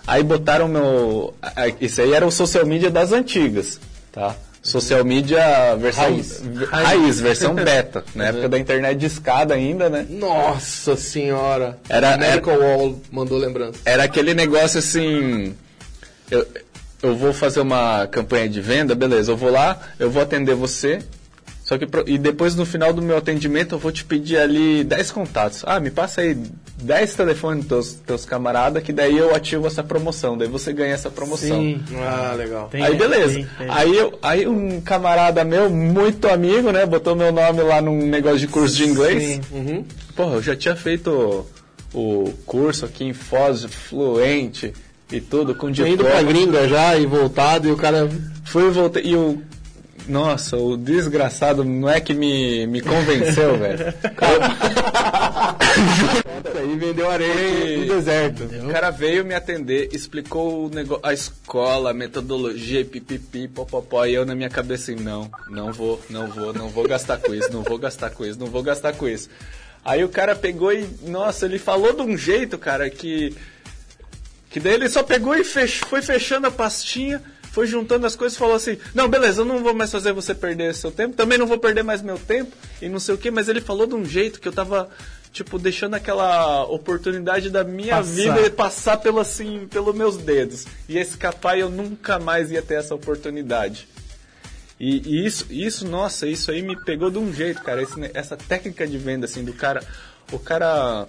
Aí botaram meu. a- Isso aí era o social media das antigas, tá? Social media versão. Raiz. v- Raiz, versão beta. Na época da internet de escada ainda, né? Nossa senhora. Era- Medical Wall mandou lembrança. Era aquele negócio assim. Eu, eu vou fazer uma campanha de venda, beleza, eu vou lá, eu vou atender você. Só que pro- e depois no final do meu atendimento eu vou te pedir ali 10 contatos. Ah, me passa aí 10 telefones dos teus, camaradas que daí eu ativo essa promoção, daí você ganha essa promoção. Sim. Ah, legal. Tem, aí beleza. tem, tem. Aí, eu, aí um camarada meu, muito amigo, né, botou meu nome lá num negócio de curso de inglês. Sim. Uhum. Porra, eu já tinha feito o, curso aqui em Foz, fluente e tudo, com Tinha diploma. ido pra gringa já e voltado e o cara. Fui e voltei. E o. Nossa, o desgraçado não é que me, me convenceu, velho. Aí vendeu areia no deserto. O cara veio me atender, explicou o negócio, a escola, a metodologia, e pipipi, popopó, e eu na minha cabeça assim, não, não vou, não vou, não vou gastar com isso, não vou gastar com isso, não vou gastar com isso. Aí o cara pegou e, nossa, ele falou de um jeito, cara, que. Que daí ele só pegou e fech, foi fechando a pastinha, foi juntando as coisas e falou assim: Não, beleza, eu não vou mais fazer você perder seu tempo, também não vou perder mais meu tempo, e não sei o que, mas ele falou de um jeito que eu tava, tipo, deixando aquela oportunidade da minha Passar. vida passar pelo assim, pelos meus dedos. Ia escapar e eu nunca mais ia ter essa oportunidade. E, e isso, isso, nossa, isso aí me pegou de um jeito, cara. Esse essa técnica de venda, assim, do cara. O cara.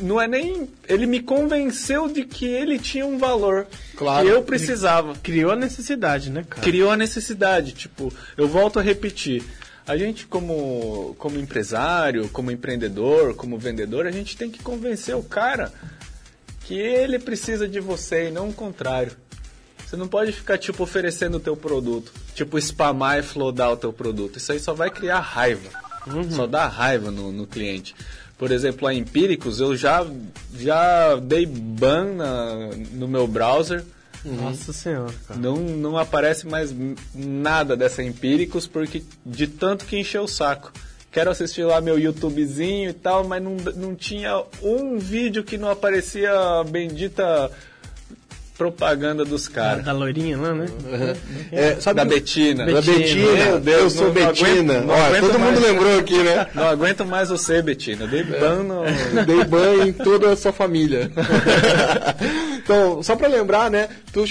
Não é nem. Ele me convenceu de que ele tinha um valor. Claro. Que eu precisava. Criou a necessidade, né, cara? Criou a necessidade. Tipo, eu volto a repetir. A gente, como, como empresário, como empreendedor, como vendedor, a gente tem que convencer o cara que ele precisa de você e não o contrário. Você não pode ficar, tipo, oferecendo o teu produto. Tipo, spamar e flodar o teu produto. Isso aí só vai criar raiva. Só dá raiva no, no cliente. Por exemplo, a Empíricos, eu já, já dei ban na- no meu browser. Nossa senhora, cara. Não, não aparece mais nada dessa Empíricos, porque de tanto que encheu o saco. Quero assistir lá meu YouTubezinho e tal, mas não, não tinha um vídeo que não aparecia a bendita propaganda dos Da, caras. da loirinha lá, né? É, sabe Da que- Betina. Da Betina. Meu Deus, eu sou não- não Betina. aguento- não aguento todo mundo mais. lembrou aqui, né? Não aguento mais você, Betina. Dei ban no... Dei banho em toda a sua família. então, só pra lembrar, né? Tu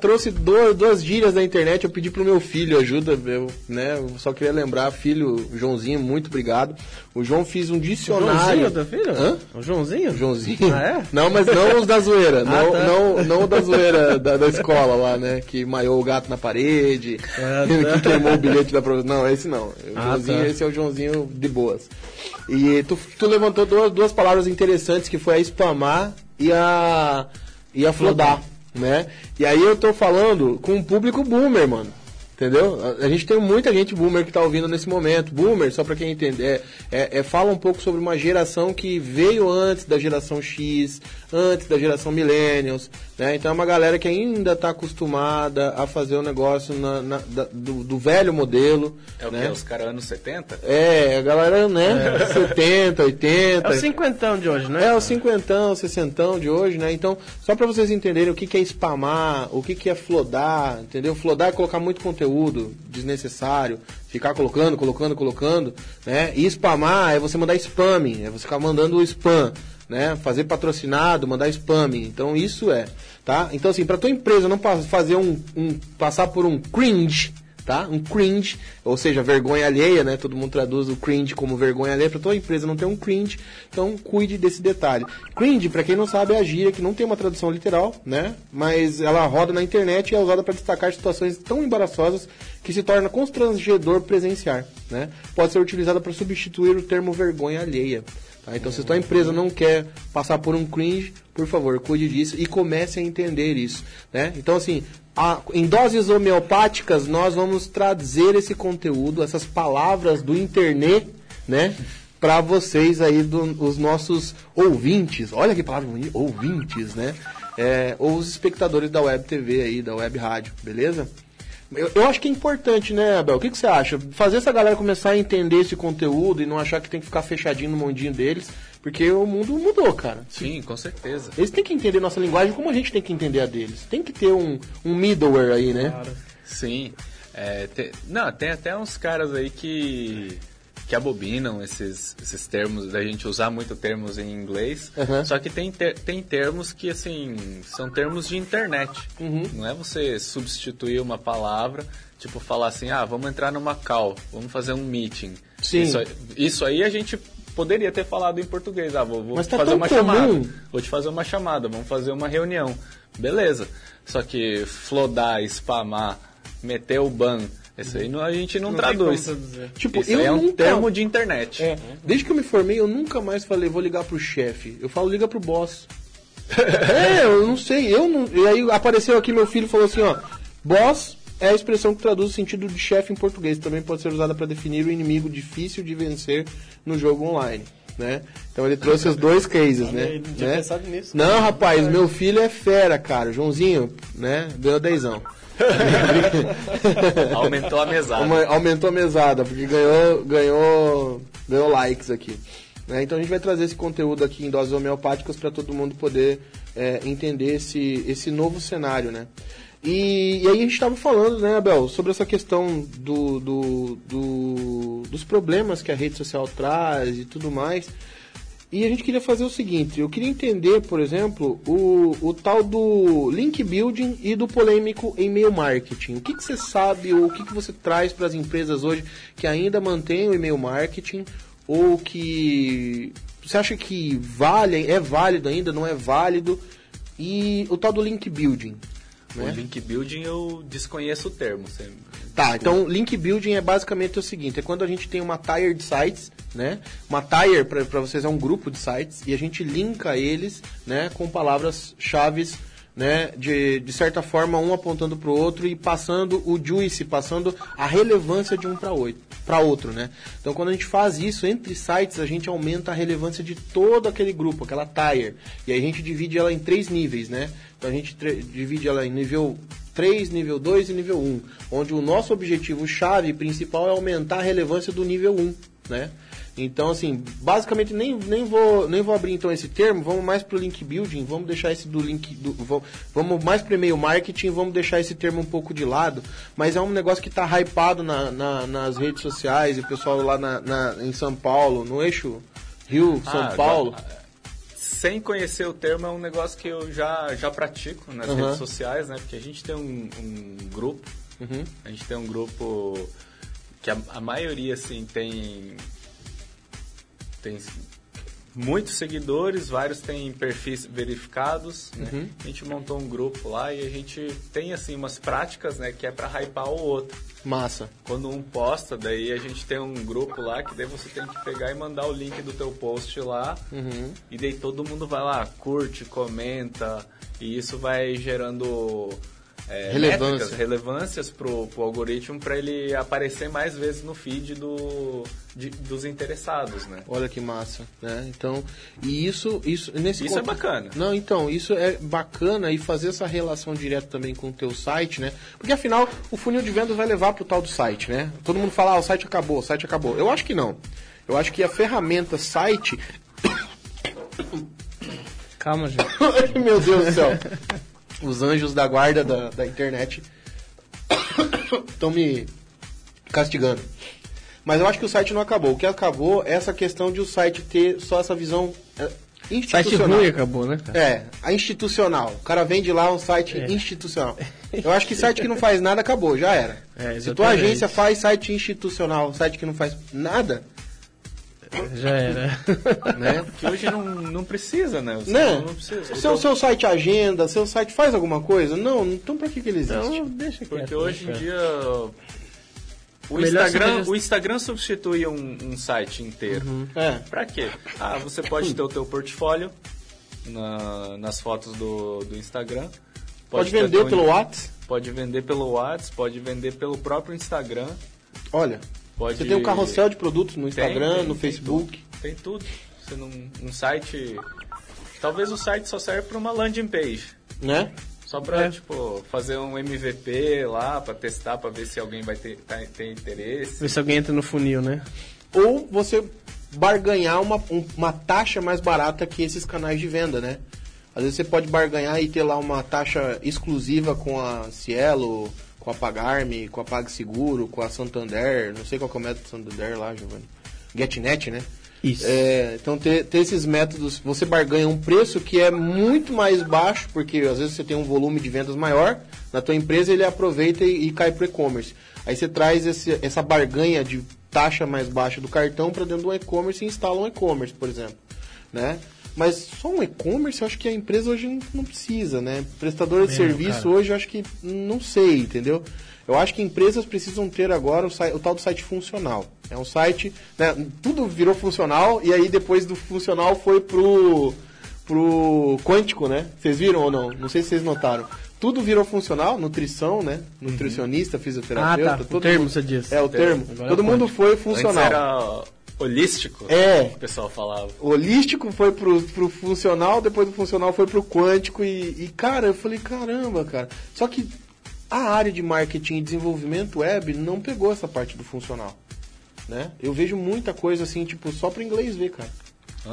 trouxe duas, duas gírias da internet. Eu pedi pro meu filho ajuda, eu, né? Eu só queria lembrar, filho Joãozinho, muito obrigado. O João fez um O dicionário. Joãozinho, teu filho? Hã? O Joãozinho? Joãozinho? Ah, é? Não, mas não os da zoeira. não, tá. não, não o da zoeira da, da escola lá, né? Que maiou o gato na parede, Ah, que queimou o bilhete da professora. Não, esse não. O Ah, Joãozinho, tá. esse é o Joãozinho de boas. E tu, tu levantou duas, duas palavras interessantes que foi a spamar e a, e a flodar, né? E aí eu tô falando com o público boomer, mano. Entendeu? A, a gente tem muita gente boomer que tá ouvindo nesse momento. Boomer, só pra quem entender, é, é, é- fala um pouco sobre uma geração que veio antes da geração X, antes da geração Millennials, né? Então é uma galera que ainda tá acostumada a fazer o negócio na- na- da- do, do velho modelo. É o né? que? Os caras anos 70? É, a galera, né? 70, 80. É o cinquentão de hoje, né? É o cinquentão, sessentão de hoje, né? Então, só pra vocês entenderem o que, que é spamar, o que, que é flodar, entendeu? Flodar é colocar muito conteúdo desnecessário, ficar colocando, colocando, colocando, né? E spamar é você mandar spam, é você ficar mandando o spam, né? Fazer patrocinado, mandar spam. Então, isso é, tá? Então, assim, pra tua empresa não fazer um, um passar por um cringe, tá? Um cringe, ou seja, vergonha alheia, né? Todo mundo traduz o cringe como vergonha alheia. Para tua empresa não ter um cringe, então cuide desse detalhe. Cringe, para quem não sabe, é a gíria que não tem uma tradução literal, né? Mas ela roda na internet e é usada para destacar situações tão embaraçosas que se torna constrangedor presenciar, né? Pode ser utilizada para substituir o termo vergonha alheia. Tá? Então, se tua empresa não quer passar por um cringe, por favor, cuide disso e comece a entender isso. Né? Então, assim, a- em doses homeopáticas, nós vamos trazer esse conteúdo, essas palavras do internet, né? Para vocês aí, do- os nossos ouvintes. Olha que palavra bonita, ouvintes, né? É, ou os espectadores da web TV aí, da web rádio, beleza? Eu, eu acho que é importante, né, Abel? O que, que você acha? Fazer essa galera começar a entender esse conteúdo e não achar que tem que ficar fechadinho no mundinho deles, porque o mundo mudou, cara. Sim, com certeza. Eles têm que entender nossa linguagem como a gente tem que entender a deles. Tem que ter um, um middleware aí, né? Sim. É, te- não, tem até uns caras aí que, que abobinam esses, esses termos, da gente usar muito termos em inglês. Uhum. Só que tem, ter- tem termos que, assim, são termos de internet. Uhum. Não é você substituir uma palavra, tipo, falar assim, ah, vamos entrar numa call, vamos fazer um meeting. Sim. Isso, aí- isso aí a gente poderia ter falado em português. Ah, vou, vou tá fazer uma comum. chamada. Vou te fazer uma chamada, vamos fazer uma reunião. Beleza. Só que flodar, spamar, meter o ban, isso aí não, a gente não, Não traduz. Tipo, isso eu aí é um nunca- termo de internet. É, desde que eu me formei, eu nunca mais falei, vou ligar pro chefe. Eu falo, liga pro boss. é, eu não sei, eu não. E aí apareceu aqui meu filho e falou assim, ó, boss é a expressão que traduz o sentido de chefe em português. Também pode ser usada para definir o inimigo difícil de vencer no jogo online. Né? Então ele trouxe os dois cases, né? não tinha Né? pensado nisso. Não, rapaz, meu filho é fera, cara. Joãozinho, né? Ganhou dezão. Aumentou a mesada. Uma- aumentou a mesada, porque ganhou, ganhou, ganhou likes aqui. né? Então a gente vai trazer esse conteúdo aqui em doses homeopáticas para todo mundo poder é, entender esse, esse novo cenário, né? E, e aí a gente estava falando, né, Abel, sobre essa questão do, do, do- dos problemas que a rede social traz e tudo mais. E a gente queria fazer o seguinte, eu queria entender, por exemplo, o, o tal do link building e do polêmico e-mail marketing. O que, que você sabe ou o que, que você traz para as empresas hoje que ainda mantêm o e-mail marketing ou que você acha que vale, é válido ainda, não é válido? E o tal do link building. O Né? link building eu desconheço o termo. Você... Tá, então link building é basicamente o seguinte, é quando a gente tem uma tier de sites, né? Uma tier para vocês é um grupo de sites e a gente linka eles, né, com palavras-chave, né, de, de certa forma um apontando para o outro e passando o juice, passando a relevância de um para outro, né? Então quando a gente faz isso entre sites, a gente aumenta a relevância de todo aquele grupo, aquela tier. E aí a gente divide ela em três níveis, né? Então a gente divide ela em nível 3, nível 2 e nível 1, onde o nosso objetivo chave principal é aumentar a relevância do nível 1, né? Então, assim, basicamente nem, nem, vou, nem vou abrir então esse termo, vamos mais pro link building, vamos deixar esse do link, do, vamos, vamos mais pro e-mail marketing, vamos deixar esse termo um pouco de lado, mas é um negócio que tá hypado na, na- nas redes sociais, e o pessoal lá na, na- em São Paulo, no eixo Rio, São Ah, Paulo, já- sem conhecer o termo, é um negócio que eu já, já pratico nas Aham. redes sociais, né? Porque a gente tem um, um grupo, Uhum. a gente tem um grupo que a, a maioria, assim, tem, tem muitos seguidores, vários têm perfis verificados, né? Uhum. A gente montou um grupo lá e a gente tem, assim, umas práticas, né? Que é pra hypar o outro. massa. Quando um posta, daí a gente tem um grupo lá que daí você tem que pegar e mandar o link do teu post lá. Uhum. E daí todo mundo vai lá, curte, comenta. E isso vai gerando é, Relevância. métricas, relevâncias pro, pro algoritmo para ele aparecer mais vezes no feed do, de- dos interessados, né? Olha que massa, né? Então, e isso, isso nesse Isso é conte- bacana. Não, então, isso é bacana e fazer essa relação direta também com o teu site, né? Porque afinal, o funil de vendas vai levar pro tal do site, né? Todo mundo fala, ah, o site acabou, o site acabou. Eu acho que não. Eu acho que a ferramenta site Calma, gente. Meu Deus do céu. Os anjos da guarda da, da internet estão me castigando. Mas eu acho que o site não acabou. O que acabou é essa questão de o site ter só essa visão é, Site institucional. ruim acabou, né, cara? É, a institucional. O cara vende lá um site É. institucional. Eu acho que site que não faz nada acabou, já era. É, Se tua agência faz site institucional, site que não faz nada, Já era. né? Que hoje não, não precisa, né? Você Né? Não precisa. Seu, Então, seu site agenda, seu site faz alguma coisa? Não, então pra que, que ele existe? Então, deixa quieto. Porque hoje em dia o Melhor Instagram, seja- o Instagram substitui um, um site inteiro. É. Pra quê? Ah, você pode ter o teu portfólio na- nas fotos do, do Instagram. Pode, ter vender teu- pelo WhatsApp. Pode vender pelo WhatsApp, pode vender pelo próprio Instagram. Olha, Pode... você tem um carrossel de produtos no Tem, Instagram, tem, no tem Facebook. tudo, Tem tudo. Você não, um site... Talvez o site só serve para uma landing page. Né? Só pra, É. tipo, fazer um MVP lá, pra testar, pra ver se alguém vai ter, tá- ter interesse. Ver se alguém entra no funil, né? Ou você barganhar uma, um- uma taxa mais barata que esses canais de venda, né? Às vezes você pode barganhar e ter lá uma taxa exclusiva com a Cielo, com a Pagarme, com a PagSeguro, com a Santander, não sei qual que é o método Santander lá, Giovanni. GetNet, né? Isso. É, então ter, ter esses métodos, você barganha um preço que é muito mais baixo, porque às vezes você tem um volume de vendas maior na tua empresa, ele aproveita e, e cai para e-commerce. Aí você traz esse- essa barganha de taxa mais baixa do cartão para dentro do e-commerce e instala um e-commerce, por exemplo, né? Mas só um e-commerce, eu acho que a empresa hoje não, não precisa, né? Prestador de É, serviço cara. hoje, eu acho que não sei, entendeu? Eu acho que empresas precisam ter agora o, o tal do site funcional. É um site, né, tudo virou funcional e aí depois do funcional foi pro pro quântico, né? Vocês viram ou não? Não sei se vocês notaram. Tudo virou funcional, nutrição, né? Nutricionista, fisioterapeuta, Ah, tá. O todo termo, mundo- você diz. É o termo. Agora é todo o mundo foi Antes funcional. Holístico, É. o pessoal falava. Holístico foi pro, pro funcional, depois do funcional foi pro quântico e, e, cara, eu falei, caramba, cara. Só que a área de marketing e desenvolvimento web não pegou essa parte do funcional, né? Eu vejo muita coisa assim, tipo, só para inglês ver, cara.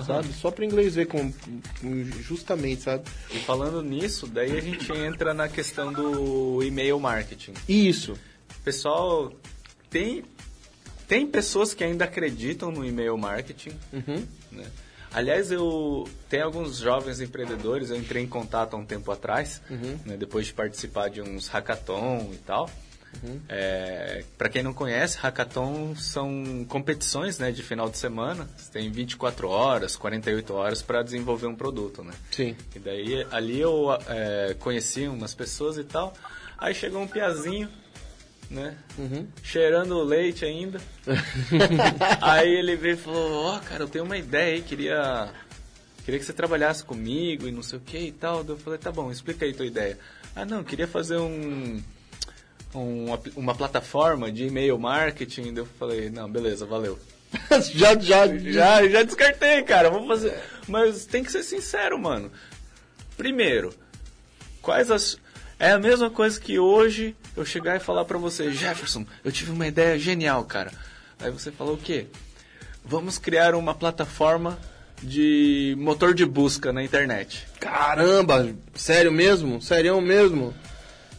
Sabe? Só para inglês ver com, com- justamente, sabe? E falando nisso, daí a gente entra na questão do e-mail marketing. Isso. Pessoal, tem, tem pessoas que ainda acreditam no e-mail marketing. Uhum. né? Aliás, eu tem alguns jovens empreendedores, eu entrei em contato há um tempo atrás, Uhum. né, depois de participar de uns hackathon e tal. Uhum. Para quem não conhece, hackathon são competições né, de final de semana. Você tem 24 horas, 48 horas para desenvolver um produto. Né? Sim. E daí ali eu é, conheci umas pessoas e tal. Aí chegou um piazinho, né? Cheirando leite ainda. aí ele veio e falou, ó, cara, eu tenho uma ideia aí, queria. Queria que você trabalhasse comigo e não sei o que e tal. Eu falei, tá bom, explica aí tua ideia. Ah não, queria fazer um. um apl- uma plataforma de e-mail marketing. Eu falei, não, beleza, valeu. já, já, Já, já descartei, cara. Vou fazer. Mas tem que ser sincero, mano. Primeiro, quais as. É a mesma coisa que hoje eu chegar e falar pra você, Jefferson, eu tive uma ideia genial, cara. Aí você falou o quê? Vamos criar uma plataforma de motor de busca na internet. Caramba, sério mesmo? Sério mesmo?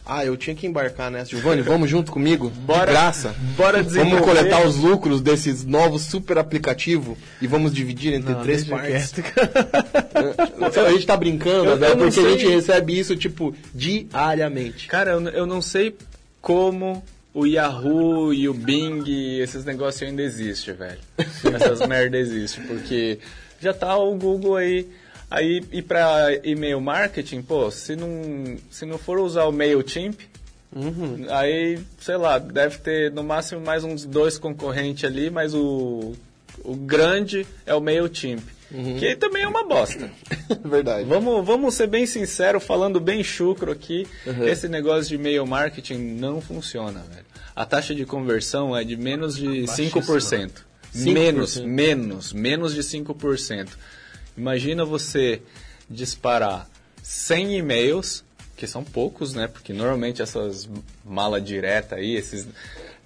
Ah, eu tinha que embarcar nessa. Giovanni, vamos junto comigo? Bora- de graça. bora desenvolver. Vamos coletar os lucros desses novos super aplicativos e vamos dividir entre Não, três partes. a gente tá brincando, Eu- né? eu porque a sei. gente recebe isso, tipo, diariamente. Cara, eu, eu não sei como o Yahoo e o Bing, esses negócios ainda existem, velho. Essas merda existem, porque já tá o Google aí. Aí, e pra e-mail marketing, pô, se não, se não for usar o MailChimp, aí, sei lá, deve ter no máximo mais uns dois concorrentes ali, mas o, o grande é o MailChimp, que também é uma bosta. Verdade. Vamos, vamos ser bem sinceros, falando bem chucro aqui, esse negócio de e-mail marketing não funciona, velho. A taxa de conversão é de menos de 5%. 5%. Menos, menos, menos de 5%. Imagina você disparar 100 e-mails, que são poucos, né? Porque normalmente essas mala direta aí, esses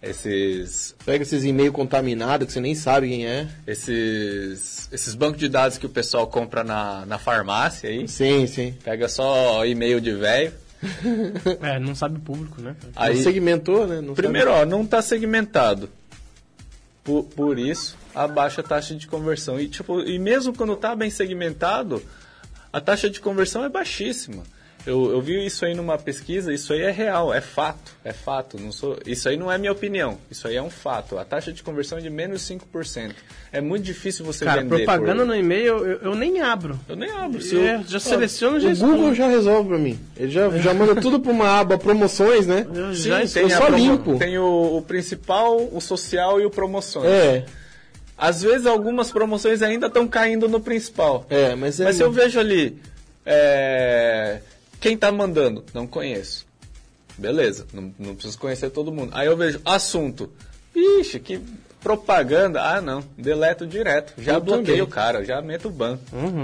esses Pega esses e-mails contaminados que você nem sabe quem é. esses esses bancos de dados que o pessoal compra na, na farmácia aí, Sim, sim. Pega só e-mail de velho. É, não sabe o público, né? Aí, Não segmentou, né? Não primeiro, ó, não está segmentado. Por, por isso, a baixa taxa de conversão. E, tipo, e mesmo quando está bem segmentado, a taxa de conversão é baixíssima. Eu, eu vi isso aí numa pesquisa, isso aí é real, é fato, é fato. Não sou, isso aí não é minha opinião, isso aí é um fato. A taxa de conversão é de menos 5%. É muito difícil você Cara, vender. propaganda por- no e-mail eu, eu nem abro. Eu nem abro. Se É, eu, já seleciona, já O Google já resolve pra mim. Ele já, já manda tudo pra uma aba promoções, né? Eu Sim, já eu tem, a só promo- limpo. tem o, o principal, o social e o promoções. É, Às vezes algumas promoções ainda estão caindo no principal. é, mas é. Mas se eu vejo ali, é, quem tá mandando? Não conheço. Beleza, não, não preciso conhecer todo mundo. Aí eu vejo assunto, Ixi, que propaganda. Ah, não. Deleto direto. Já Eu bloqueio também. o cara, já meto o ban.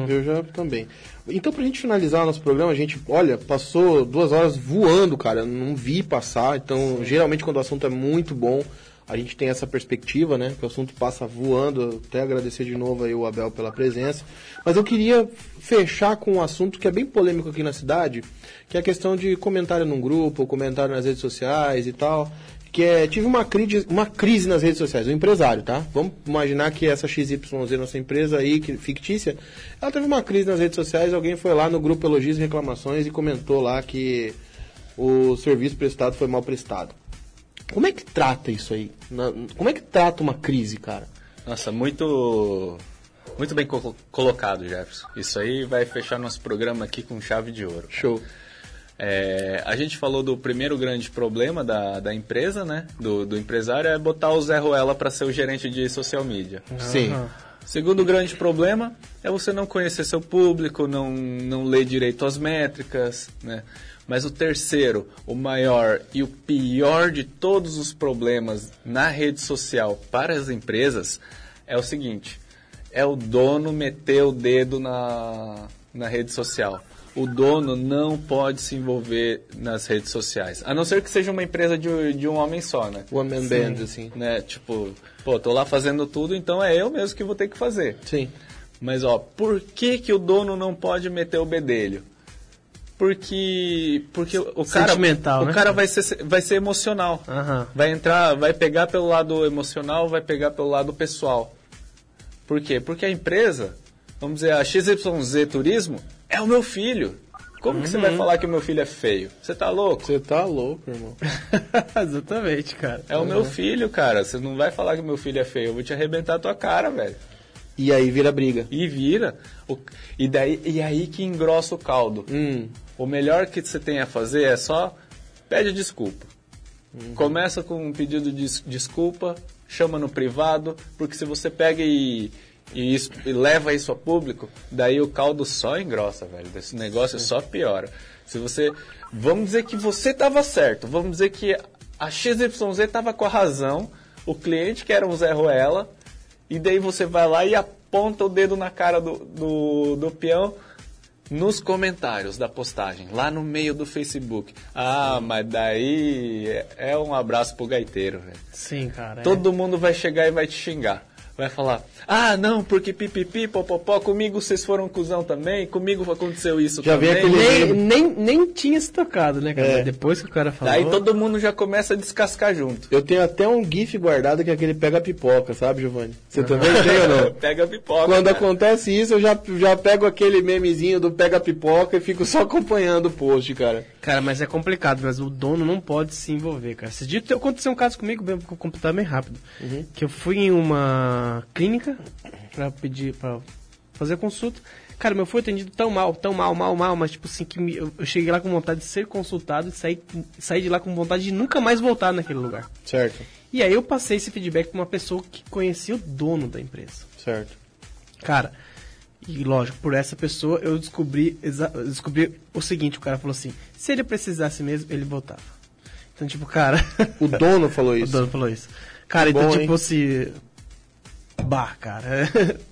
Eu já também. Então, pra gente finalizar nosso programa, a gente, olha, passou duas horas voando, cara. Não vi passar. Então, geralmente, quando o assunto é muito bom, a gente tem essa perspectiva, né? Que o assunto passa voando. Até agradecer de novo aí o Abel pela presença. Mas eu queria fechar com um assunto que é bem polêmico aqui na cidade, que é a questão de comentário num grupo, comentário nas redes sociais e tal. Que é, tive uma crise, uma crise nas redes sociais, o empresário, tá? Vamos imaginar que essa XYZ, nossa empresa aí, que, fictícia, ela teve uma crise nas redes sociais, alguém foi lá no grupo Elogios e Reclamações e comentou lá que o serviço prestado foi mal prestado. Como é que trata isso aí? Na- como é que trata uma crise, cara? Nossa, muito muito bem co- colocado, Jefferson. Isso aí vai fechar nosso programa aqui com chave de ouro. Show. É, a gente falou do primeiro grande problema da, da empresa, né? Do, do empresário, é botar o Zé Ruela para ser o gerente de social media. Sim. Segundo grande problema é você não conhecer seu público, não, não ler direito as métricas, né? Mas o terceiro, o maior e o pior de todos os problemas na rede social para as empresas é o seguinte: é o dono meter o dedo na, na rede social. O dono não pode se envolver nas redes sociais, a não ser que seja uma empresa de, de um homem só, né? One Man Band, assim. né? Tipo, pô, tô lá fazendo tudo, então é eu mesmo que vou ter que fazer. Sim. Mas ó, por que que o dono não pode meter o bedelho? Porque porque o cara o né? cara vai ser vai ser emocional. Aham. Vai entrar, vai pegar pelo lado emocional, vai pegar pelo lado pessoal. Por quê? Porque a empresa, vamos dizer, a XYZ Turismo é o meu filho. Como que você Uhum. vai falar que o meu filho é feio? Você tá louco? Você tá louco, irmão. Exatamente, cara. É o meu filho, cara. Você não vai falar que o meu filho é feio. Eu vou te arrebentar a tua cara, velho. E aí vira briga. E vira. O- e, daí, e aí que engrossa o caldo. Hum. O melhor que você tem a fazer é só pede desculpa. Começa com um pedido de des- desculpa, chama no privado, porque se você pega e, e, isso- e leva isso a público, daí o caldo só engrossa, velho. Esse negócio só piora. Se você. Vamos dizer que você estava certo, vamos dizer que a XYZ estava com a razão, o cliente que era um Zé Ruela, e daí você vai lá e aponta o dedo na cara do, do, do peão nos comentários da postagem, lá no meio do Facebook. Ah, mas daí é, é um abraço pro gaiteiro, velho. Sim, cara. é. Todo mundo vai chegar e vai te xingar. Vai falar, ah, não, porque pipipi, popopó, comigo vocês foram cuzão também, comigo aconteceu isso Já vem também. aquele- Nem, nem, nem tinha se tocado, né, cara? É. Depois que o cara falou. Daí todo mundo já começa a descascar junto. Eu tenho até um GIF guardado que é aquele pega pipoca, sabe, Giovanni? Você também tem ou não? Pega pipoca. Quando cara. acontece isso, eu já, já pego aquele memezinho do pega pipoca e fico só acompanhando o post, cara. Cara, mas é complicado, mas o dono não pode se envolver, cara. Esse dia aconteceu um caso comigo, bem, vou completar bem rápido. Que eu fui em uma clínica pra pedir, pra fazer consulta. Cara, meu foi atendido tão mal, tão mal, mal, mal, mas tipo assim, que me- eu, eu cheguei lá com vontade de ser consultado e saí, saí de lá com vontade de nunca mais voltar naquele lugar. Certo, E aí eu passei esse feedback pra uma pessoa que conhecia o dono da empresa. certo. Cara, e lógico, por essa pessoa eu descobri, descobri o seguinte, o cara falou assim, se ele precisasse mesmo, ele voltava. Então, tipo, cara... O dono falou o isso. dono falou isso. Cara, então, bom, tipo hein? assim... Bah, cara...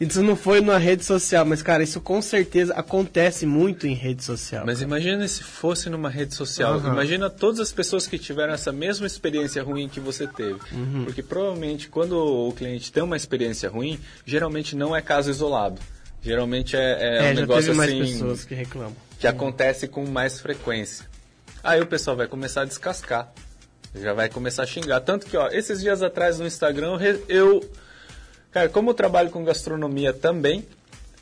Isso não foi numa rede social, mas, cara, isso com certeza acontece muito em rede social. Mas imagina se fosse numa rede social. Aham. Imagina todas as pessoas que tiveram essa mesma experiência ruim que você teve. Uhum. Porque provavelmente quando o cliente tem uma experiência ruim, geralmente não é caso isolado. Geralmente é, é, é, um já negócio teve mais assim pessoas que reclamam. que acontece com mais frequência. Aí o pessoal vai começar a descascar. Já vai começar a xingar. Tanto que, ó, esses dias atrás no Instagram eu. Cara, como eu trabalho com gastronomia também,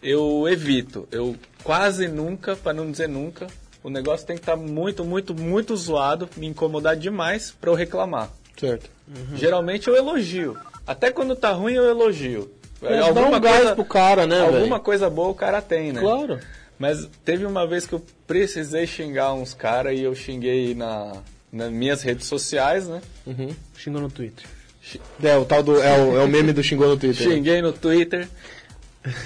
eu evito. Eu quase nunca, para não dizer nunca, o negócio tem que estar muito, muito, muito zoado, me incomodar demais para eu reclamar. Certo. Geralmente eu elogio. Até quando tá ruim eu elogio. É, dá um gás pro cara, né, Alguma velho? coisa boa o cara tem, né? Claro. Mas teve uma vez que eu precisei xingar uns caras e eu xinguei na, nas minhas redes sociais, né? Xingou no Twitter. É, o tal do. É o, é o meme do xingou no Twitter. né? Xinguei no Twitter.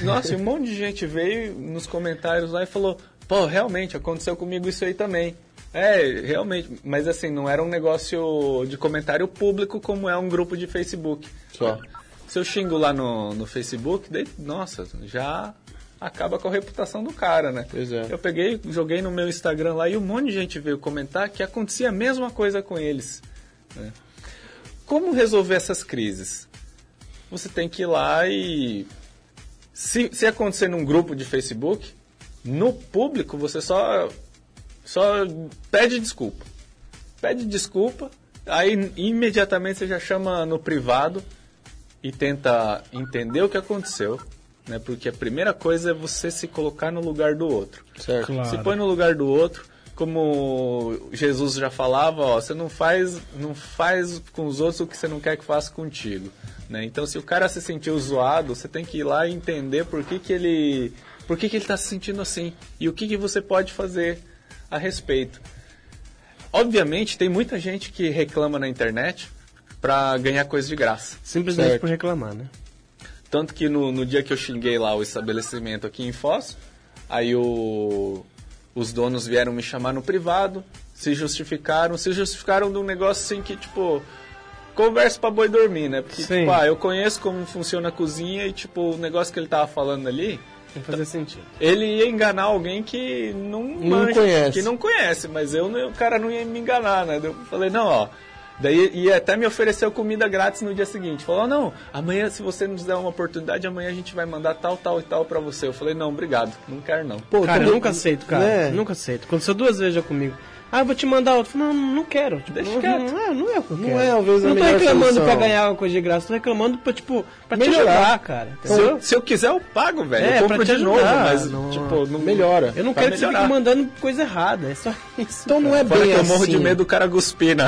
Nossa, e um monte de gente veio nos comentários lá e falou: pô, realmente aconteceu comigo isso aí também. É, realmente. Mas assim, não era um negócio de comentário público como é um grupo de Facebook. Só. Se eu xingo lá no, no Facebook, daí, nossa, já acaba com a reputação do cara, né? Pois é. Eu peguei, joguei no meu Instagram lá e um monte de gente veio comentar que acontecia a mesma coisa com eles. né? Como resolver essas crises? Você tem que ir lá e. Se, se acontecer num grupo de Facebook, no público você só, só pede desculpa. Pede desculpa, aí imediatamente você já chama no privado e tenta entender o que aconteceu, né? Porque a primeira coisa é você se colocar no lugar do outro. Certo. Claro. Se põe no lugar do outro, como Jesus já falava, ó, você não faz, não faz com os outros o que você não quer que faça contigo, né? Então, se o cara se sentiu zoado, você tem que ir lá e entender por que, que ele, por que, que ele está se sentindo assim e o que, que você pode fazer a respeito. Obviamente, tem muita gente que reclama na internet para ganhar coisa de graça. Simplesmente Certo. por reclamar, né? Tanto que no, no dia que eu xinguei lá o estabelecimento aqui em Foz, aí o, os donos vieram me chamar no privado, se justificaram, se justificaram de um negócio assim que, tipo, conversa pra boi dormir, né? Porque, Sim. tipo, ah, eu conheço como funciona a cozinha e, tipo, o negócio que ele tava falando ali, Tem que fazer sentido. ele ia enganar alguém que não, Não manja, conhece. que não conhece, mas eu, não- o cara não ia me enganar, né? Eu falei, não, ó. Daí ia até me ofereceu comida grátis no dia seguinte. Falou, não, amanhã se você nos der uma oportunidade, amanhã a gente vai mandar tal, tal e tal pra você. Eu falei, não, obrigado, não quero não. Pô, cara, eu nunca aceito, cara. né? Nunca aceito. Aconteceu duas vezes já comigo. Ah, eu vou te mandar outro. Não, não quero. Tipo, Deixa não, quieto. Não, é, não é o que eu Não quero. é, às vezes, a Eu não tô reclamando solução. pra ganhar alguma coisa de graça. Tô reclamando pra, tipo, pra te Melhorar. ajudar, cara. Se eu, se eu quiser, eu pago, velho. É, eu pra compro te de novo, ajudar, mas, não- tipo, não Melhora. Eu não pra quero que você melhorar. fique mandando coisa errada. É só isso. Então não é Fora bem que eu assim. morro de medo do cara cuspir, né?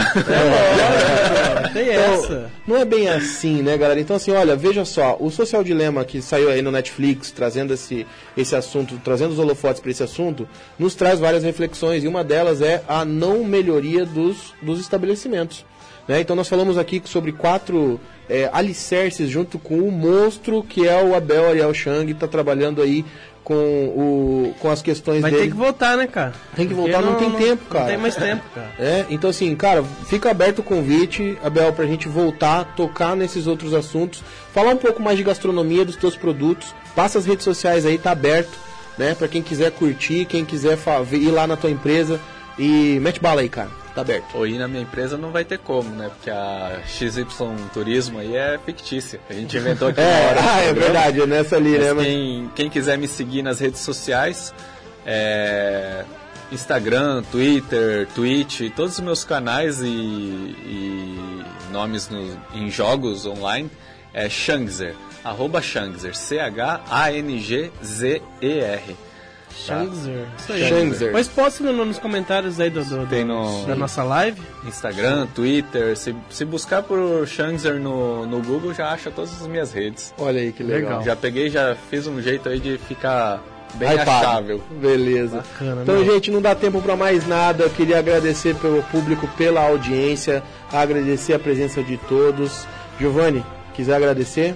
É, tem Então, essa. não é bem assim, né, galera? Então, assim, olha, veja só, o Social Dilema que saiu aí no Netflix, trazendo esse, esse assunto, trazendo os holofotes para esse assunto, nos traz várias reflexões, e uma delas é a não melhoria dos, dos estabelecimentos. Né? Então, nós falamos aqui sobre quatro é, alicerces junto com o monstro que é o Abel Ariel Chang, está trabalhando aí com, o, com as questões Vai dele. ter que voltar, né, cara? Tem que Porque voltar, não tem tempo, cara. Não tem mais tempo, cara. É, então assim, cara, fica aberto o convite, Abel, pra gente voltar, tocar nesses outros assuntos, falar um pouco mais de gastronomia dos teus produtos, passa as redes sociais aí, tá aberto, né, pra quem quiser curtir, quem quiser ir lá na tua empresa e mete bala aí, cara, tá aberto. Ou ir na minha empresa não vai ter como, né? Porque a XY Turismo aí é fictícia. A gente inventou aqui É, hora. ah, é verdade, é nessa ali, Mas né, mas... quem, quem quiser me seguir nas redes sociais, é, Instagram, Twitter, Twitch, todos os meus canais e, e nomes no- em jogos online é Shangzer, arroba Shangzer, C-H-A-N-G-Z-E-R. Shangzer. Isso aí. Shangzer. Mas posta no- nos comentários aí do, do- no- da nossa live. Instagram, Twitter, se, se buscar por Shangzer no, no Google já acha todas as minhas redes. Olha aí que legal. Legal. Já peguei, já fiz um jeito aí de ficar bem Hypado. achável. Beleza. Bacana, então, né? gente, não dá tempo pra mais nada. Eu queria agradecer pelo público, pela audiência, agradecer a presença de todos. Giovanni, quiser agradecer?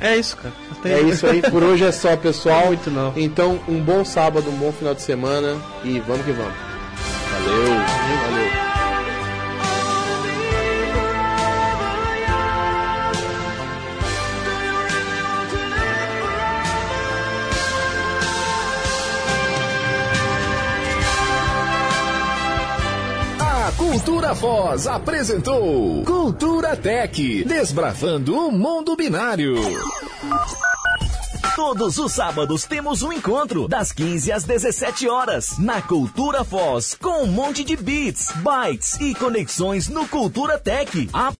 É isso, cara. Tem- É isso aí, por hoje é só, pessoal. Muito não. Então, um bom sábado, um bom final de semana e vamos que vamos. Valeu. Voz apresentou Cultura Tech, desbravando o mundo binário. Todos os sábados temos um encontro, das 15 às 17 horas, na Cultura Foz, com um monte de beats, bytes e conexões no Cultura Tech.